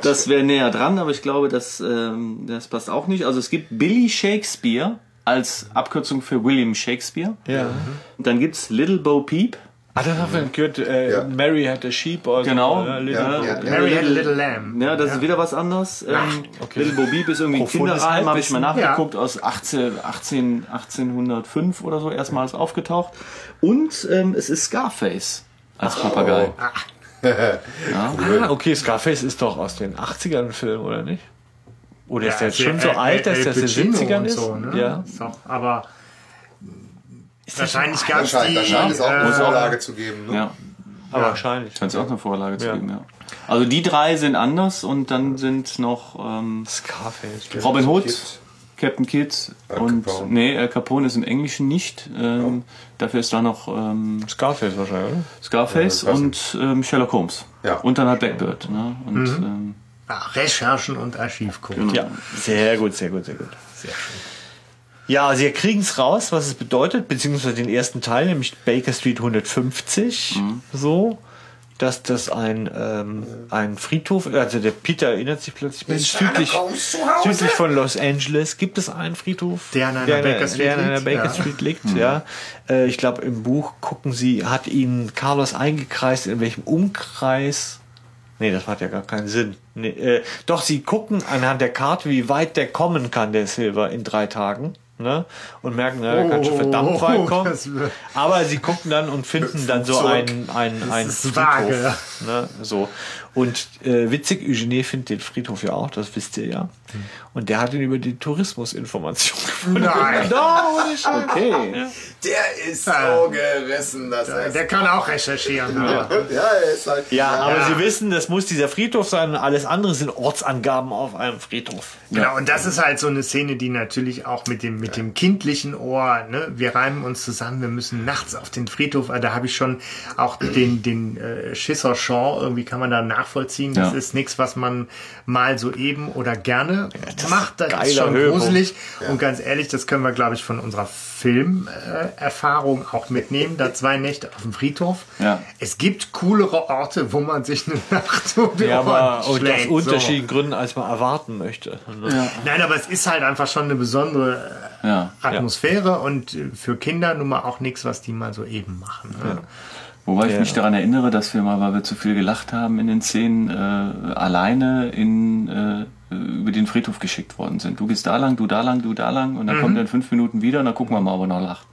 Das wäre näher dran, aber ich glaube, das, ähm, das passt auch nicht. Also es gibt Billy Shakespeare als Abkürzung für William Shakespeare. Ja. Und dann gibt's Little Bo Peep. Ah, das haben wir gehört. Äh, Ja. Mary had a sheep. Oder Genau. So, äh, Ja, little- ja. Mary had a little lamb. Ja, das ist wieder was anderes. Ähm, Little Bo Peep ist irgendwie ein Kinderreim, habe ich mal nachgeguckt, aus 18, 18, 1805 oder so erstmals aufgetaucht. Und ähm, es ist Scarface als Papagei. Ah, okay, Scarface ist doch aus den 80ern ein Film, oder nicht? Oder ist der jetzt Ja, schon so alt, dass das in den Pacino 70ern und ist? So, ne? Ja. Doch, aber wahrscheinlich gab es scheint, die. da scheint es auch eine äh, Vorlage zu geben. Ne? Ja, Aber wahrscheinlich. scheint es auch eine Vorlage zu Ja. geben, ja. Also die drei sind anders und dann sind noch ähm, Scarface. Robin Hood. Captain Kidd und Capone. nee, Al Capone ist im Englischen nicht. Ähm, Dafür ist da noch ähm, Scarface wahrscheinlich, oder? Scarface Ja, und ähm, Sherlock Holmes. Ja. Und dann halt Blackbird. Ne? Und ähm, ach, Recherchen und Archivcode. genau. Ja, sehr gut, sehr gut, sehr gut. Sehr schön. Ja, sie kriegen es raus, was es bedeutet, beziehungsweise den ersten Teil, nämlich Baker Street 150, so, dass das ein, ähm, ein Friedhof, also der Peter erinnert sich plötzlich, Mensch, südlich, südlich von Los Angeles gibt es einen Friedhof, Der an einer der, Baker Street der an einer liegt, Baker ja. Street liegt, ja. Äh, ich glaube, im Buch gucken sie, hat ihn Carlos eingekreist, in welchem Umkreis Nee, das macht ja gar keinen Sinn. Nee, äh, doch, sie gucken anhand der Karte, wie weit der kommen kann, der Silver, in drei Tagen. Ne? Und merken, na, der kann schon verdammt Oh, weit kommen. das wird- Aber sie gucken dann und finden dann so einen, einen, einen vage. Ne? So. Und äh, witzig, Eugenie findet den Friedhof ja auch, das wisst ihr ja. Und der hat ihn über die Tourismusinformation gefunden. Nein. Scheiß. Okay. Der ist so gerissen, dass er. Der kann auch recherchieren. aber- Ja, er ist halt. Ja, aber Ja. sie wissen, das muss dieser Friedhof sein und alles andere sind Ortsangaben auf einem Friedhof. Genau, und das ist halt so eine Szene, die natürlich auch mit dem, mit dem kindlichen Ohr, ne, wir reimen uns zusammen, wir müssen nachts auf den Friedhof, äh, da habe ich schon auch den, den äh, Schisser Shaw, irgendwie kann man da nachvollziehen. Das Ja. ist nichts, was man mal so eben oder gerne macht. Das ist schon Höhepunkt. gruselig. Und ganz ehrlich, das können wir, glaube ich, von unserer Filmerfahrung Erfahrung auch mitnehmen. Da zwei Nächte auf dem Friedhof. Ja. Es gibt coolere Orte, wo man sich eine Nacht um die Ja, Ohren aber und aus schlägt, so. unterschiedlichen Gründen, als man erwarten möchte. Ne? Nein, aber es ist halt einfach schon eine besondere äh, Ja. Atmosphäre und für Kinder nun mal auch nichts, was die mal so eben machen. Ne? Wobei ich Ja. mich daran erinnere, dass wir mal, weil wir zu viel gelacht haben in den Szenen, äh, alleine in, äh, über den Friedhof geschickt worden sind. Du gehst da lang, du da lang, du da lang und dann Mhm. kommt er in fünf Minuten wieder und dann gucken wir mal, ob er noch lacht.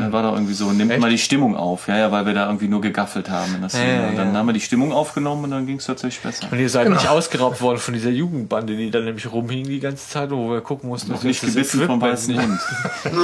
Dann war da irgendwie so, nimmt mal die Stimmung auf, ja, ja, weil wir da irgendwie nur gegaffelt haben in der Szene. Ja, ja, und dann ja. haben wir die Stimmung aufgenommen und dann ging es tatsächlich besser. Und ihr seid nicht ausgeraubt worden von dieser Jugendbande, die da nämlich rumhing die ganze Zeit, wo wir gucken mussten, Noch dass nicht gebissen vom weißen nicht- Hund.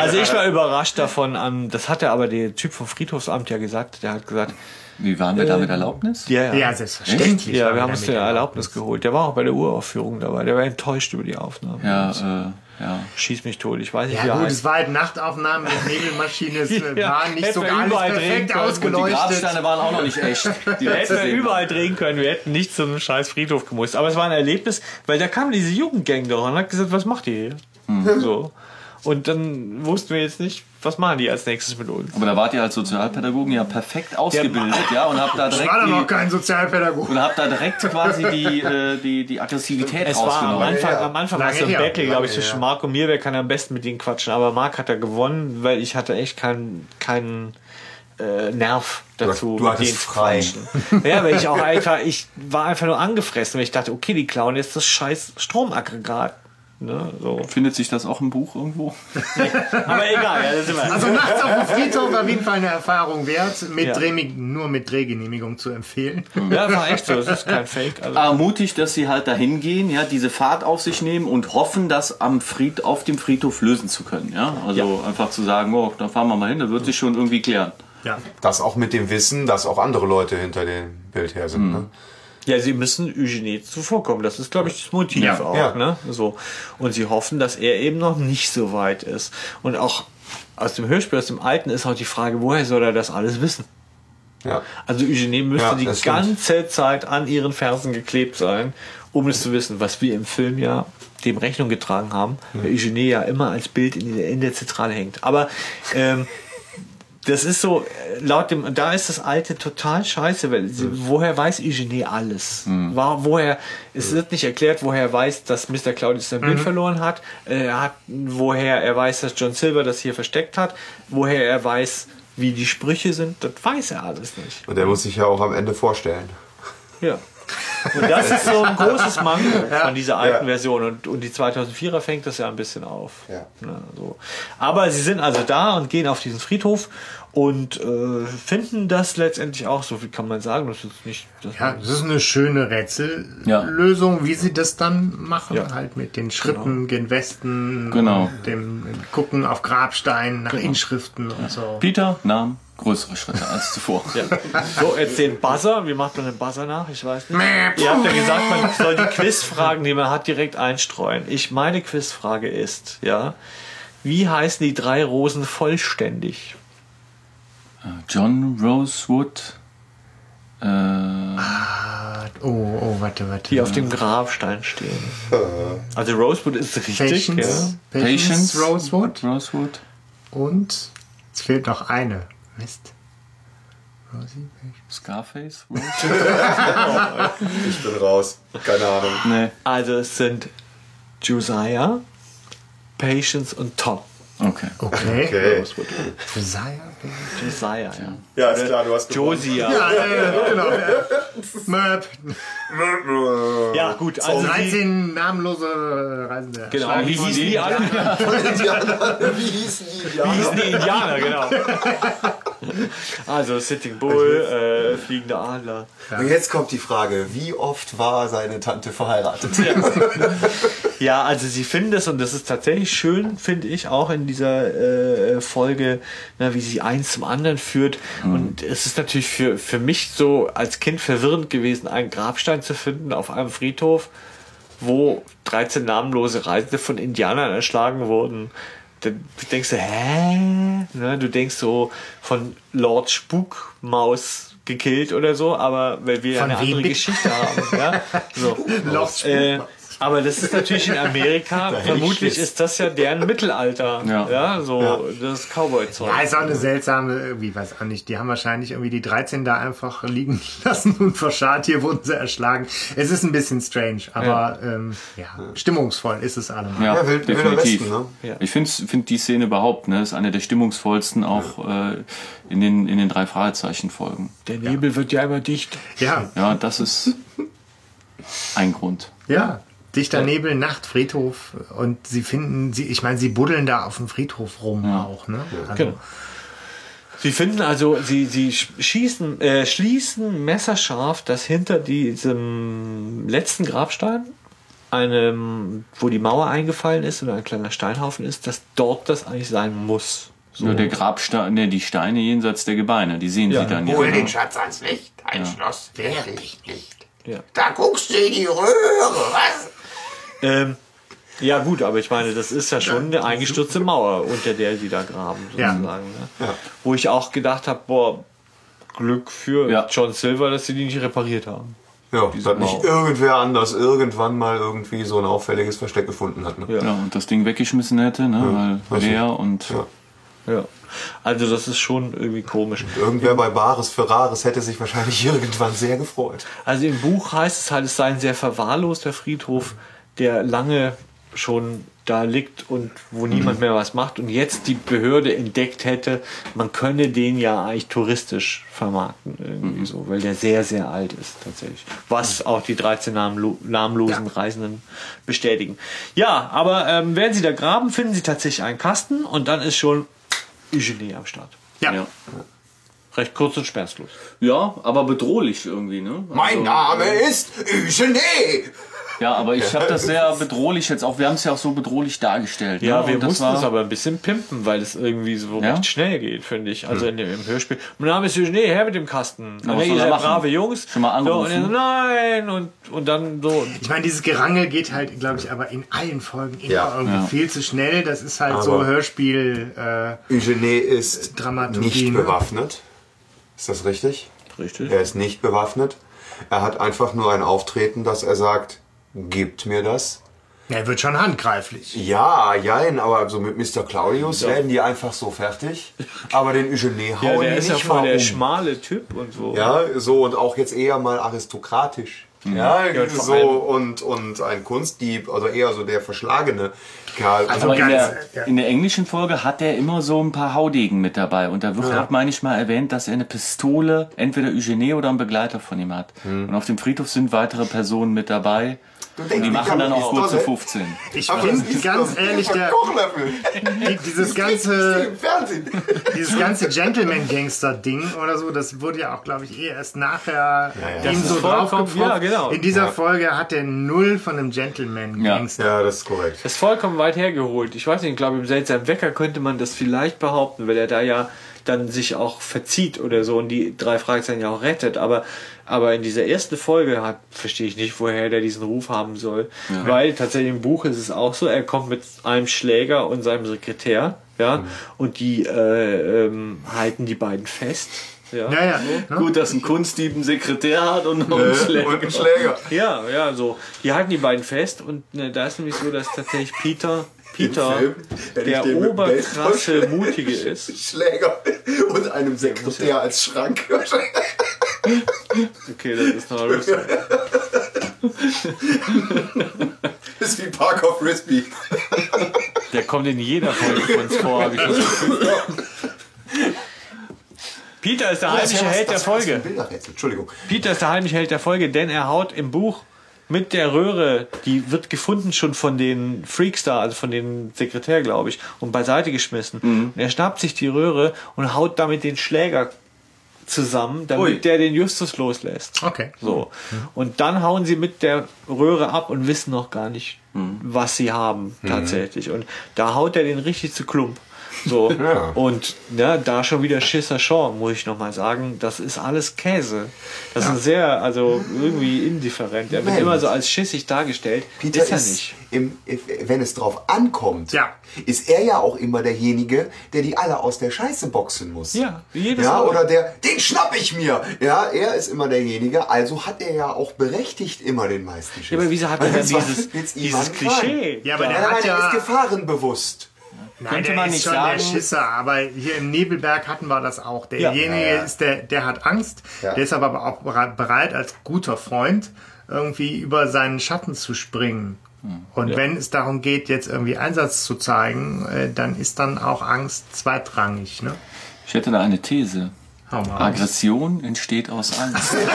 Also ich war überrascht davon, an, das hat ja aber der Typ vom Friedhofsamt ja gesagt, der hat gesagt, Wie waren wir da mit Erlaubnis? ja, ja. Ja, selbstverständlich. Ja, wir haben uns der Erlaubnis geholt. Der war auch bei der Uraufführung dabei. Der war enttäuscht über die Aufnahme. Ja, äh, ja. Schieß mich tot. Ich weiß nicht, Ja wie gut, es war halt Nachtaufnahmen mit Nebelmaschine, es äh, Ja, war nicht so alles drehen perfekt können. Und die ausgeleuchtet. Grabsteine waren auch noch nicht echt. Die hätten wir überall drehen können, wir hätten nicht zu einem scheiß Friedhof gemusst. Aber es war ein Erlebnis, weil da kam diese Jugendgang doch und hat gesagt, was macht ihr hier? So. Und dann wussten wir jetzt nicht, was machen die als nächstes mit uns. Aber da wart ihr als Sozialpädagogen ja perfekt ausgebildet, ja, und habt da Ich direkt war doch noch kein Sozialpädagoge. und habt da direkt quasi die, äh, die, die Aggressivität Es war am rausgenommen. Anfang, ja. am Anfang war es ein. Battle, glaube ich, zwischen. Marc und mir, wer kann am besten mit denen quatschen. Aber Marc hat da gewonnen, weil ich hatte echt keinen keinen äh, Nerv dazu. du mit hattest denen zu frei. quatschen. Ja, weil ich auch einfach, ich war einfach nur angefressen, weil ich dachte, okay, die klauen jetzt das scheiß Stromaggregat. Ne, so. Findet sich das auch im Buch irgendwo? Aber egal, ja, das wir. Also nachts auf dem Friedhof auf jeden Fall eine Erfahrung wert, mit Ja. Nur mit Drehgenehmigung zu empfehlen. ja, war echt so, das ist kein Fake. Also, Aber mutig, dass sie halt dahin gehen, ja, diese Fahrt auf sich nehmen und hoffen, das am Fried, auf dem Friedhof lösen zu können, ja. Also einfach zu sagen, oh, da fahren wir mal hin, da wird sich schon irgendwie klären. Ja. Das auch mit dem Wissen, dass auch andere Leute hinter dem Bild her sind. Ne? Ja, sie müssen Eugenie zuvorkommen. Das ist, glaube ich, das Motiv Ja. auch. Ja. Ne? So. Und sie hoffen, dass er eben noch nicht so weit ist. Und auch aus dem Hörspiel, aus dem Alten, ist auch die Frage, woher soll er das alles wissen? Ja. Also Eugenie müsste Ja, die stimmt. ganze Zeit an ihren Fersen geklebt sein, um es zu wissen, was wir im Film ja dem Rechnung getragen haben, weil Eugenie ja immer als Bild in der, in der Zentrale hängt. Aber ähm, das ist so, äh, laut dem, da ist das Alte total scheiße, weil sie, woher weiß Eugenie alles? War, woher, es wird nicht erklärt, woher er weiß, dass Mr. Claudius sein Bild verloren hat, er hat, woher er weiß, dass John Silver das hier versteckt hat, woher er weiß, wie die Sprüche sind, das weiß er alles nicht. Und der muss sich ja auch am Ende vorstellen. Ja. Und das ist so ein großes Manko von dieser alten Ja. Version. Und, und die 2004er fängt das ja ein bisschen auf. Ja. Ne, so. Aber sie sind also da und gehen auf diesen Friedhof und äh, finden das letztendlich auch, so viel kann man sagen. Das ist nicht. Das Ja, das ist eine schöne Rätsellösung, wie sie das dann machen. Ja. Halt mit den Schritten gen Westen, Genau. dem Gucken auf Grabsteinen, nach Inschriften und so. Peter nahm größere Schritte als zuvor. Ja. So, jetzt den Buzzer. Wie macht man den Buzzer nach? Ich weiß nicht. Ihr habt ja gesagt, man soll die Quizfragen, die man hat, direkt einstreuen. Ich, meine Quizfrage ist, ja, wie heißen die drei Rosen vollständig? John Rosewood. Äh, Oh, oh, warte, warte. die auf dem Grabstein stehen. Also Rosewood ist richtig, Patience, ja. Patience, Patience. Rosewood Rosewood. und es fehlt noch eine. Mist. Rosie, Scarface? Ich bin raus. Keine Ahnung. nee. Also es sind Josiah, Patience und Tom. Okay. Okay. Okay. Josiah? Josiah, ja. Ja, ist klar, du hast. Josiah. Ja, äh, genau. Möp. Ja, gut, also die, 13 namenlose Reisende. genau. Wie hießen die alle? Indianer. Wie hießen die Wie Indianer? hießen die Indianer, genau. Also Sitting Bull, äh, fliegender Adler. Und jetzt kommt die Frage, wie oft war seine Tante verheiratet? Ja, also sie finden es und das ist tatsächlich schön, finde ich, auch in dieser äh, Folge, na, wie sie eins zum anderen führt. Und es ist natürlich für, für mich so als Kind verwirrend gewesen, einen Grabstein zu finden auf einem Friedhof, wo 13 namenlose Reisende von Indianern erschlagen wurden. Da denkst du, hä? Ne, du denkst so von Lord Spukmaus gekillt oder so, aber weil wir ja eine andere bitte? Geschichte haben. Ja? So. Lost Äh, aber das ist natürlich in Amerika, vermutlich ist das ja deren Mittelalter. Ja. so das Cowboy-Zeug. Ja, ist auch eine seltsame, irgendwie, weiß auch nicht. Die haben wahrscheinlich irgendwie die 13 da einfach liegen lassen und verscharrt. Hier wurden sie erschlagen. Es ist ein bisschen strange, aber ja, ähm, ja stimmungsvoll ist es allemal. Ja, Ja, Wild- definitiv. Westen, ne? Ja. Ich finde find die Szene überhaupt, ne, ist eine der stimmungsvollsten auch äh, in den in den drei Fragezeichen Folgen. Der Nebel wird ja immer dicht. Ja, Ja, das ist ein Grund. ja. Dichter Nebel, Nacht, Friedhof und sie finden, sie, ich meine, sie buddeln da auf dem Friedhof rum auch, ne? Also, Genau. Sie finden also, sie, sie schießen, äh, schließen messerscharf, dass hinter diesem letzten Grabstein, einem, wo die Mauer eingefallen ist und ein kleiner Steinhaufen ist, dass dort das eigentlich sein muss. So. Nur der Grabstein, ne, die Steine jenseits der Gebeine, die sehen Ja. sie dann ja. Hol den Schatz ans Licht, ein Schloss wehrt dich nicht. Ja. Da guckst du in die Röhre, was? Ähm, ja gut, aber ich meine, das ist ja schon eine eingestürzte Mauer, unter der sie da graben, Ja. sozusagen. Ne? Wo ich auch gedacht habe, boah, Glück für Ja. John Silver, dass sie die nicht repariert haben. Ja, dass nicht irgendwer anders irgendwann mal irgendwie so ein auffälliges Versteck gefunden hat. Ne? Ja. Ja, und das Ding weggeschmissen hätte, ne? weil leer und Ja. Ja. Also das ist schon irgendwie komisch. Irgendwer bei Bares Ferraris hätte sich wahrscheinlich irgendwann sehr gefreut. Also im Buch heißt es halt, es sei ein sehr verwahrloster Friedhof, der lange schon da liegt und wo niemand mehr was macht und jetzt die Behörde entdeckt hätte, man könne den ja eigentlich touristisch vermarkten irgendwie so, weil der sehr, sehr alt ist tatsächlich. Was auch die 13 namenlo namenlosen Reisenden bestätigen. Ja, aber ähm, werden Sie da graben, finden Sie tatsächlich einen Kasten und dann ist schon Eugenie am Start. Ja. ja. Recht kurz und schmerzlos. Ja, aber bedrohlich irgendwie, ne? Mein Name ist Eugenie! Ja, aber ich habe das sehr bedrohlich jetzt auch. Wir haben es ja auch so bedrohlich dargestellt. Ja, ne? wir mussten es aber ein bisschen pimpen, weil es irgendwie so Ja? recht schnell geht, finde ich. Also in dem, im Hörspiel. Mein Name ist Eugenie, her mit dem Kasten. er seid machen? brave Jungs. Schon mal so, und angerufen? er so, nein, und, und dann so. Ich meine, dieses Gerangel geht halt, glaube ich, aber in allen Folgen immer Ja. irgendwie Ja. viel zu schnell. Das ist halt so Aber- Hörspiel. Äh, Eugenie ist Dramaturgie, nicht ne? bewaffnet. Ist das richtig? Richtig. Er ist nicht bewaffnet. Er hat einfach nur ein Auftreten, dass er sagt, gibt mir das. er wird schon handgreiflich. Ja, jein, aber so mit Mr. Claudius werden die einfach so fertig. Aber den Eugenie hauen Ja, die der ist ja nicht voll mal der um. schmale Typ und so. Ja, so und auch jetzt eher mal aristokratisch. Ja, Ja, und vor so und, und ein Kunstdieb, also eher so der verschlagene Kerl. Also Aber in ganz, der, ja. in der englischen Folge hat er immer so ein paar Haudegen mit dabei. Und da wird auch, meine ich mal, erwähnt, dass er eine Pistole, entweder Eugenie oder ein Begleiter von ihm hat. Und auf dem Friedhof sind weitere Personen mit dabei. Und die machen dann auch kurze 15. Ich finde ist ganz ehrlich, der, Kochlöffel. die, dieses ganze, Im Fernsehen. dieses ganze Gentleman-Gangster-Ding oder so, das wurde ja auch, glaube ich, eh erst nachher ja. ihm Das so draufgepfropft. ja, genau. In dieser Ja. Folge hat er null von einem Gentleman-Gangster. Ja, das ist korrekt. Das ist vollkommen weit hergeholt. Ich weiß nicht, ich glaube, im seltsamen Wecker könnte man das vielleicht behaupten, weil er da ja dann sich auch verzieht oder so und die drei Fragezeichen ja auch rettet. Aber, aber in dieser ersten Folge hat, verstehe ich nicht, woher der diesen Ruf haben soll. Weil tatsächlich im Buch ist es auch so, er kommt mit einem Schläger und seinem Sekretär, ja, und die äh, ähm, halten die beiden fest. Ja, Ja, ja. ne? Gut, dass ein Kunstdieb einen Sekretär hat und noch einen Schläger. Und ein Schläger. Ja, ja, so. Die halten die beiden fest und ne, da ist nämlich so, dass tatsächlich Peter, Peter, Film der oberkrasse Mutige ist. Schläger und einem Sekretär als Schrank. Okay, das ist noch lustig. ist wie Parker Frisbee. Der kommt in jeder Folge von uns vor. hab ich das Gefühl. Peter ist der heimliche Held der Folge. Entschuldigung. Peter ist der heimliche Held der Folge, denn er haut im Buch mit der Röhre, die wird gefunden schon von den Freaks da, also von den Sekretär, glaube ich, und beiseite geschmissen. Und er schnappt sich die Röhre und haut damit den Schläger zusammen, damit Ui. der den Justus loslässt. Okay. So. Und dann hauen sie mit der Röhre ab und wissen noch gar nicht, was sie haben tatsächlich. Und da haut er den richtig zu Klump. So. Ja. Und ja, da schon wieder Schisser Shaw, muss ich nochmal sagen. Das ist alles Käse. Das ist sehr, also irgendwie indifferent. Der wird immer so als schissig dargestellt. Peter ist er ist, nicht. Im, wenn es drauf ankommt, Ja. ist er ja auch immer derjenige, der die alle aus der Scheiße boxen muss. Ja, jedes Ja, Mal. oder der, den schnapp ich mir. Ja, er ist immer derjenige, also hat er ja auch berechtigt immer den meisten Schiss. Ja, aber wieso hat er dieses, dieses Klischee? Ja, aber der Ja, hat er ja. ist gefahrenbewusst. Nein, Könnte der man ist nicht schon sagen- der Schisser, aber hier im Nebelberg hatten wir das auch. Derjenige Ja, ja. ist der, der hat Angst, Ja. der ist aber auch bere- bereit, als guter Freund irgendwie über seinen Schatten zu springen. Hm. Und wenn es darum geht, jetzt irgendwie Einsatz zu zeigen, äh, dann ist dann auch Angst zweitrangig. Ne? Ich hätte da eine These. Aggression entsteht aus Angst.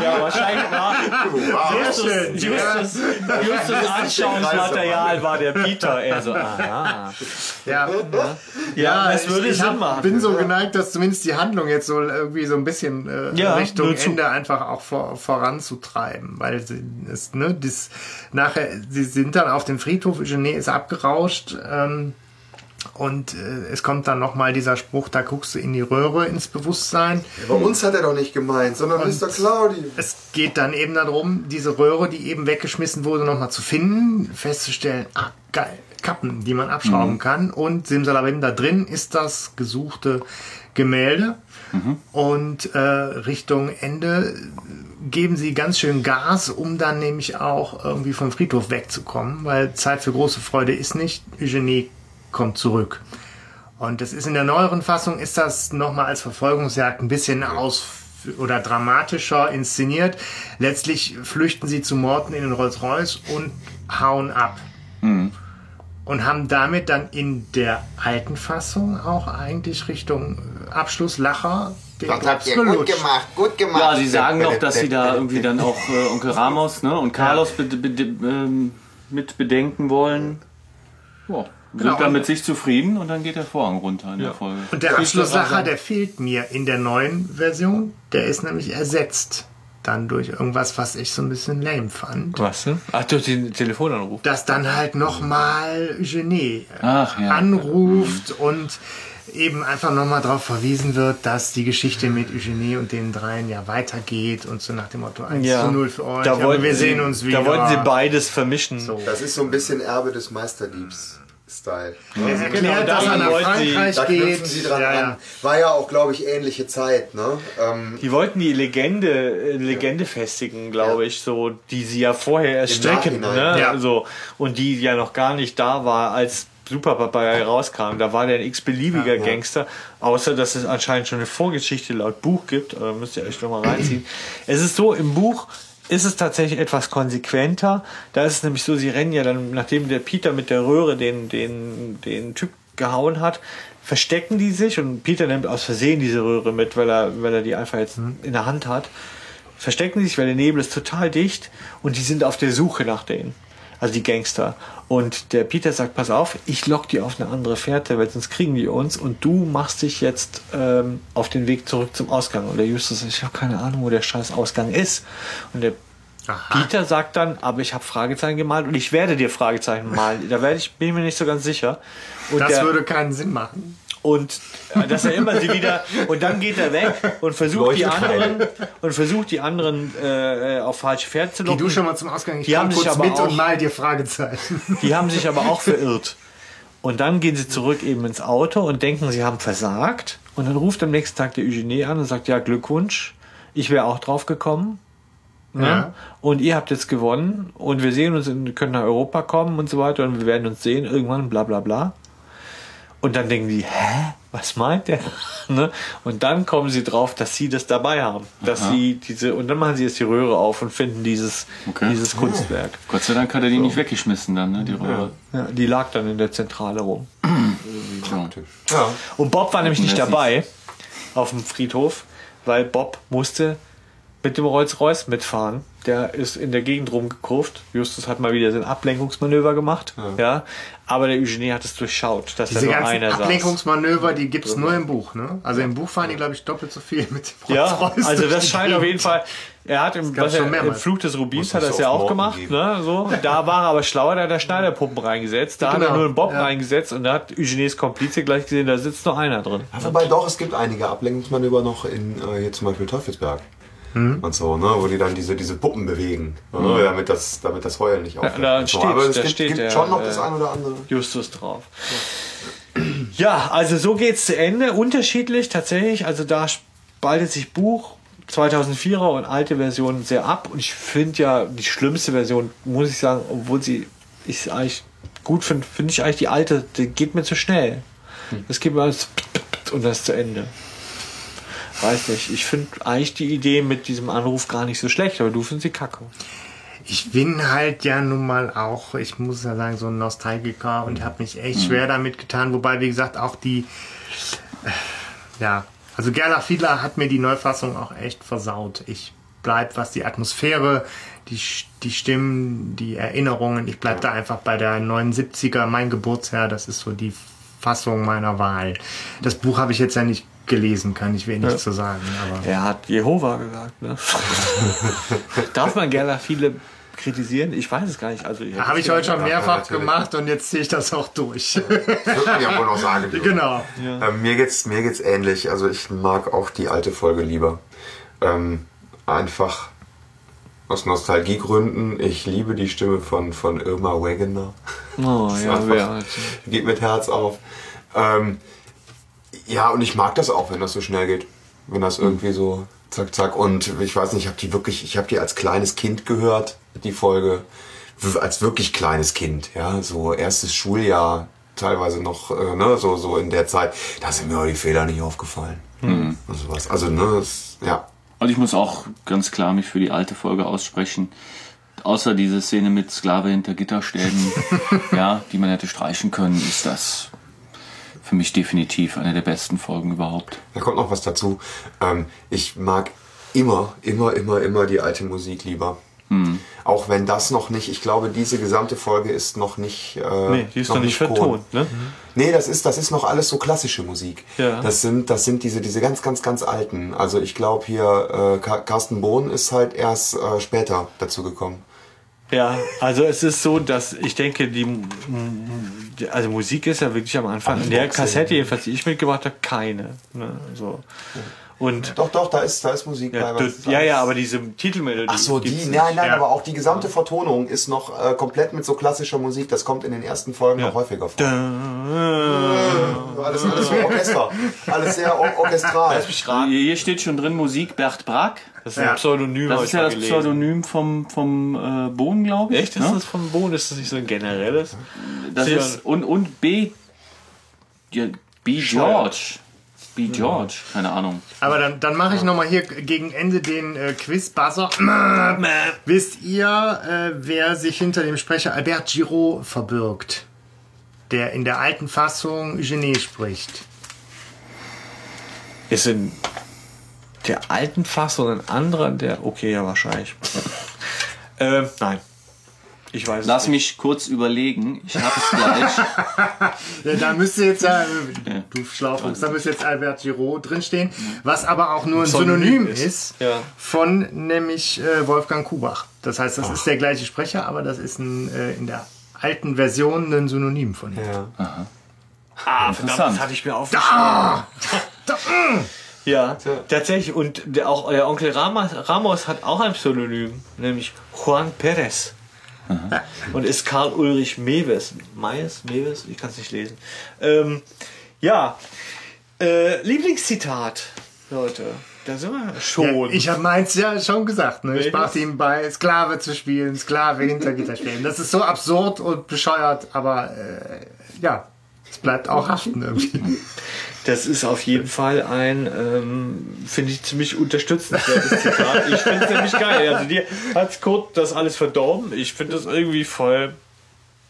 Ja, wahrscheinlich war Sehr schön. Justus, Justus Anschauungsmaterial war der Peter. Er so, aha. Ja, Ja, das ich- würde ich Sinn hab, machen. bin so geneigt, dass zumindest die Handlung jetzt so irgendwie so ein bisschen äh, Ja, Richtung. Ende einfach auch vor, voranzutreiben, weil sie ist, ne, das nachher, sie sind dann auf dem Friedhof, Eugenie ist abgerauscht ähm, Und äh, es kommt dann nochmal dieser Spruch, da guckst du in die Röhre ins Bewusstsein. Bei uns hat er doch nicht gemeint, sondern Mr. Claudi. Es geht dann eben darum, diese Röhre, die eben weggeschmissen wurde, nochmal zu finden, festzustellen, ah, geil, Kappen, die man abschrauben kann. Und Simsalabim, da drin ist das gesuchte Gemälde. Und äh, Richtung Ende geben sie ganz schön Gas, um dann nämlich auch irgendwie vom Friedhof wegzukommen, weil Zeit für große Freude ist nicht. Eugenie kommt zurück. Und das ist in der neueren Fassung ist das nochmal als Verfolgungsjagd ein bisschen aus oder dramatischer inszeniert. Letztlich flüchten sie zu Morten in den Rolls-Royce und hauen ab. Und haben damit dann in der alten Fassung auch eigentlich Richtung Abschlusslacher den Das habt ihr gut gemacht, gut gemacht. Ja, sie sagen doch, dass sie da irgendwie dann auch äh, Onkel Ramos ne, und Carlos be be ähm, mit bedenken wollen. Ja, sind Genau. dann mit sich zufrieden und dann geht der Vorhang runter in der Folge. Und der Abschlusslacher, der fehlt mir in der neuen Version. Der ist nämlich ersetzt dann durch irgendwas, was ich so ein bisschen lame fand. Was denn? Ach, durch den Telefonanruf. Dass dann halt nochmal Eugenie Ach, ja. anruft und eben einfach nochmal darauf verwiesen wird, dass die Geschichte mit Eugenie und den dreien ja weitergeht und so nach dem Motto 1 zu 0 für euch. Da wollten wir sie, sehen uns wieder. Da wollten sie beides vermischen. So. Das ist so ein bisschen Erbe des Meisterdiebs-Style. Er erklärt, Genau, dass er da nach wollten sie- Frankreich Da geht. sie dran ja, an. ja. War ja auch, glaube ich, ähnliche Zeit. Ne? Ähm, Die wollten die Legende, äh, Legende festigen, glaube Ja. ich, so, die sie ja vorher erst Im strecken, Nachhinein. ne? Ja. So, und die ja noch gar nicht da war, als Super Papagei rauskam. Da war der ein x-beliebiger Gangster, außer dass es anscheinend schon eine Vorgeschichte laut Buch gibt. Da müsst ihr euch doch mal reinziehen. es ist so, im Buch ist es tatsächlich etwas konsequenter. Da ist es nämlich so, sie rennen ja dann, nachdem der Peter mit der Röhre den, den, den Typ gehauen hat, verstecken die sich und Peter nimmt aus Versehen diese Röhre mit, weil er, weil er die einfach jetzt in der Hand hat. Verstecken sich, weil der Nebel ist total dicht und die sind auf der Suche nach denen. Also die Gangster. Und der Peter sagt, pass auf, ich lock die auf eine andere Fährte, weil sonst kriegen die uns und du machst dich jetzt ähm, auf den Weg zurück zum Ausgang. Und der Justus sagt, ich habe keine Ahnung, wo der scheiß Ausgang ist. Und der Aha. Peter sagt dann, aber ich habe Fragezeichen gemalt und ich werde dir Fragezeichen malen. Da werde ich, bin ich mir nicht so ganz sicher. Und Das der, würde keinen Sinn machen. Und äh, dass er immer sie wieder und dann geht er weg und versucht die Leuchtet anderen und versucht die anderen äh, auf falsche Pferde zu Geh locken. du schon mal zum Ausgang. Ich Die haben sich aber mit auch- und mal dir Fragezeichen. Die haben sich aber auch verirrt. Und dann gehen sie zurück eben ins Auto und denken, sie haben versagt. Und dann ruft am nächsten Tag der Eugenie an und sagt, ja, Glückwunsch, ich wäre auch drauf gekommen. Ne? Ja. Und ihr habt jetzt gewonnen und wir sehen uns, in, können nach Europa kommen und so weiter und wir werden uns sehen irgendwann, bla bla bla. Und dann denken die, hä? Was meint der? ne? Und dann kommen sie drauf, dass sie das dabei haben. Dass sie diese, und dann machen sie jetzt die Röhre auf und finden dieses, Okay. dieses Kunstwerk. Gott sei Dank hat er die nicht weggeschmissen dann, ne, die Röhre. Ja, die lag dann in der Zentrale rum. So. ja. Und Bob war nämlich nicht Ja, dabei auf dem Friedhof, weil Bob musste mit dem Rolls-Royce mitfahren. Der ist in der Gegend rumgekurvt. Justus hat mal wieder sein Ablenkungsmanöver gemacht. Ja. Aber der Eugenie hat es durchschaut, dass Diese da nur ganzen einer saß. Ablenkungsmanöver, die gibt's nur im Buch. Ne? Also im Buch fahren die, glaube ich, doppelt so viel mit dem Ja, also das scheint auf jeden. Fall. Er hat im, was er, im. Flug des Rubins hat er es es ja auch gemacht. geben. Ne, so. Da war er aber schlauer, da hat er Schneiderpuppen reingesetzt. Da hat er Genau, nur einen Bob ja. reingesetzt und da hat Eugenies Komplize gleich gesehen, da sitzt nur einer drin. Ja, Wobei doch, es gibt einige Ablenkungsmanöver noch in äh, hier zum Beispiel Teufelsberg. Und so, ne, wo die dann diese, diese Puppen bewegen, ne, damit, das, damit das Heulen nicht aufhört. da Und so. steht- Aber es da gibt, steht gibt der, schon noch äh, das ein oder andere. Justus drauf. Ja, also so geht's zu Ende. Unterschiedlich tatsächlich. Also da spaltet sich Buch 2004er und alte Version sehr ab. Und ich finde ja die schlimmste Version, muss ich sagen, obwohl sie ich eigentlich gut finde, finde ich eigentlich die alte, die geht mir zu schnell. Das geht mir alles und das ist zu Ende. Weiß nicht. Ich finde eigentlich die Idee mit diesem Anruf gar nicht so schlecht, aber du findest sie kacke. Ich bin halt ja nun mal auch, ich muss ja sagen, so ein Nostalgiker und habe mich echt schwer damit getan. Wobei, wie gesagt, auch die, äh, ja, also Gerlach Fiedler hat mir die Neufassung auch echt versaut. Ich bleib, was die Atmosphäre, die, die Stimmen, die Erinnerungen, ich bleib da einfach bei der 79er, mein Geburtsjahr, das ist so die Fassung meiner Wahl. Das Buch habe ich jetzt ja nicht gelesen, kann ich wenig zu sagen, aber Er hat Jehova gesagt, ne? Darf man Gerlach viele kritisieren? Ich weiß es gar nicht. Also, Habe ich heute schon mehrfach natürlich. gemacht und jetzt ziehe ich das auch durch. Wird man ja wohl noch sagen. dürfen. genau. Ähm, mir geht's mir geht's ähnlich. Also ich mag auch die alte Folge lieber. Ähm, einfach aus Nostalgiegründen. Ich liebe die Stimme von von Irma Wegener. Oh, ja, einfach- wer, Geht mit Herz auf. Ähm, ja, und ich mag das auch, wenn das so schnell geht. Wenn das irgendwie so zack, zack. Und ich weiß nicht, ich habe die wirklich, ich habe die als kleines Kind gehört, die Folge. Als wirklich kleines Kind, ja. So erstes Schuljahr, teilweise noch, äh, ne, so, so in der Zeit. Da sind mir die Fehler nicht aufgefallen. Und sowas. Also, ne, das, ja. Und ich muss auch ganz klar mich für die alte Folge aussprechen. Außer diese Szene mit Sklave hinter Gitterstäben, ja, die man hätte streichen können, ist das für mich definitiv eine der besten Folgen überhaupt. Da kommt noch was dazu. Ähm, ich mag immer, immer, immer, immer die alte Musik lieber. Auch wenn das noch nicht, ich glaube, diese gesamte Folge ist noch nicht. Äh, Nee, die ist noch nicht Chor. vertont, ne? Nee, das ist, das ist noch alles so klassische Musik. Ja. Das sind, das sind diese, diese ganz, ganz, ganz alten. Also ich glaube hier, äh, Car- Carsten Bohn ist halt erst äh, später dazu gekommen. Ja, also es ist so, dass ich denke, die, also Musik ist ja wirklich am Anfang, in der. Kassette jedenfalls, die ich mitgebracht habe, keine. Ne, so. Und Doch, doch, da ist, da ist Musik ja, bei. ist ja, ja, aber diese Titelmelodie. Ach so, die, nein, nein, Ja. aber auch die gesamte Vertonung ist noch äh, komplett mit so klassischer Musik. Das kommt in den ersten Folgen noch häufiger vor. Alles, alles so Orchester. Alles sehr or orchestral. Lass mich raten. Hier steht schon drin Musik Bert Brack. Das ist ein Ja. Pseudonym. Das ist ich ja das gelesen. Pseudonym vom, vom äh, Bohnen, glaube ich. Echt? Ist ne? das vom Boden? Ist das nicht so ein generelles? Das Ja. ist, und, und B. Ja, B. George. B. George, keine Ahnung. Aber dann, dann mache ich nochmal hier gegen Ende den äh, Quiz-Buzzer. Wisst ihr, äh, wer sich hinter dem Sprecher Albert Giraud verbirgt? Der in der alten Fassung Genet spricht. Ist in der alten Fassung ein anderer, der. Okay, ja, wahrscheinlich. äh, nein. Ich weiß Lass nicht. mich kurz überlegen. Ich habe es gleich. Ja, da müsste jetzt ja, du Schlaufuchs, da müsste jetzt Albert Giraud drinstehen, was aber auch nur ein Synonym Synonym ist. ist, Ja. von nämlich äh, Wolfgang Kubach. Das heißt, das ist der gleiche Sprecher, aber das ist ein, äh, in der alten Version ein Synonym von ihm. Ja. Ah, verdammt, Interessant. das hatte ich mir aufgeschrieben. Ja, tatsächlich. Und der, auch euer Onkel Ramos, Ramos hat auch ein Pseudonym, nämlich Juan Perez. Und ist Karl Ulrich Mewes. Meyes? Mewes? Ich kann es nicht lesen. Ähm, ja, äh, Lieblingszitat, Leute. Da sind wir Ja, schon. ich habe meins ja schon gesagt. Ne? Ich brachte ihm bei, Sklave zu spielen, Sklave hinter Gitter spielen. Das ist so absurd und bescheuert, aber äh, ja, es bleibt auch haften irgendwie. Das ist auf jeden Fall ein, ähm, finde ich, ziemlich unterstützenswertes Zitat. Ich finde es nämlich geil. Also dir hat Kurt das alles verdorben. Ich finde das irgendwie voll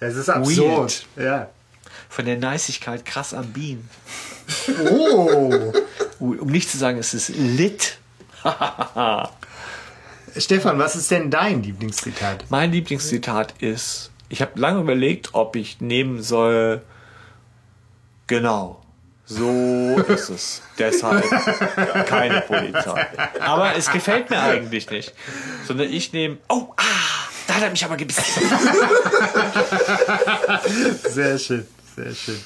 Es ist absurd. Ja. von der Neisigkeit krass am Bienen. Oh, Um nicht zu sagen, es ist lit. Stefan, was ist denn dein Lieblingszitat? Mein Lieblingszitat ist, ich habe lange überlegt, ob ich nehmen soll, genau, so ist es. Deshalb keine Polizei. Aber es gefällt mir eigentlich nicht. Sondern ich nehme, oh, ah, da hat er mich aber gebissen. Sehr schön, sehr schön.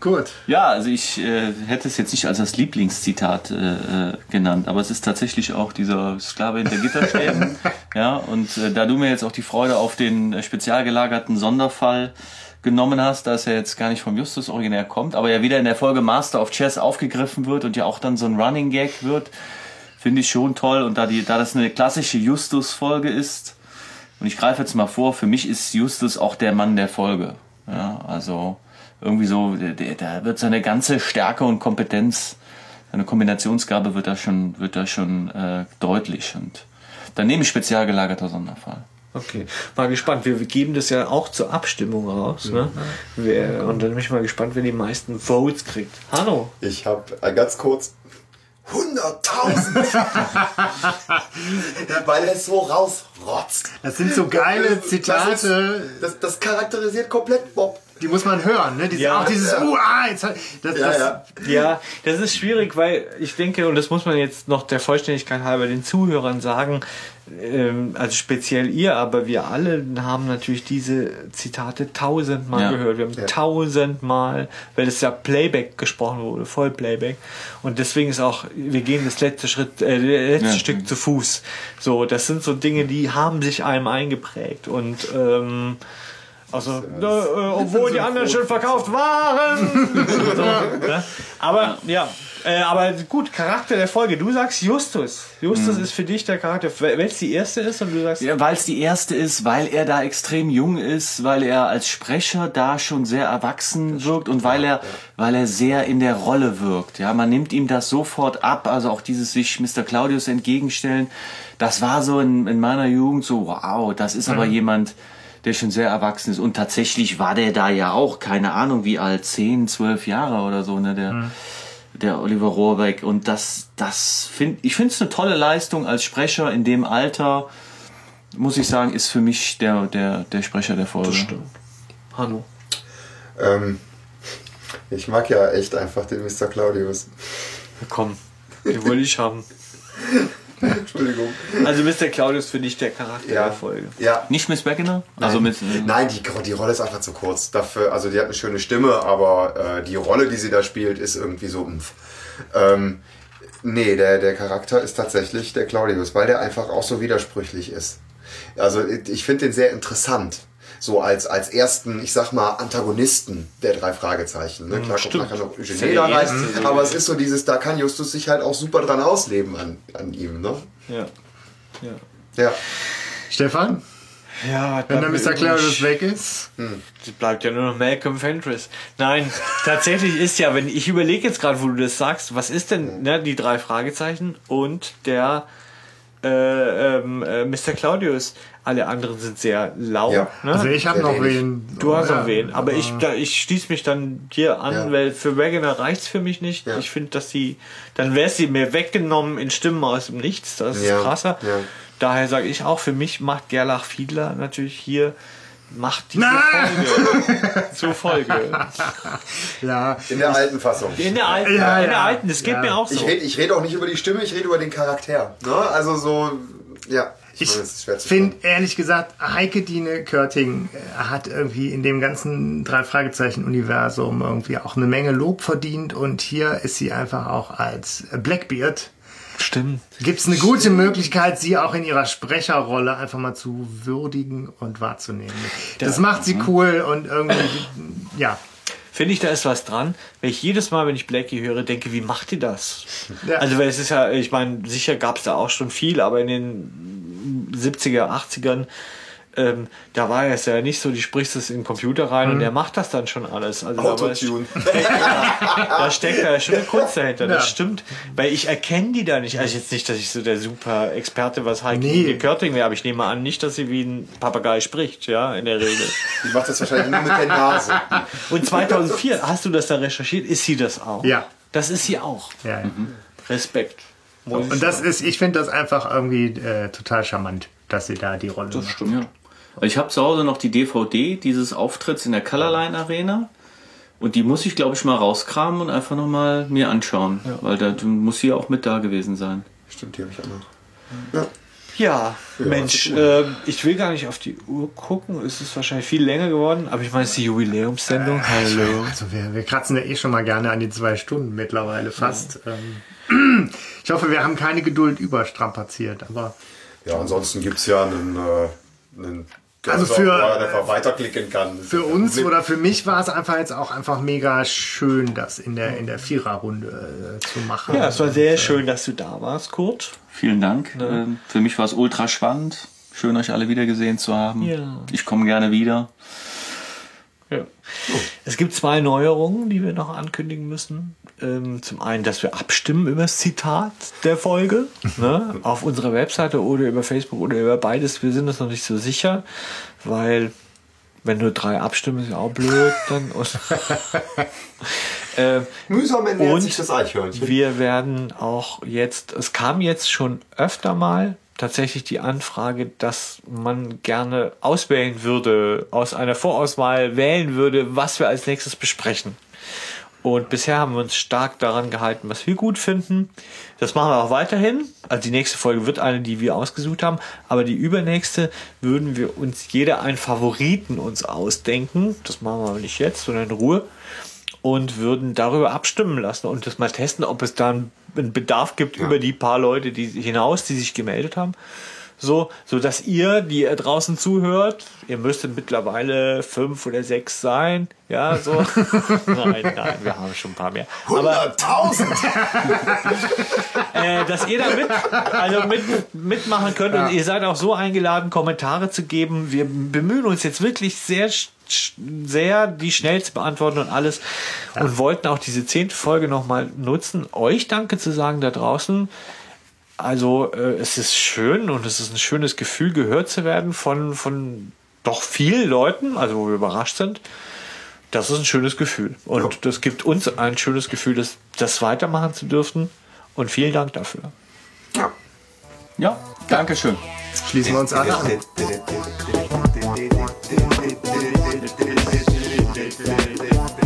Gut. Ja, also ich äh, hätte es jetzt nicht als das Lieblingszitat äh, äh, genannt, aber es ist tatsächlich auch dieser Sklave hinter Gitterstäben. ja, und äh, da du mir jetzt auch die Freude auf den äh, spezial gelagerten Sonderfall genommen hast, dass er jetzt gar nicht vom Justus originär kommt, aber ja wieder in der Folge Master of Chess aufgegriffen wird und ja auch dann so ein Running Gag wird, finde ich schon toll. Und da, die, da das eine klassische Justus-Folge ist, und ich greife jetzt mal vor, für mich ist Justus auch der Mann der Folge. Ja, also irgendwie so, da wird seine ganze Stärke und Kompetenz, seine Kombinationsgabe wird da schon, wird da schon äh, deutlich. Und dann nehme ich spezial gelagerter Sonderfall. Okay, mal gespannt. Wir geben das ja auch zur Abstimmung raus. Ne? Wer, und dann bin ich mal gespannt, wer die meisten Votes kriegt. Hallo. Ich habe äh, ganz kurz 100.000. Weil er es so rausrotzt. Das sind so geile Das, ist, Zitate. das, das charakterisiert komplett Bob. Die muss man hören, ne? Diese, Ja. auch dieses, uh, ah, jetzt, hat- das, Ja, das, ja. Ja, das ist schwierig, weil ich denke, und das muss man jetzt noch der Vollständigkeit halber den Zuhörern sagen, ähm, also speziell ihr, aber wir alle haben natürlich diese Zitate tausendmal Ja. gehört. Wir haben tausendmal, weil es ja Playback gesprochen wurde, Vollplayback. Und deswegen ist auch, wir gehen das letzte Schritt, äh, das letzte Ja. Stück zu Fuß. So, das sind so Dinge, die haben sich einem eingeprägt. Und ähm, also, äh, obwohl die anderen schon verkauft waren. so, ne? Aber ja, äh, aber gut, Charakter der Folge. Du sagst Justus. Justus ist für dich der Charakter, weil es die erste ist und du sagst. Ja, weil es die erste ist, weil er da extrem jung ist, weil er als Sprecher da schon sehr erwachsen wirkt und weil er, weil er sehr in der Rolle wirkt. Ja, man nimmt ihm das sofort ab, also auch dieses sich Mr. Claudius entgegenstellen. Das war so in, in meiner Jugend so, wow, das ist aber jemand, der schon sehr erwachsen ist. Und tatsächlich war der da ja auch, keine Ahnung wie alt, 10, 12 Jahre oder so, ne, der, der Oliver Rohrbeck. Und das, das find, ich finde es eine tolle Leistung als Sprecher in dem Alter muss ich sagen, ist für mich der, der, der Sprecher der Folge. Hanno. Ähm, ich mag ja echt einfach den Mr. Claudius. Komm, den wollte ich haben. Entschuldigung. Also Mr. Claudius für dich der Charakter Ja. der Folge. Ja. Nicht Miss Beckner? Also mit. äh, Nein, die, die Rolle ist einfach zu kurz. Dafür, also die hat eine schöne Stimme, aber äh, die Rolle, die sie da spielt, ist irgendwie so umf. Ähm, nee, der, der Charakter ist tatsächlich der Claudius, weil der einfach auch so widersprüchlich ist. Also ich finde den sehr interessant. So als, als ersten, ich sag mal, Antagonisten der drei Fragezeichen. Ne? Klar kommt nachher noch Eugenie da rein, aber es ist so dieses, da kann Justus sich halt auch super dran ausleben an, an ihm. Ne? Ja. Ja. Ja. Stefan, Ja, wenn der dann Mr. Claudius weg ist, Es bleibt ja nur noch Malcolm Fenris. Nein, tatsächlich ist ja, wenn ich überlege jetzt gerade, wo du das sagst, was ist denn ne, die drei Fragezeichen und der äh, ähm, äh, Mr. Claudius? Alle anderen sind sehr lau. Ja. Ne? also ich habe noch wen. Du hast Ja, noch wen, aber ich, da, ich schließe mich dann dir an, Ja. weil für Wegener reicht's für mich nicht. Ja. Ich finde, dass sie, dann wäre sie mir weggenommen in Stimmen aus dem Nichts. Das ist Ja. krasser. Ja. Daher sage ich auch, für mich macht Gerlach Fiedler natürlich hier macht diese Na! Folge zur Folge. Ja, In der alten Fassung. In der alten, Ja, in der ja. alten, das geht Ja. mir auch so. Ich rede ich red auch nicht über die Stimme, ich rede über den Charakter. Ne? Also so, ja. Ich finde ehrlich gesagt, Heike Dine Körting äh, hat irgendwie in dem ganzen drei Fragezeichen Universum irgendwie auch eine Menge Lob verdient und hier ist sie einfach auch als Blackbeard. Stimmt. Gibt es eine gute Möglichkeit, sie auch in ihrer Sprecherrolle einfach mal zu würdigen und wahrzunehmen. Das macht sie cool und irgendwie, ja. Finde ich, da ist was dran, weil ich jedes Mal, wenn ich Blackie höre, denke, wie macht die das? Ja. Also, weil es ist ja, ich meine, sicher gab es da auch schon viel, aber in den 70er, 80ern, ähm, da war es ja nicht so, die sprichst es in den Computer rein und der macht das dann schon alles. Also Autotune. da steckt da schon eine Kunst dahinter, das Ja. stimmt. Weil ich erkenne die da nicht. Also jetzt nicht, dass ich so der super Experte, was Heike Nee. Körting wäre, aber ich nehme an, nicht, dass sie wie ein Papagei spricht, ja, in der Regel. Die macht das wahrscheinlich nur mit der Nase. Und 2004, hast du das da recherchiert? Ist sie das auch? Ja. Das ist sie auch. ja. Respekt. Muss ich Und das sagen. ist, ich finde das einfach irgendwie äh, total charmant, dass sie da die Rolle macht. Ja. Ich habe zu Hause noch die DVD dieses Auftritts in der Colorline Arena. Und die muss ich, glaube ich, mal rauskramen und einfach nochmal mir anschauen. Weil da muss sie auch mit da gewesen sein. Stimmt, die habe ich auch noch. Ja, Mensch, äh, ich will gar nicht auf die Uhr gucken. Es ist wahrscheinlich viel länger geworden, aber ich meine, es ist die Jubiläumssendung. Hallo. Also wir, wir kratzen ja eh schon mal gerne an die zwei Stunden mittlerweile fast. Ähm, ich hoffe, wir haben keine Geduld überstrapaziert, aber Ja, ansonsten gibt es ja einen, äh, einen Also für- einfach weiterklicken kann. Für uns oder für mich war es einfach jetzt auch einfach mega schön, das in der, in der Viererrunde äh, zu machen. Ja, es war sehr schön, dass du da warst, Kurt. Vielen Dank. Ähm, Für mich war es ultra spannend. Schön, euch alle wieder gesehen zu haben. Ja. Ich komme gerne wieder. Ja. Es gibt zwei Neuerungen, die wir noch ankündigen müssen. Ähm, zum einen, dass wir abstimmen über das Zitat der Folge ne, auf unserer Webseite oder über Facebook oder über beides. Wir sind uns noch nicht so sicher, weil wenn nur drei abstimmen, ist ja auch blöd. Dann und, ähm, Mühsam ernährt Und sich das Eichhörnchen. wir werden auch jetzt, es kam jetzt schon öfter mal tatsächlich die Anfrage, dass man gerne auswählen würde, aus einer Vorauswahl wählen würde, was wir als nächstes besprechen. Und bisher haben wir uns stark daran gehalten, was wir gut finden. Das machen wir auch weiterhin. Also die nächste Folge wird eine, die wir ausgesucht haben. Aber die übernächste würden wir uns jeder einen Favoriten uns ausdenken. Das machen wir aber nicht jetzt, sondern in Ruhe. Und würden darüber abstimmen lassen und das mal testen, ob es da einen Bedarf gibt über die paar Leute, die hinaus, die sich gemeldet haben so, so dass ihr, die ihr draußen zuhört, ihr müsstet mittlerweile fünf oder sechs sein, ja, so. nein, nein, wir haben schon ein paar mehr. 100.000! äh, dass ihr da mit, also mit, mitmachen könnt und ihr seid auch so eingeladen, Kommentare zu geben. Wir bemühen uns jetzt wirklich sehr sehr die schnell zu beantworten und alles und wollten auch diese zehnte Folge nochmal nutzen, euch Danke zu sagen da draußen. Also äh, es ist schön und es ist ein schönes Gefühl, gehört zu werden von, von doch vielen Leuten, also wo wir überrascht sind. Das ist ein schönes Gefühl. Und ja. das gibt uns ein schönes Gefühl, das, das weitermachen zu dürfen. Und vielen Dank dafür. Ja. Ja, danke schön. Schließen wir uns an.